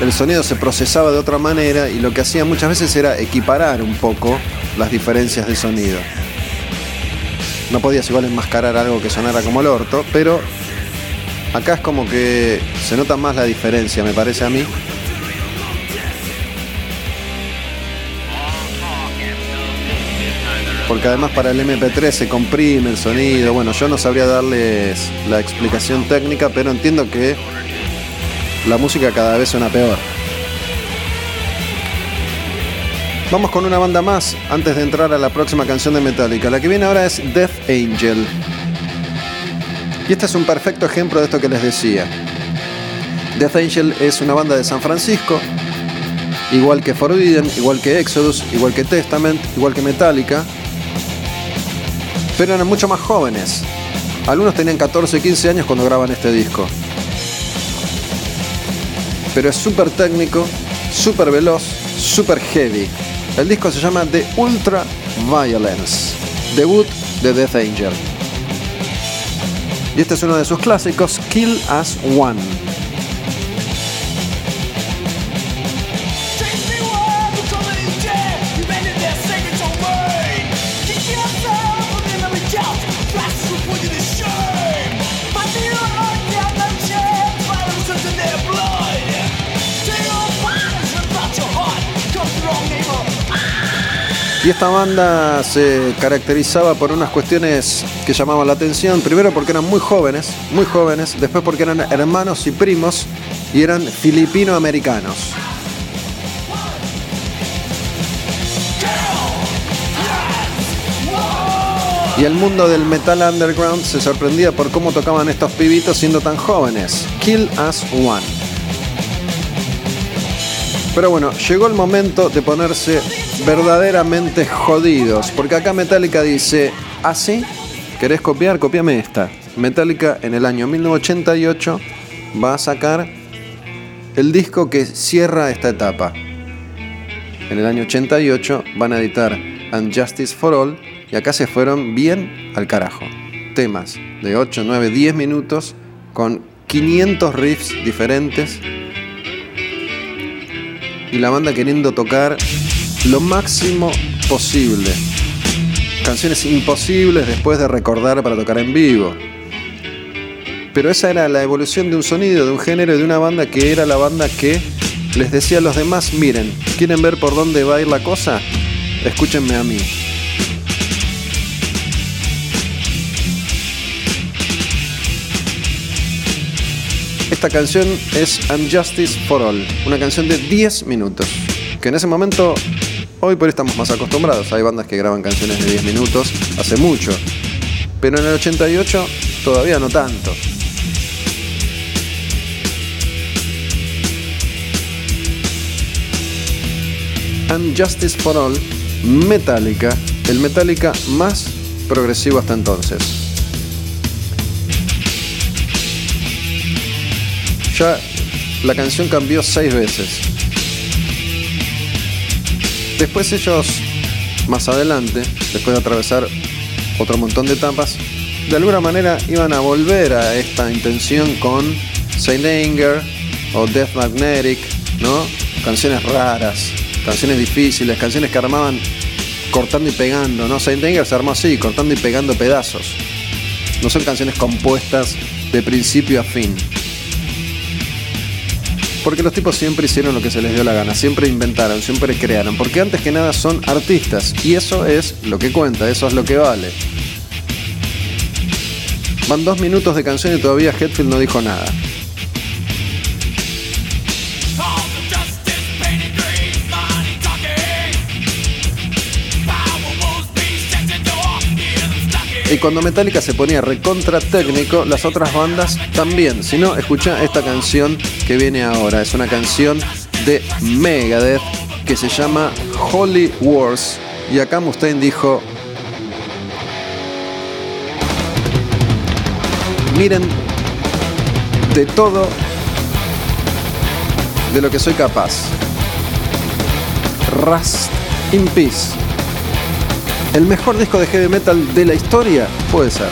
el sonido se procesaba de otra manera y lo que hacía muchas veces era equiparar un poco las diferencias de sonido. No podías igual enmascarar algo que sonara como el orto, pero acá es como que se nota más la diferencia, me parece a mí. Porque además para el MP3 se comprime el sonido. Bueno, yo no sabría darles la explicación técnica, pero entiendo que la música cada vez suena peor. Vamos con una banda más antes de entrar a la próxima canción de Metallica. La que viene ahora es Death Angel. Y este es un perfecto ejemplo de esto que les decía. Death Angel es una banda de San Francisco, igual que Forbidden, igual que Exodus, igual que Testament, igual que Metallica, pero eran mucho más jóvenes. Algunos tenían 14, 15 años cuando graban este disco. Pero es súper técnico, súper veloz, súper heavy. El disco se llama The Ultra Violence, debut de Death Angel. Y este es uno de sus clásicos, Kill As One. Y esta banda se caracterizaba por unas cuestiones que llamaban la atención. Primero porque eran muy jóvenes, muy jóvenes. Después porque eran hermanos y primos y eran filipino-americanos. Y el mundo del metal underground se sorprendía por cómo tocaban estos pibitos siendo tan jóvenes. Kill Us One. Pero bueno, llegó el momento de ponerse verdaderamente jodidos. Porque acá Metallica dice, así, ¿Ah, ¿querés copiar? Copiame esta. Metallica en el año 1988 va a sacar el disco que cierra esta etapa. En el año 88 van a editar Unjustice for All y acá se fueron bien al carajo. Temas de 8, 9, 10 minutos con 500 riffs diferentes y la banda queriendo tocar lo máximo posible. Canciones imposibles después de recordar para tocar en vivo. Pero esa era la evolución de un sonido, de un género, de una banda que era la banda que les decía a los demás, miren, ¿quieren ver por dónde va a ir la cosa? Escúchenme a mí. Esta canción es Unjustice for All, una canción de 10 minutos, que en ese momento Hoy por hoy estamos más acostumbrados. Hay bandas que graban canciones de 10 minutos hace mucho. Pero en el 88 todavía no tanto. And Justice for All, Metallica, el Metallica más progresivo hasta entonces. Ya la canción cambió seis veces. Después ellos, más adelante, después de atravesar otro montón de etapas, de alguna manera iban a volver a esta intención con Saint Anger o Death Magnetic, ¿no? Canciones raras, canciones difíciles, canciones que armaban cortando y pegando, ¿no? Saint Anger se armó así, cortando y pegando pedazos. No son canciones compuestas de principio a fin. Porque los tipos siempre hicieron lo que se les dio la gana, siempre inventaron, siempre crearon. Porque antes que nada son artistas. Y eso es lo que cuenta, eso es lo que vale. Van dos minutos de canción y todavía Hetfield no dijo nada. Y cuando Metallica se ponía recontra técnico, las otras bandas también. Si no, escucha esta canción que viene ahora. Es una canción de Megadeth que se llama Holy Wars. Y acá Mustaine dijo, miren de todo de lo que soy capaz. Rust in Peace. El mejor disco de heavy metal de la historia puede ser.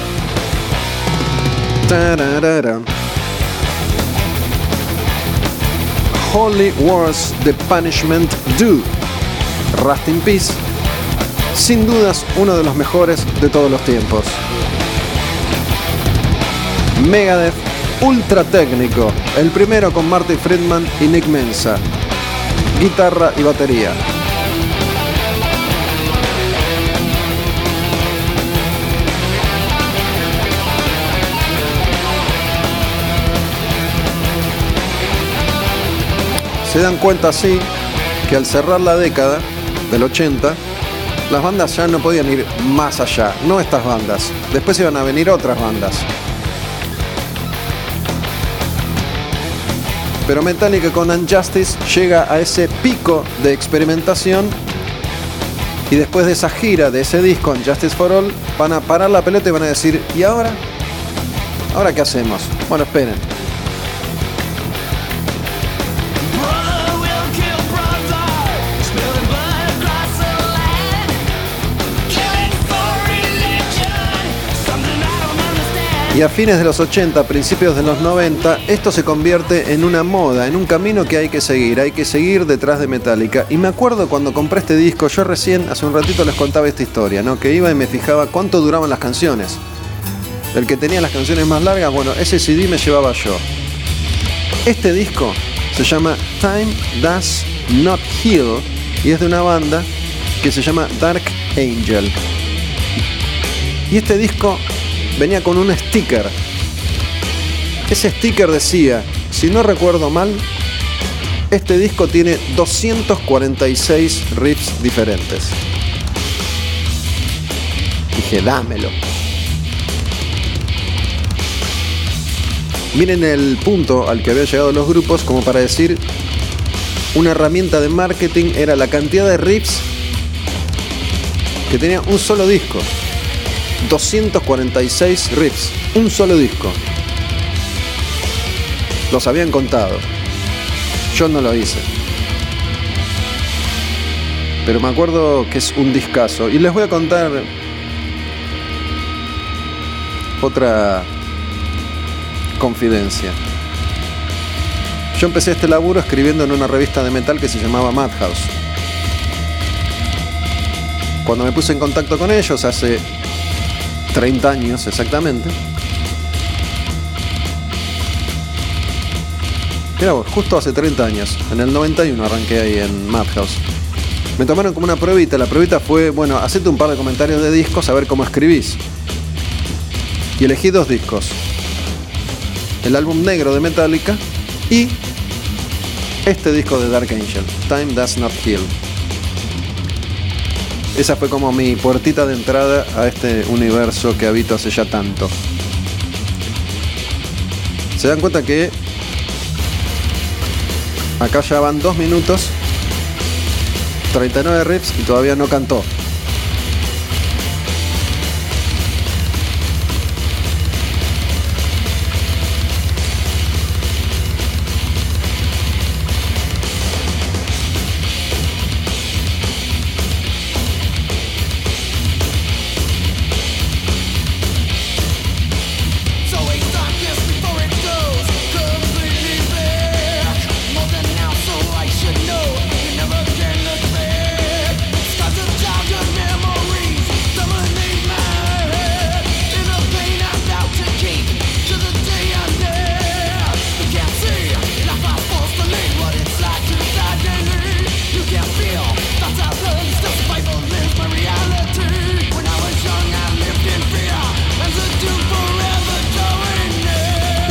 Holy Wars The Punishment Do. Rust in Peace. Sin dudas uno de los mejores de todos los tiempos. Megadeth Ultra Técnico. El primero con Marty Friedman y Nick Mensa. Guitarra y batería. Se dan cuenta así que al cerrar la década del 80, las bandas ya no podían ir más allá, no estas bandas. Después iban a venir otras bandas. Pero Metallica con Unjustice llega a ese pico de experimentación y después de esa gira, de ese disco Unjustice for All, van a parar la pelota y van a decir, ¿y ahora? ¿Ahora qué hacemos? Bueno, esperen. Y a fines de los 80, principios de los 90, esto se convierte en una moda, en un camino que hay que seguir, hay que seguir detrás de Metallica. Y me acuerdo cuando compré este disco, yo recién, hace un ratito les contaba esta historia, ¿no? Que iba y me fijaba cuánto duraban las canciones. El que tenía las canciones más largas, bueno, ese CD me llevaba yo. Este disco se llama Time Does Not Heal y es de una banda que se llama Dark Angel. Y este disco venía con un sticker. Ese sticker decía, si no recuerdo mal, este disco tiene 246 riffs diferentes. Dije, dámelo. Miren el punto al que habían llegado los grupos como para decir, una herramienta de marketing era la cantidad de riffs que tenía un solo disco. 246 riffs, un solo disco. Los habían contado. Yo no lo hice. Pero me acuerdo que es un discazo. Y les voy a contar otra confidencia. Yo empecé este laburo escribiendo en una revista de metal que se llamaba Madhouse. Cuando me puse en contacto con ellos hace 30 años exactamente. Mira vos, justo hace 30 años, en el 91 arranqué ahí en Madhouse. Me tomaron como una pruebita, la pruebita fue, bueno, hacete un par de comentarios de discos a ver cómo escribís. Y elegí dos discos. El álbum negro de Metallica y este disco de Dark Angel, Time Does Not Heal. Esa fue como mi puertita de entrada a este universo que habito hace ya tanto. Se dan cuenta que acá ya van dos minutos 39 riffs y todavía no cantó.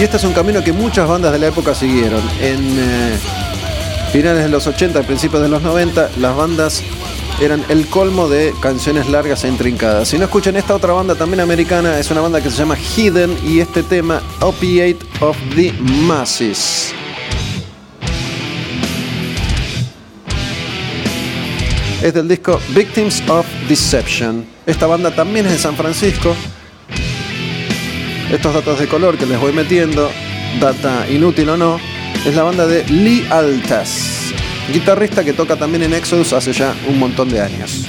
Y este es un camino que muchas bandas de la época siguieron. En eh, finales de los 80, principios de los 90, las bandas eran el colmo de canciones largas e intrincadas. Si no escuchan esta otra banda también americana, es una banda que se llama Hidden y este tema Opiate of the Masses. Es del disco Victims of Deception. Esta banda también es de San Francisco estos datos de color que les voy metiendo, data inútil o no, es la banda de Lee Altas, guitarrista que toca también en Exodus hace ya un montón de años.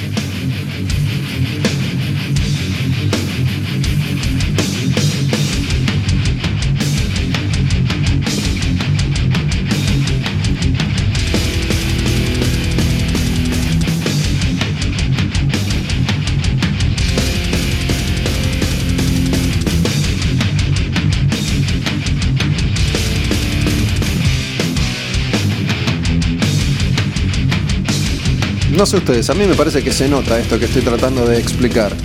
No sé ustedes, a mí me parece que se nota esto que estoy tratando de explicar.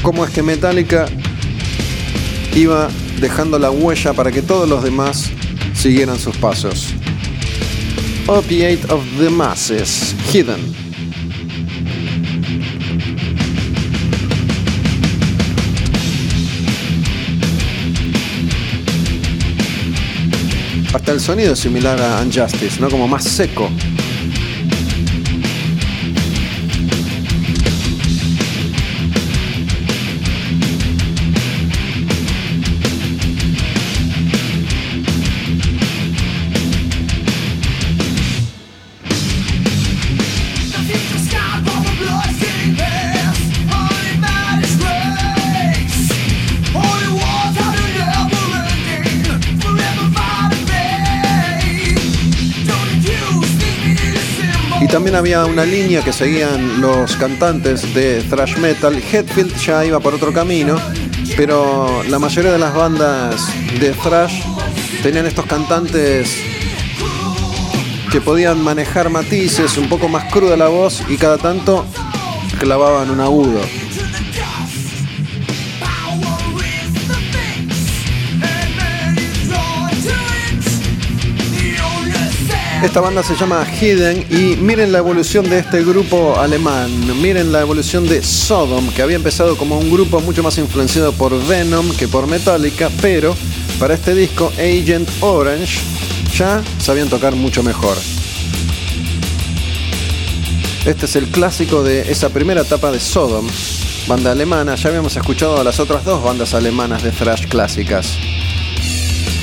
Cómo es que Metallica iba dejando la huella para que todos los demás siguieran sus pasos. Opiate of the Masses, Hidden. Hasta el sonido es similar a Unjustice, ¿no? Como más seco. Había una línea que seguían los cantantes de thrash metal. Headfield ya iba por otro camino, pero la mayoría de las bandas de thrash tenían estos cantantes que podían manejar matices, un poco más cruda la voz y cada tanto clavaban un agudo. Esta banda se llama Hidden y miren la evolución de este grupo alemán, miren la evolución de Sodom, que había empezado como un grupo mucho más influenciado por Venom que por Metallica, pero para este disco Agent Orange ya sabían tocar mucho mejor. Este es el clásico de esa primera etapa de Sodom, banda alemana. Ya habíamos escuchado a las otras dos bandas alemanas de thrash clásicas.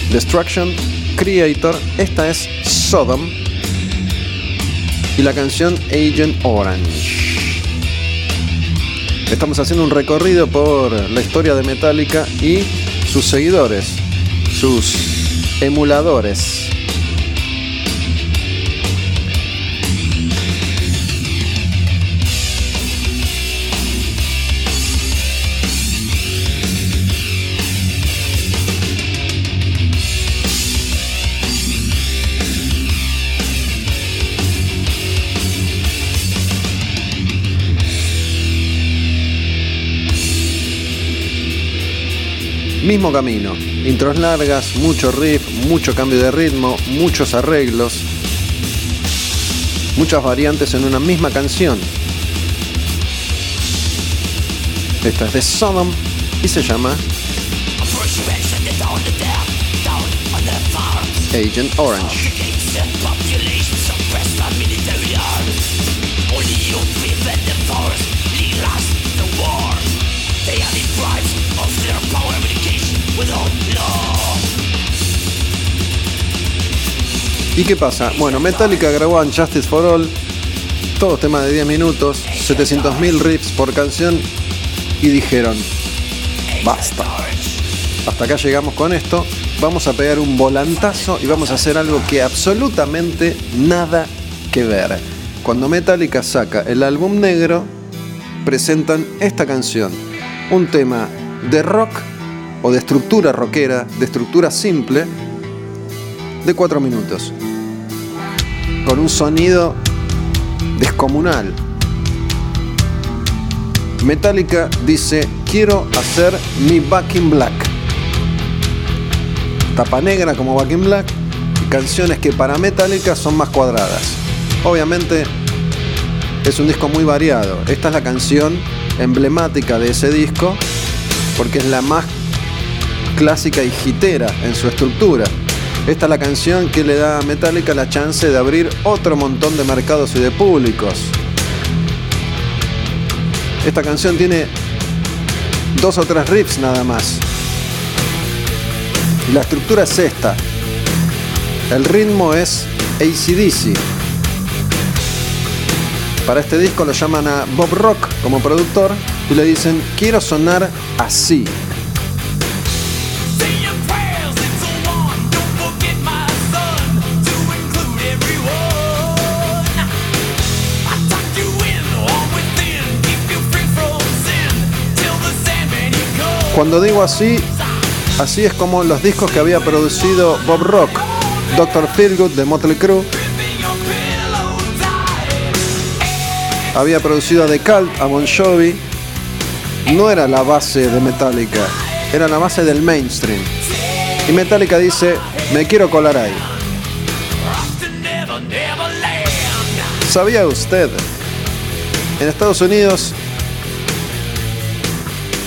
Destruction Creator, esta es Sodom y la canción Agent Orange. Estamos haciendo un recorrido por la historia de Metallica y sus seguidores, sus emuladores. Mismo camino, intros largas, mucho riff, mucho cambio de ritmo, muchos arreglos, muchas variantes en una misma canción. Esta es de Sodom y se llama Agent Orange. ¿Y qué pasa? Bueno, Metallica grabó Justice for All, todos temas de 10 minutos, 700.000 riffs por canción y dijeron, basta. Hasta acá llegamos con esto, vamos a pegar un volantazo y vamos a hacer algo que absolutamente nada que ver. Cuando Metallica saca el álbum negro, presentan esta canción, un tema de rock o de estructura rockera, de estructura simple, de 4 minutos con un sonido descomunal. Metallica dice, quiero hacer mi Back in Black. Tapa negra como Back in Black canciones que para Metallica son más cuadradas. Obviamente es un disco muy variado. Esta es la canción emblemática de ese disco porque es la más clásica y gitera en su estructura. Esta es la canción que le da a Metallica la chance de abrir otro montón de mercados y de públicos. Esta canción tiene dos o tres riffs nada más. Y la estructura es esta. El ritmo es ACDC. Para este disco lo llaman a Bob Rock como productor y le dicen, quiero sonar así. Cuando digo así, así es como los discos que había producido Bob Rock, Dr. Feelgood de Motley Crue, había producido a The Cult, a Bon Jovi, no era la base de Metallica, era la base del mainstream. Y Metallica dice, me quiero colar ahí. ¿Sabía usted? En Estados Unidos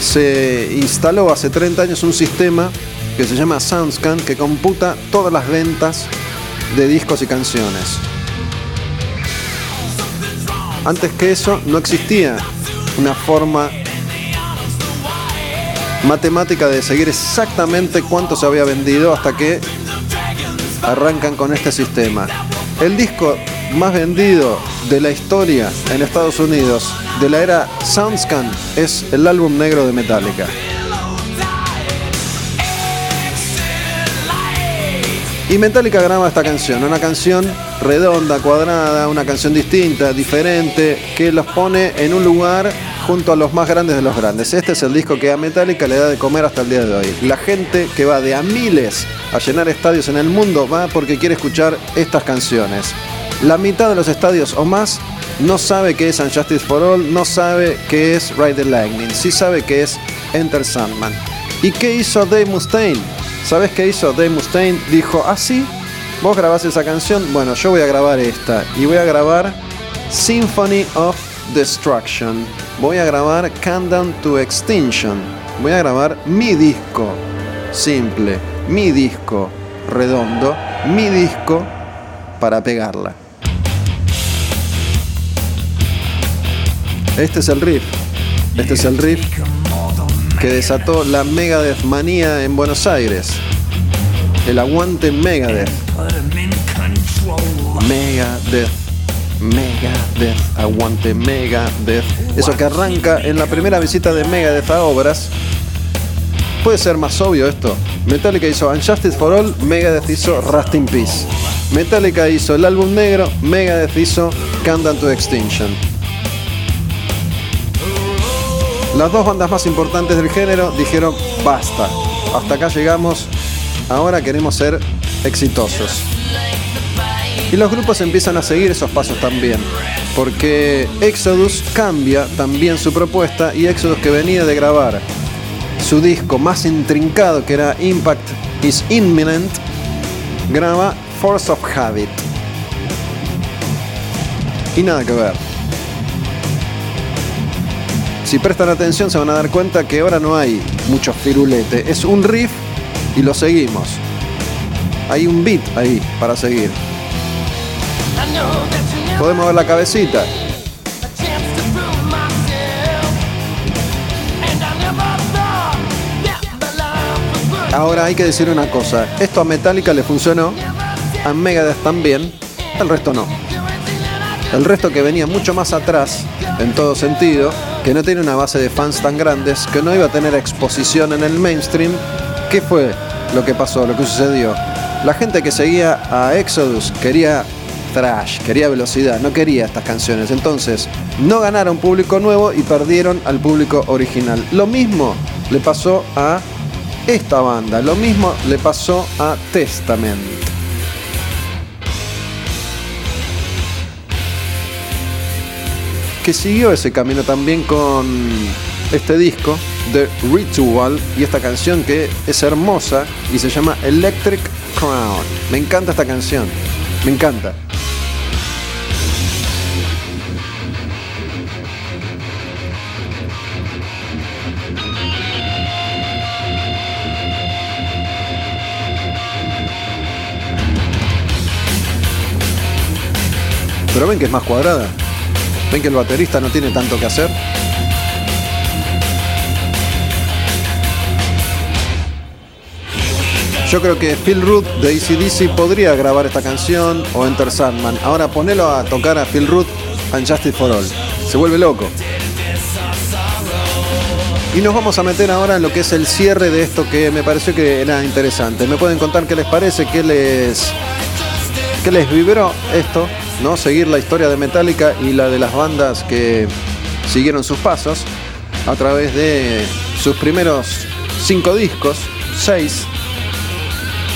se instaló hace 30 años un sistema que se llama SoundScan que computa todas las ventas de discos y canciones. Antes que eso no existía una forma matemática de seguir exactamente cuánto se había vendido hasta que arrancan con este sistema. El disco más vendido de la historia en Estados Unidos de la era Soundscan es el álbum negro de Metallica. Y Metallica graba esta canción, una canción redonda, cuadrada, una canción distinta, diferente, que los pone en un lugar junto a los más grandes de los grandes. Este es el disco que a Metallica le da de comer hasta el día de hoy. La gente que va de a miles a llenar estadios en el mundo va porque quiere escuchar estas canciones. La mitad de los estadios o más no sabe qué es Unjustice for All, no sabe qué es Ride the Lightning, sí sabe qué es Enter Sandman. ¿Y qué hizo Dave Mustaine? ¿Sabes qué hizo Dave Mustaine? Dijo, ah sí, vos grabás esa canción, bueno, yo voy a grabar esta y voy a grabar Symphony of Destruction. Voy a grabar Countdown to Extinction. Voy a grabar mi disco simple, mi disco redondo, mi disco para pegarla. Este es el riff. Este es el riff que desató la Megadeth manía en Buenos Aires. El aguante Megadeth. Megadeth. Megadeth. Aguante Megadeth. Eso que arranca en la primera visita de Megadeth a obras. Puede ser más obvio esto. Metallica hizo Unjustice for All, Megadeth hizo Rust in Peace. Metallica hizo el álbum negro, Megadeth hizo Countdown to Extinction. Las dos bandas más importantes del género dijeron, basta, hasta acá llegamos, ahora queremos ser exitosos. Y los grupos empiezan a seguir esos pasos también, porque Exodus cambia también su propuesta y Exodus que venía de grabar su disco más intrincado que era Impact is Imminent, graba Force of Habit. Y nada que ver. Si prestan atención se van a dar cuenta que ahora no hay mucho firulete. Es un riff y lo seguimos. Hay un beat ahí para seguir. Podemos ver la cabecita. Ahora hay que decir una cosa, esto a Metallica le funcionó, a Megadeth también, al resto no. El resto que venía mucho más atrás, en todo sentido, que no tiene una base de fans tan grandes, que no iba a tener exposición en el mainstream, ¿qué fue lo que pasó, lo que sucedió? La gente que seguía a Exodus quería thrash, quería velocidad, no quería estas canciones. Entonces, no ganaron público nuevo y perdieron al público original. Lo mismo le pasó a esta banda, lo mismo le pasó a Testament. Que siguió ese camino también con este disco, The Ritual, y esta canción que es hermosa y se llama Electric Crown. Me encanta esta canción, me encanta. Pero ven que es más cuadrada. Ven que el baterista no tiene tanto que hacer. Yo creo que Phil Root de ACDC podría grabar esta canción o Enter Sandman. Ahora ponelo a tocar a Phil Root and Justice for All. Se vuelve loco. Y nos vamos a meter ahora en lo que es el cierre de esto que me pareció que era interesante. ¿Me pueden contar qué les parece? ¿Qué les, qué les vibró esto? ¿No? Seguir la historia de Metallica y la de las bandas que siguieron sus pasos a través de sus primeros cinco discos, seis,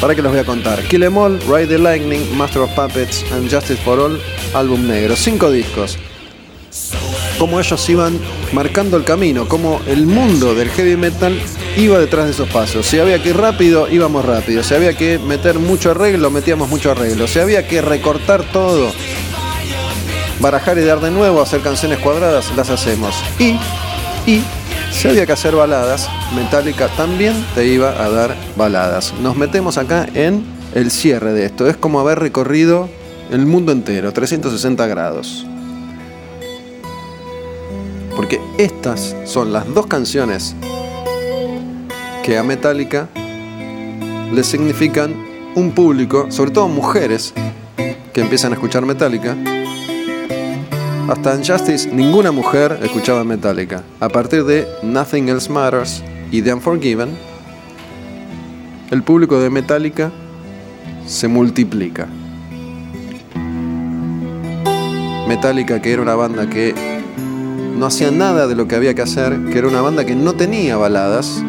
para que los voy a contar. Kill Em All, Ride the Lightning, Master of Puppets and Justice for All, álbum negro. Cinco discos. Cómo ellos iban marcando el camino, cómo el mundo del heavy metal iba detrás de esos pasos. Si había que ir rápido, íbamos rápido. Si había que meter mucho arreglo, metíamos mucho arreglo. Si había que recortar todo, barajar y dar de nuevo, hacer canciones cuadradas, las hacemos. Y, y si había que hacer baladas, Metallica también te iba a dar baladas. Nos metemos acá en el cierre de esto. Es como haber recorrido el mundo entero, 360 grados. Porque estas son las dos canciones que a Metallica le significan un público, sobre todo mujeres, que empiezan a escuchar Metallica. Hasta Justice ninguna mujer escuchaba Metallica. A partir de Nothing Else Matters y The Unforgiven, el público de Metallica se multiplica. Metallica, que era una banda que no hacía nada de lo que había que hacer, que era una banda que no tenía baladas,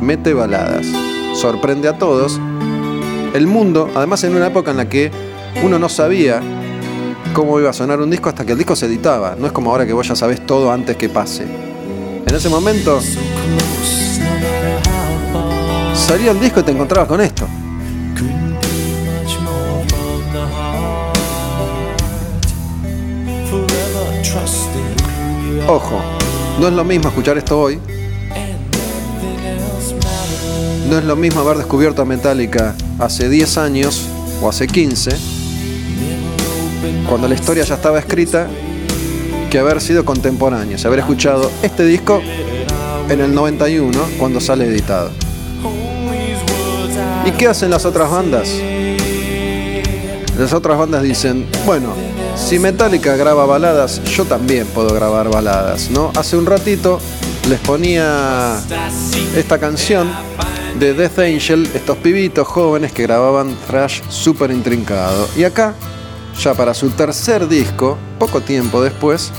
mete baladas, sorprende a todos. El mundo, además en una época en la que uno no sabía cómo iba a sonar un disco hasta que el disco se editaba. No es como ahora que vos ya sabés todo antes que pase. En ese momento salía el disco y te encontrabas con esto. Ojo, no es lo mismo escuchar esto hoy. No es lo mismo haber descubierto Metallica hace 10 años o hace 15, cuando la historia ya estaba escrita, que haber sido contemporáneos, haber escuchado este disco en el 91 cuando sale editado. ¿Y qué hacen las otras bandas? Las otras bandas dicen, bueno, si Metallica graba baladas, yo también puedo grabar baladas, ¿no? Hace un ratito les ponía esta canción de Death Angel, estos pibitos jóvenes que grababan thrash súper intrincado. Y acá, ya para su tercer disco, poco tiempo después,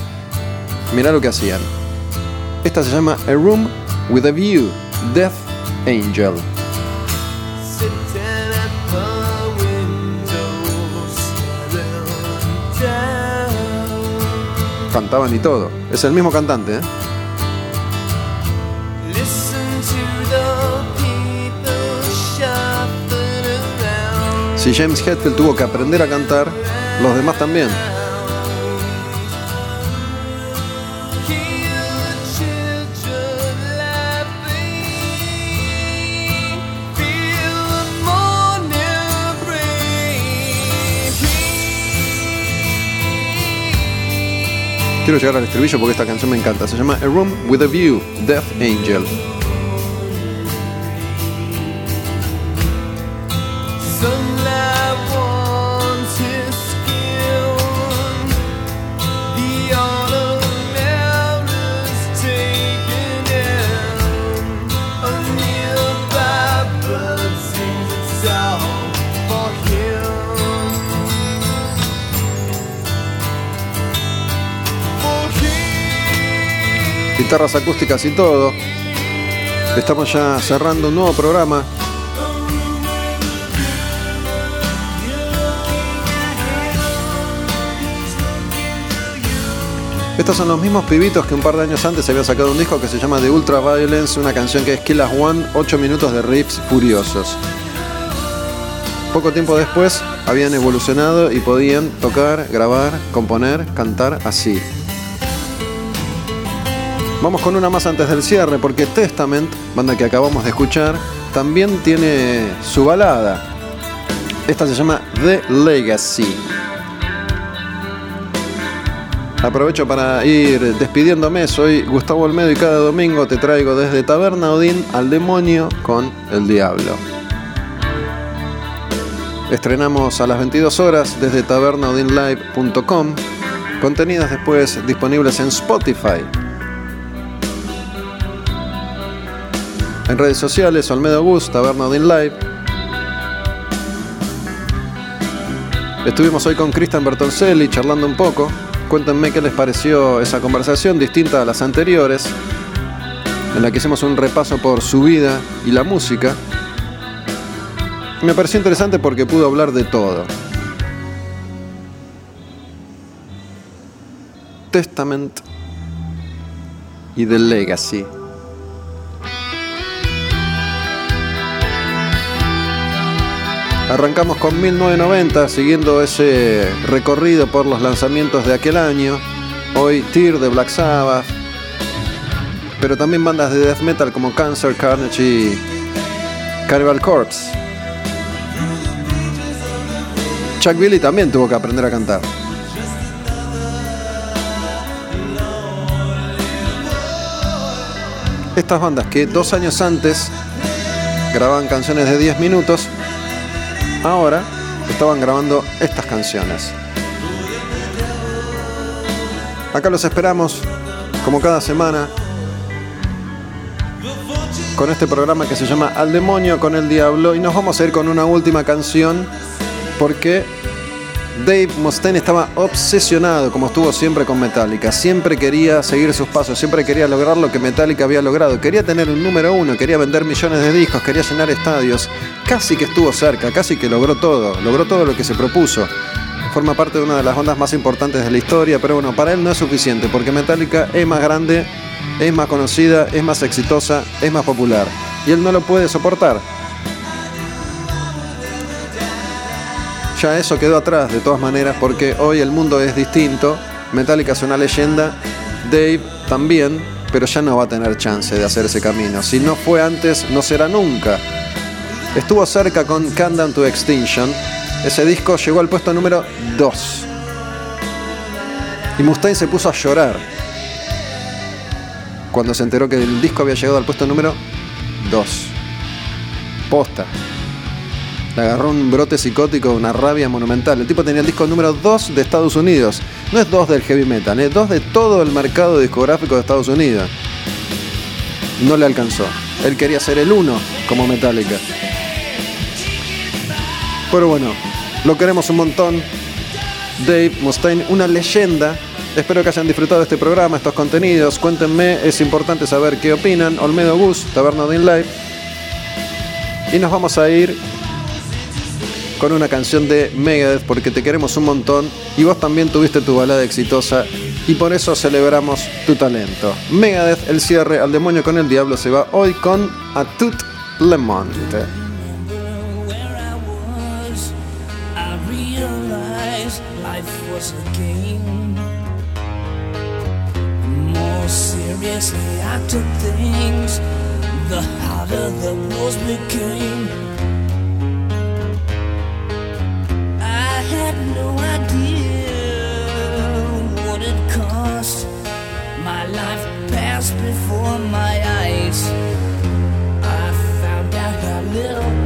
mirá lo que hacían. Esta se llama A Room with a View, Death Angel. Cantaban y todo. Es el mismo cantante, ¿eh? Si James Hetfield tuvo que aprender a cantar, los demás también. Quiero llegar al estribillo porque esta canción me encanta. Se llama A Room with a View, Death Angel. Guitarras acústicas y todo. Estamos ya cerrando un nuevo programa. Estos son los mismos pibitos que un par de años antes había sacado un disco que se llama The Ultra Violence, una canción que es Kill Us One, 8 minutos de riffs furiosos. Poco tiempo después habían evolucionado y podían tocar, grabar, componer, cantar así. Vamos con una más antes del cierre, porque Testament, banda que acabamos de escuchar, también tiene su balada. Esta se llama The Legacy. Aprovecho para ir despidiéndome. Soy Gustavo Olmedo y cada domingo te traigo desde Taberna Odín al demonio con el diablo. Estrenamos a las 22 horas desde tabernaodinlive.com. Contenidos después disponibles en Spotify. En redes sociales, Olmedo Gus, Taberna Odin Live. Estuvimos hoy con Cristian Bertoncelli charlando un poco. Cuéntenme qué les pareció esa conversación distinta a las anteriores, en la que hicimos un repaso por su vida y la música. Me pareció interesante porque pudo hablar de todo. Testament y The Legacy. Arrancamos con 1990, siguiendo ese recorrido por los lanzamientos de aquel año. Hoy Tear de Black Sabbath, pero también bandas de death metal como Cancer, Carnage y Cannibal Corpse. Chuck Billy también tuvo que aprender a cantar. Estas bandas que dos años antes grababan canciones de 10 minutos, ahora estaban grabando estas canciones. Acá los esperamos, como cada semana, con este programa que se llama Al demonio con el diablo y nos vamos a ir con una última canción porque Dave Mustaine estaba obsesionado, como estuvo siempre con Metallica. Siempre quería seguir sus pasos, siempre quería lograr lo que Metallica había logrado. Quería tener un número uno, quería vender millones de discos, quería llenar estadios. Casi que estuvo cerca, casi que logró todo, logró todo lo que se propuso. Forma parte de una de las bandas más importantes de la historia, pero bueno, para él no es suficiente, porque Metallica es más grande, es más conocida, es más exitosa, es más popular. Y él no lo puede soportar. ya eso quedó atrás de todas maneras porque hoy el mundo es distinto. Metallica es una leyenda, Dave también, pero ya no va a tener chance de hacer ese camino. Si no fue antes, no será nunca. Estuvo cerca con Countdown to Extinction. Ese disco llegó al puesto número 2. Y Mustaine se puso a llorar cuando se enteró que el disco había llegado al puesto número 2. Posta. Le agarró un brote psicótico, una rabia monumental. El tipo tenía el disco número 2 de Estados Unidos. No es 2 del heavy metal, es 2 de todo el mercado discográfico de Estados Unidos. No le alcanzó. Él quería ser el 1 como Metallica. Pero bueno, lo queremos un montón. Dave Mustaine, una leyenda. Espero que hayan disfrutado este programa, estos contenidos. Cuéntenme, es importante saber qué opinan. Olmedo Gus, Taberna de Live. Y nos vamos a ir con una canción de Megadeth porque te queremos un montón y vos también tuviste tu balada exitosa y por eso celebramos tu talento. Megadeth, el cierre al demonio con el diablo se va hoy con A Tout Le Monde. Obviously, I took things the harder the rules became. I had no idea what it cost. My life passed before my eyes. I found out how little.